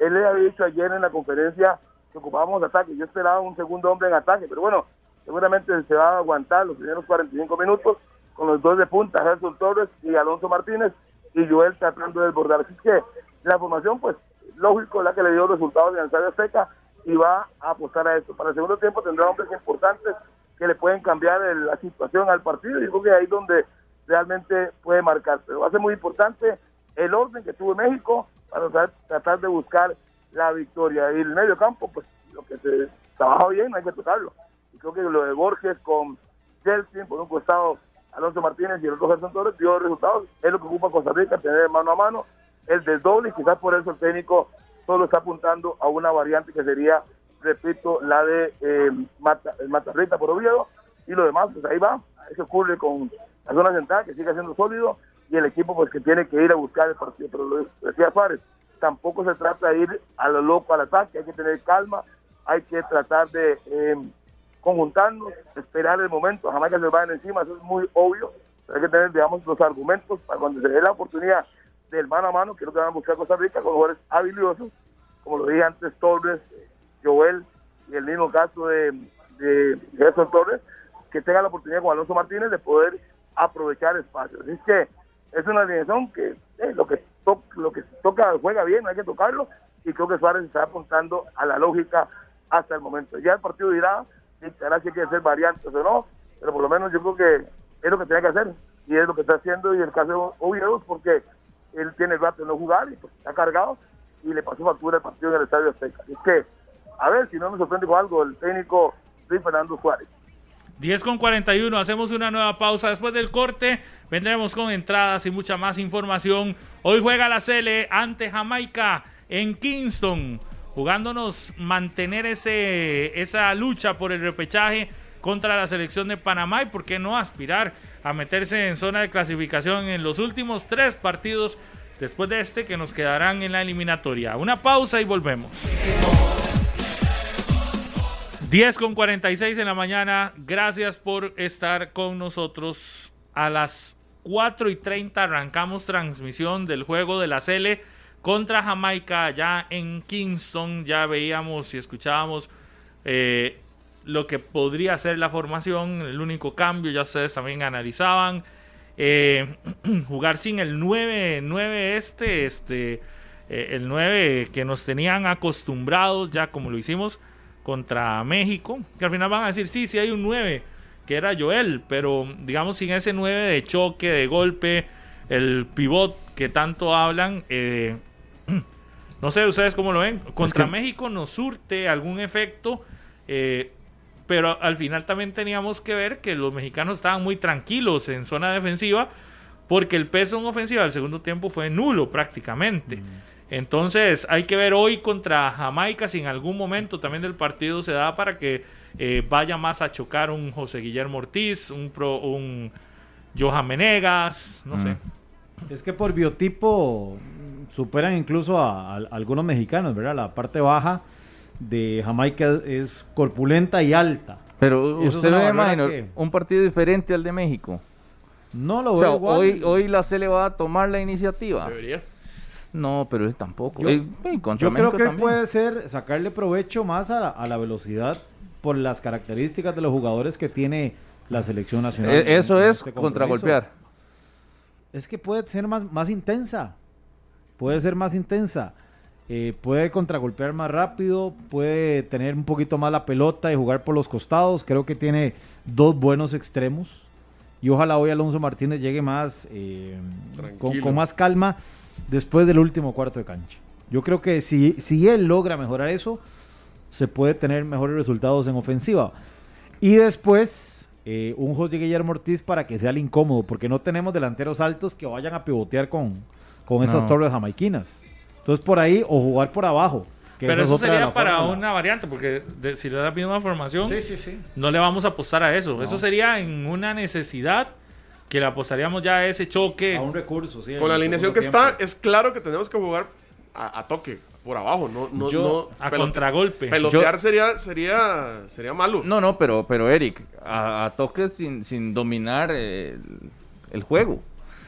él le había dicho ayer en la conferencia que ocupábamos ataque. Yo esperaba un segundo hombre en ataque, pero bueno, seguramente se va a aguantar los primeros 45 minutos con los dos de punta, Gerson Torres y Alonso Martínez, y Joel tratando de desbordar. Así que la formación, pues, lógico, la que le dio resultados el Estadio Azteca y va a apostar a esto. Para el segundo tiempo tendrá hombres importantes que le pueden cambiar el- la situación al partido y creo que ahí donde realmente puede marcar. Pero va a ser muy importante el orden que tuvo México para tratar, de buscar la victoria. Y el medio campo, pues lo que se trabajó bien, no hay que tocarlo. Y creo que lo de Borges con Chelsea, por un costado Alonso Martínez y el otro Gerson dio resultados. Es lo que ocupa Costa Rica, tener mano a mano el del doble y quizás por eso el técnico solo está apuntando a una variante que sería, repito, la de eh, Mata, Matarrita por Oviedo y lo demás, pues ahí va. Eso ocurre con la zona central que sigue siendo sólido y el equipo pues que tiene que ir a buscar el partido. Pero lo decía Suárez, tampoco se trata de ir a lo loco al ataque, hay que tener calma, hay que tratar de eh, conjuntarnos, esperar el momento, jamás que se vayan encima, eso es muy obvio, pero hay que tener, digamos, los argumentos para cuando se dé la oportunidad del mano a mano, que es lo que van a buscar Costa Rica con jugadores habilidosos, como lo dije antes, Torres, Joel y el mismo caso de, de Gerson Torres, que tenga la oportunidad con Alonso Martínez de poder aprovechar espacios. Así que es una alineación que eh, lo que to- lo que toca juega bien, hay que tocarlo, y creo que Suárez está apuntando a la lógica hasta el momento. Ya el partido dirá, dictará si que hacer variantes o no, pero por lo menos yo creo que es lo que tiene que hacer, y es lo que está haciendo, y el caso de Oviedo, porque él tiene rato de no jugar, y pues está cargado, y le pasó factura el partido en el Estadio Azteca. Así que, a ver si no nos sorprende algo el técnico Luis Fernando Suárez. 10 con 41, hacemos una nueva pausa. Después del corte, vendremos con entradas y mucha más información. Hoy juega la Cele ante Jamaica en Kingston, jugándonos mantener ese, esa lucha por el repechaje contra la selección de Panamá y por qué no aspirar a meterse en zona de clasificación en los últimos tres partidos después de este que nos quedarán en la eliminatoria. Una pausa y volvemos. 10 con 46 en la mañana. Gracias por estar con nosotros. A las 4 y 30 arrancamos transmisión del juego de la Cele contra Jamaica allá en Kingston. Ya veíamos y escuchábamos eh, lo que podría ser la formación. El único cambio, ya ustedes también analizaban. Eh, <clears throat> jugar sin el 9, 9 este, este, eh, el 9 que nos tenían acostumbrados ya como lo hicimos contra México, que al final van a decir, sí, sí hay un 9, que era Joel, pero digamos sin ese 9 de choque, de golpe, el pivot que tanto hablan, eh, <clears throat> no sé ustedes cómo lo ven, contra que- México nos surte algún efecto, eh, pero al final también teníamos que ver que los mexicanos estaban muy tranquilos en zona defensiva, porque el peso en ofensiva del segundo tiempo fue nulo prácticamente. Entonces hay que ver hoy contra Jamaica si en algún momento también del partido se da para que eh, vaya más a chocar un José Guillermo Ortiz, un, pro, un Johan Menegas, no sé. Es que por biotipo mm, superan incluso a, a- a algunos mexicanos, ¿verdad? La parte baja de Jamaica es, corpulenta y alta. Pero Eso usted ve, imagino, que- un partido diferente al de México. No lo O veo sea, igual. hoy, hoy la C le va a tomar la iniciativa. Debería. No, pero él tampoco. Yo- creo México que también. puede ser sacarle provecho más a la, a la velocidad por las características de los jugadores que tiene la selección nacional. Eh, Eso en es este contragolpear. Es que puede ser más, más intensa. Puede ser más intensa. Eh, puede contragolpear más rápido. Puede tener un poquito más la pelota y jugar por los costados. Creo que tiene dos buenos extremos. Y ojalá hoy Alonso Martínez llegue más eh, con, con más calma después del último cuarto de cancha. Yo creo que si, si él logra mejorar eso, se puede tener mejores resultados en ofensiva. Y después, eh, un José Guillermo Ortiz para que sea el incómodo, porque no tenemos delanteros altos que vayan a pivotear con, con esas No. torres jamaiquinas. Entonces, por ahí, o jugar por abajo. que Pero eso sería para fórmula. una variante, porque de- si le da la misma formación, Sí, sí, sí. no le vamos a apostar a eso. Eso sería en una necesidad que le apostaríamos ya a ese choque. A un recurso, sí. Con la alineación que está, es claro que tenemos que jugar a, a toque, por abajo, no, no, Yo- no a pelote- contragolpe. Pelotear Yo- sería, sería, sería malo. No, no, pero, pero Eric, a, a toques sin, sin dominar eh, el, el juego.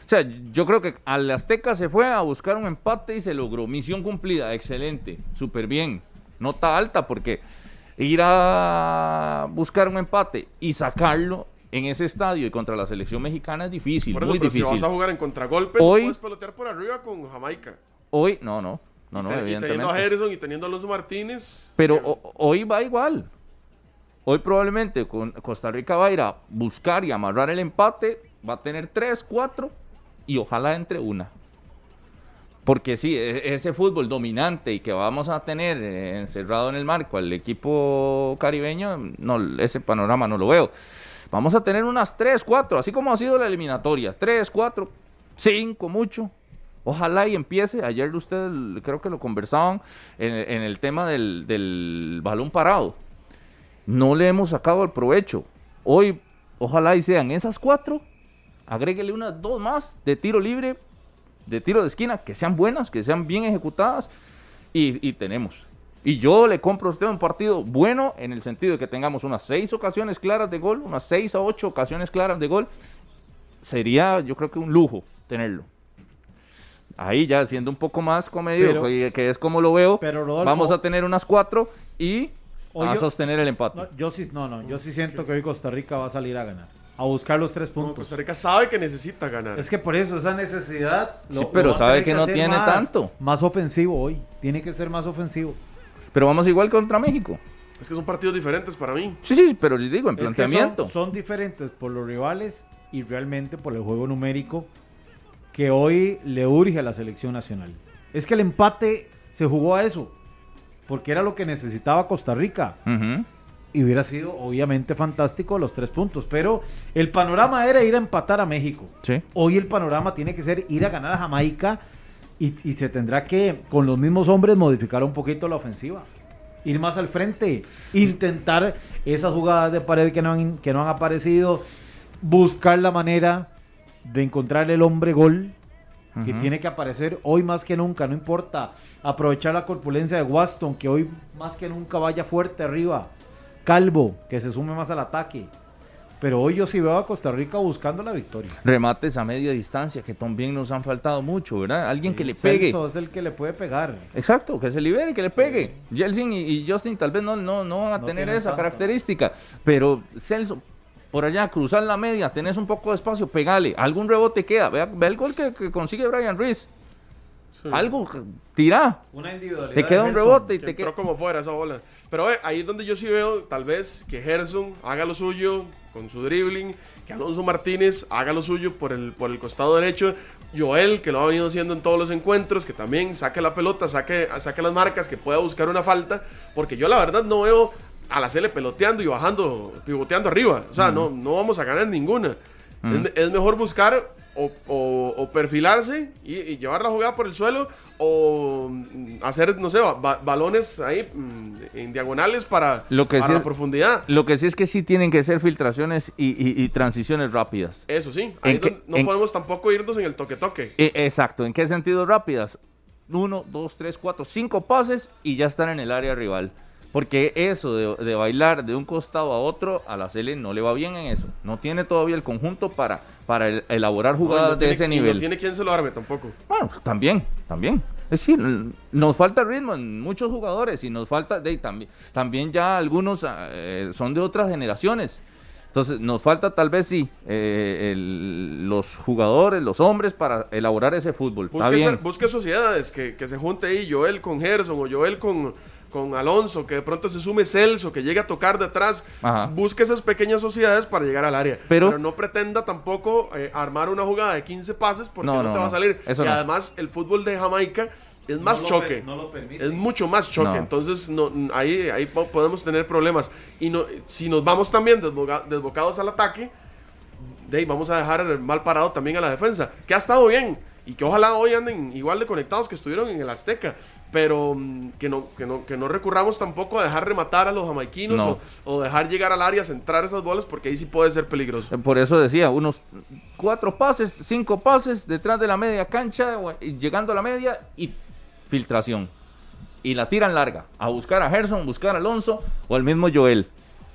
O sea, yo creo que al Azteca se fue a buscar un empate y se logró. Misión cumplida, excelente, súper bien. nota alta, porque ir a buscar un empate y sacarlo en ese estadio y contra la selección mexicana es difícil, Por eso, muy pero si difícil. vas a jugar en contragolpe, Hoy- puedes pelotear por arriba con Jamaica. Hoy, no, no, no, no, Te- y teniendo a evidentemente. Harrison y teniendo a Alonso Martínez. Pero o- hoy va igual. Hoy probablemente con Costa Rica va a ir a buscar y amarrar el empate, va a tener tres, cuatro y ojalá entre una. Porque sí, e- ese fútbol dominante y que vamos a tener eh, encerrado en el marco al equipo caribeño, no, ese panorama no lo veo. Vamos a tener unas tres, cuatro, así como ha sido la eliminatoria, tres, cuatro, cinco, mucho. Ojalá y empiece. Ayer ustedes creo que lo conversaban en, en el tema del, del balón parado. No le hemos sacado el provecho. Hoy, ojalá y sean esas cuatro. Agréguele unas dos más de tiro libre, de tiro de esquina, que sean buenas, que sean bien ejecutadas. Y, y tenemos. Y yo le compro a usted un partido bueno en el sentido de que tengamos unas seis ocasiones claras de gol, unas seis a ocho ocasiones claras de gol. Sería, yo creo que un lujo tenerlo. Ahí ya siendo un poco más comedido, Pero- que es como lo veo, Pero, Rodolfo- vamos a tener unas cuatro y a yo- sostener el empate. No, yo sí, no, no, yo sí siento que hoy Costa Rica va a salir a ganar. A buscar los tres No, puntos. Costa Rica sabe que necesita ganar. Es que por eso, esa necesidad. Sí, pero sabe que no tiene más- tanto. Más ofensivo hoy. Tiene que ser más ofensivo. Pero vamos igual contra México. Es que son partidos diferentes para mí. Sí, sí, pero les digo, en Es planteamiento. son, son diferentes por los rivales y realmente por el juego numérico que hoy le urge a la selección nacional. Es que el empate se jugó a eso, porque era lo que necesitaba Costa Rica. Ujú. Y hubiera sido obviamente fantástico los tres puntos, pero el panorama era ir a empatar a México. Sí. Hoy el panorama tiene que ser ir a ganar a Jamaica y, y se tendrá que, con los mismos hombres, modificar un poquito la ofensiva. Ir más al frente, intentar esas jugadas de pared que no han, que no han aparecido, buscar la manera de encontrar el hombre gol que tiene que aparecer hoy más que nunca, no importa aprovechar la corpulencia de Waston, que hoy más que nunca vaya fuerte arriba, Calvo, que se sume más al ataque. Pero hoy yo sí veo a Costa Rica buscando la victoria. Remates a media distancia, que también nos han faltado mucho, ¿verdad? Alguien que le pegue. Celso es el que le puede pegar. Exacto, que se libere, que le pegue. Jelsin y, y Justin tal vez no, no, no van a No tener esa tanto. característica, pero Celso, por allá, cruzar la media, tenés un poco de espacio, pegale, algún rebote queda, vea, vea el gol que, que consigue Brian Ruiz, Sí. algo, tira, Una individualidad. te queda un rebote y Que te entró queda... como fuera esa bola. Pero eh, ahí es donde yo sí veo, tal vez, que Gerson haga lo suyo con su dribbling, que Alonso Martínez haga lo suyo por el, por el costado derecho, Joel, que lo ha venido haciendo en todos los encuentros, que también saque la pelota, saque, saque las marcas, que pueda buscar una falta, porque yo la verdad no veo a la Cele peloteando y bajando, pivoteando arriba. O sea, no, no vamos a ganar ninguna. Es, es mejor buscar o, o- o perfilarse y, y llevar la jugada por el suelo o mm, hacer, no sé, ba- ba- balones ahí mm, en diagonales para, Lo que para sí la es- profundidad. Lo que sí es que sí tienen que ser filtraciones y, y- y transiciones rápidas. Eso sí, ahí ¿En qué- no, en- podemos tampoco irnos en el toque-toque. E- exacto, ¿en qué sentido rápidas? Uno, dos, tres, cuatro, cinco pases y ya están en el área rival. Porque eso de, de bailar de un costado a otro, a la Cele no le va bien en eso. No tiene todavía el conjunto para, para el- elaborar jugadas no de tiene- ese nivel. No tiene quien se lo arme tampoco. Bueno, también, también. Es decir, nos falta ritmo en muchos jugadores y nos falta, de, también, también ya algunos eh, son de otras generaciones. Entonces, nos falta tal vez sí eh, el- los jugadores, los hombres para elaborar ese fútbol. Está Busque, bien. ser- busque sociedades que, que se junte ahí, Joel con Gerson o Joel con, con Alonso, que de pronto se sume Celso, que llegue a tocar de atrás. Ajá. Busque esas pequeñas sociedades para llegar al área. Pero- Pero, no pretenda tampoco eh, armar una jugada de 15 pases porque No, no, no, te va a no. salir. Eso y no. además, el fútbol de Jamaica es más lo choque. no lo permite. Es mucho más choque, No. entonces no, ahí, ahí po- podemos tener problemas. Y no, si nos vamos también desboga- desbocados al ataque, de ahí vamos a dejar mal parado también a la defensa, que ha estado bien y que ojalá hoy anden igual de conectados que estuvieron en el Azteca, pero mm, que no, que no, que no recurramos tampoco a dejar rematar a los jamaiquinos No. o, o dejar llegar al área, centrar esas bolas, porque ahí sí puede ser peligroso. Eh, Por eso decía, unos cuatro pases, cinco pases detrás de la media cancha, llegando a la media y filtración. Y la tiran larga, a buscar a Gerson, buscar a Alonso o al mismo Joel.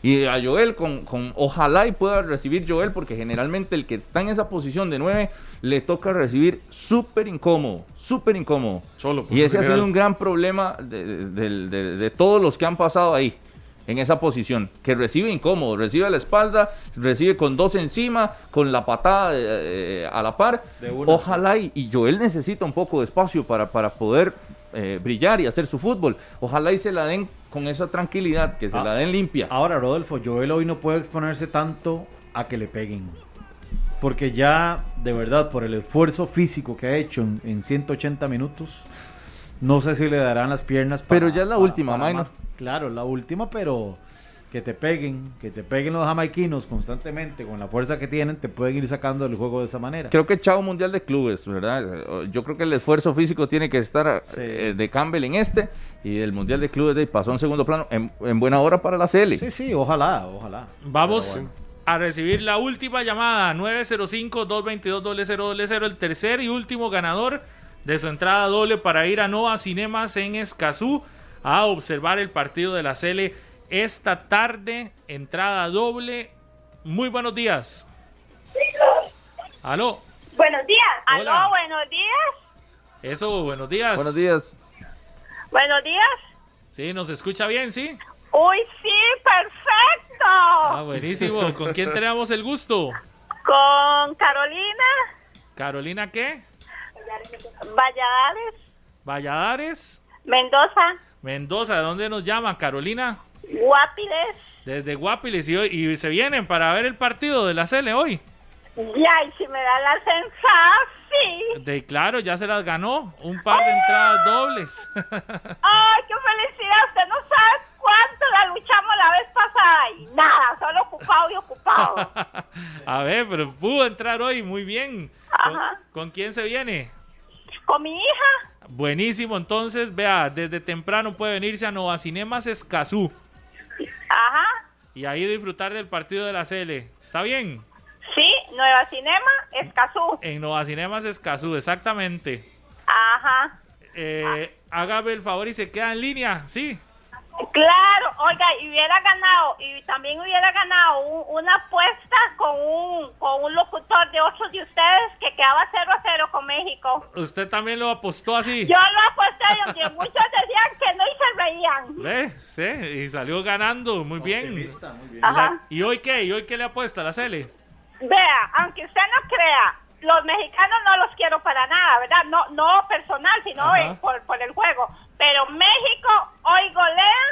Y a Joel, con, con ojalá y pueda recibir Joel, porque generalmente el que está en esa posición de 9 le toca recibir súper incómodo, súper incómodo. Solo. Y ese ha sido un gran problema de, de- de- de todos los que han pasado ahí, en esa posición, que recibe incómodo, recibe a la espalda, recibe con dos encima, con la patada eh, a la par. Ojalá y, y Joel necesita un poco de espacio para, para poder eh, brillar y hacer su fútbol. Ojalá y se la den con esa tranquilidad, que se Ah. la den limpia. Ahora, Rodolfo, Joel hoy no puede exponerse tanto a que le peguen. Porque ya, de verdad, por el esfuerzo físico que ha hecho en, en 180 minutos, no sé si le darán las piernas Pero ya es la última, más. Claro, la última, pero que te peguen, que te peguen los jamaiquinos constantemente, con la fuerza que tienen, te pueden ir sacando del juego de esa manera. Creo que Chavo Mundial de Clubes, ¿verdad? Yo creo que el esfuerzo físico tiene que estar Sí. eh, de Campbell en este y el Mundial de Clubes de pasó en segundo plano en, en buena hora para la CL. Sí, sí, ojalá, ojalá. Vamos a recibir la última llamada, 905-222-0000, el tercer y último ganador de su entrada doble para ir a Nova Cinemas en Escazú a observar el partido de la Cele esta tarde, entrada doble. Muy buenos días. Aló, Buenos días. Hola. Aló, buenos días. eso, buenos días. Buenos días. Buenos días. Sí, nos escucha bien, ¿sí? Uy, sí, perfecto. Ah, buenísimo. ¿Con quién tenemos el gusto? Con Carolina Carolina, ¿qué? Valladares Valladares, Mendoza, Mendoza, ¿de dónde nos llama? Carolina. Guapiles. Desde Guapiles y, hoy- y se vienen para ver el partido de la Cele hoy. Ya, y si me da la sensación. De claro, ya se las ganó. Un par de entradas dobles. <laughs> Ay, qué felicidad. Usted no sabe cuánto la luchamos la vez pasada. Y nada, solo ocupado y ocupado. <laughs> A ver, pero pudo entrar hoy muy bien. ¿Con, Ajá. con quién se viene? Con mi hija. Buenísimo, entonces, vea, desde temprano puede venirse a Nova Cinemas Escazú Ajá. y ahí disfrutar del partido de la Cele. ¿Está bien? Sí, Nueva Cinema, Escazú. En Nova Cinemas Escazú, exactamente. Ajá. Eh, hágame el favor y se queda en línea, ¿sí? Claro, oiga, y hubiera ganado, y también hubiera ganado un- una apuesta con un, con un locutor de otros de ustedes que quedaba 0 a 0 con México. Usted también lo apostó así. Yo lo aposté y donde muchos decían que no y se reían. ¿Ve? Sí, y salió ganando, muy bien. Ajá. ¿Y hoy qué? ¿Y hoy qué le apuesta la Cele? Vea, aunque usted no crea, los mexicanos no los quiero para nada, ¿verdad? No, no personal, sino eh, por, por el juego. Pero México hoy golea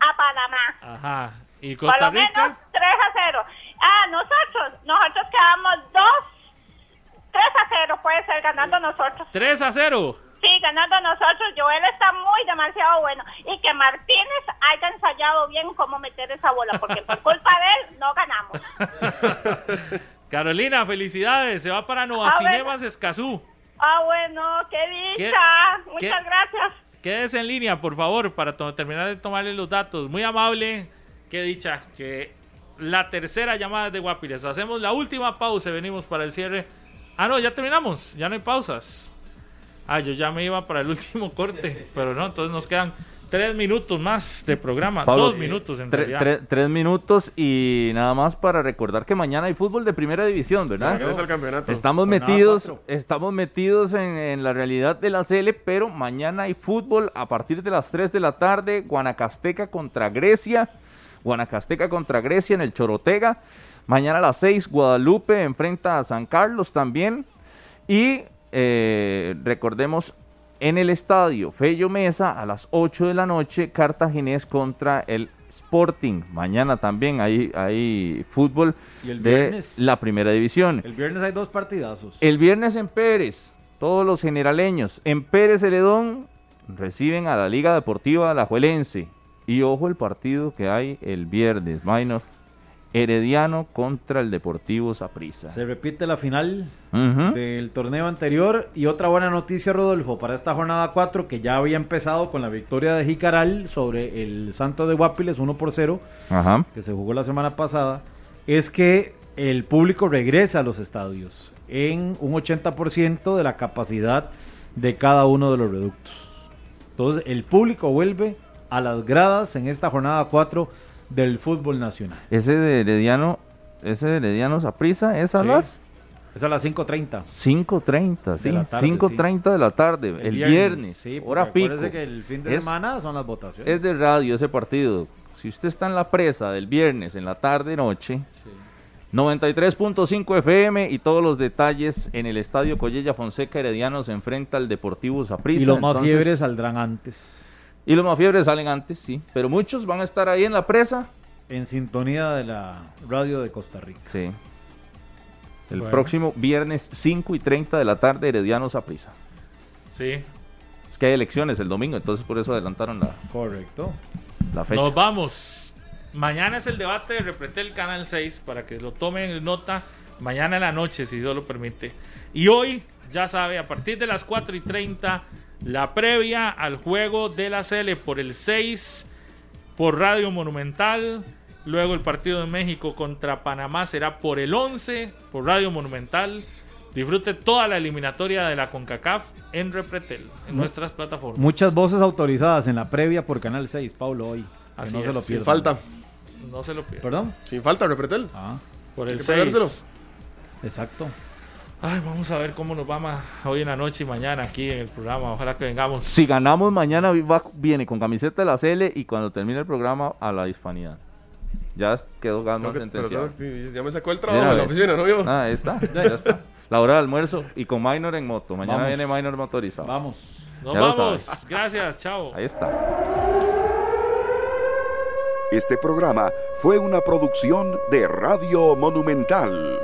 a Panamá. Ajá. ¿Y Por Costa lo menos Rica? 3 a 0. Ah, nosotros, nosotros quedamos 2, 3 a 0 puede ser ganando nosotros. 3 a 0. Sí, ganando nosotros. Joel está muy demasiado bueno. Y que Martínez haya ensayado bien cómo meter esa bola, porque por <laughs> culpa de él no ganamos. <laughs> Carolina, felicidades. Se va para Nova Ah, bueno. Cinemas Escazú. Ah, bueno, qué ¿Qué- dicha. Muchas qué- gracias. Quédese en línea, por favor, para terminar de tomarle los datos. Muy amable. Qué dicha que la tercera llamada de Guapiles. Hacemos la última pausa y venimos para el cierre. Ah, no, ya terminamos. Ya no hay pausas. Ah, yo ya me iba para el <laughs> último corte. Pero no, entonces nos quedan tres minutos más de programa. Pablo, Dos minutos en Tre- realidad. tre- tres minutos y nada más para recordar que mañana hay fútbol de primera división, ¿verdad? Regresa al campeonato. Estamos Jornada metidos, cuatro. estamos metidos en, en la realidad de la CL, pero mañana hay fútbol a partir de las 3 de la tarde, Guanacasteca contra Grecia, Guanacasteca contra Grecia en el Chorotega. Mañana a las 6 Guadalupe enfrenta a San Carlos también. Y eh, recordemos en el estadio Fello Mesa a las 8 de la noche, Cartaginés contra el Sporting. Mañana también hay, hay fútbol Y el de viernes- la primera división. El viernes hay dos partidazos. El viernes en Pérez, todos los generaleños en Pérez Celedón reciben a la Liga Deportiva Alajuelense. Y ojo el partido que hay el viernes, minor. Herediano contra el Deportivo Saprissa. Se repite la final del torneo anterior. Y otra buena noticia, Rodolfo, para esta jornada 4, que ya había empezado con la victoria de Jicaral sobre el Santo de Guapiles 1 por 0, Ajá. que se jugó la semana pasada, es que el público regresa a los estadios en un 80% de la capacidad de cada uno de los reductos. Entonces, el público vuelve a las gradas en esta jornada 4 del fútbol nacional. Ese de Herediano, ese de Herediano Saprissa es a Sí. las Es a las 5.30. 5.30, sí, la tarde, 5.30 de la tarde, el, viernes, Sí, hora pico. que el fin de Es- semana son las votaciones. Es de radio ese partido. Si usted está en la presa del viernes en la tarde noche, 93.5 FM y todos los detalles en el estadio Collella Fonseca Herediano se enfrenta al Deportivo Saprissa. y los más entonces- fiebres saldrán antes. Y los más fiebres salen antes, sí. Pero muchos van a estar ahí en la presa. En sintonía de la radio de Costa Rica. Sí. El Bueno. próximo viernes 5 y 30 de la tarde, Herediano Saprissa. Sí. Es que hay elecciones el domingo, entonces por eso adelantaron la, Correcto. la fecha. Nos vamos. Mañana es el debate de Repretel Canal 6 para que lo tomen en nota mañana en la noche, si Dios lo permite. Y hoy, ya sabe, a partir de las 4 y 30, la previa al juego de la Cele por el 6 por Radio Monumental. Luego el partido de México contra Panamá será por el 11 por Radio Monumental. Disfrute toda la eliminatoria de la CONCACAF en Repretel, en nuestras plataformas. Muchas voces autorizadas en la previa por Canal 6, Pablo, hoy. Así no se es. lo Sin pierdan. falta. No se lo pierdan. ¿Perdón? Sin falta, Repretel. Ah, Por el que perdérselo. 6. exacto. Ay, vamos a ver cómo nos va ma- hoy en la noche y mañana aquí en el programa. Ojalá que vengamos. Si ganamos mañana, va- viene con camiseta de la CL y cuando termine el programa a la hispanidad. Ya quedó más que- sentenciado. pero tengo- sí, ya me sacó el trabajo de la oficina, ¿no? Yo. Ah, ahí está, <laughs> ya está. La hora de almuerzo y con Minor en moto. Mañana Vamos. viene Minor motorizado. Vamos. Nos Ya vamos. Gracias. Chao. Ahí está. Este programa fue una producción de Radio Monumental.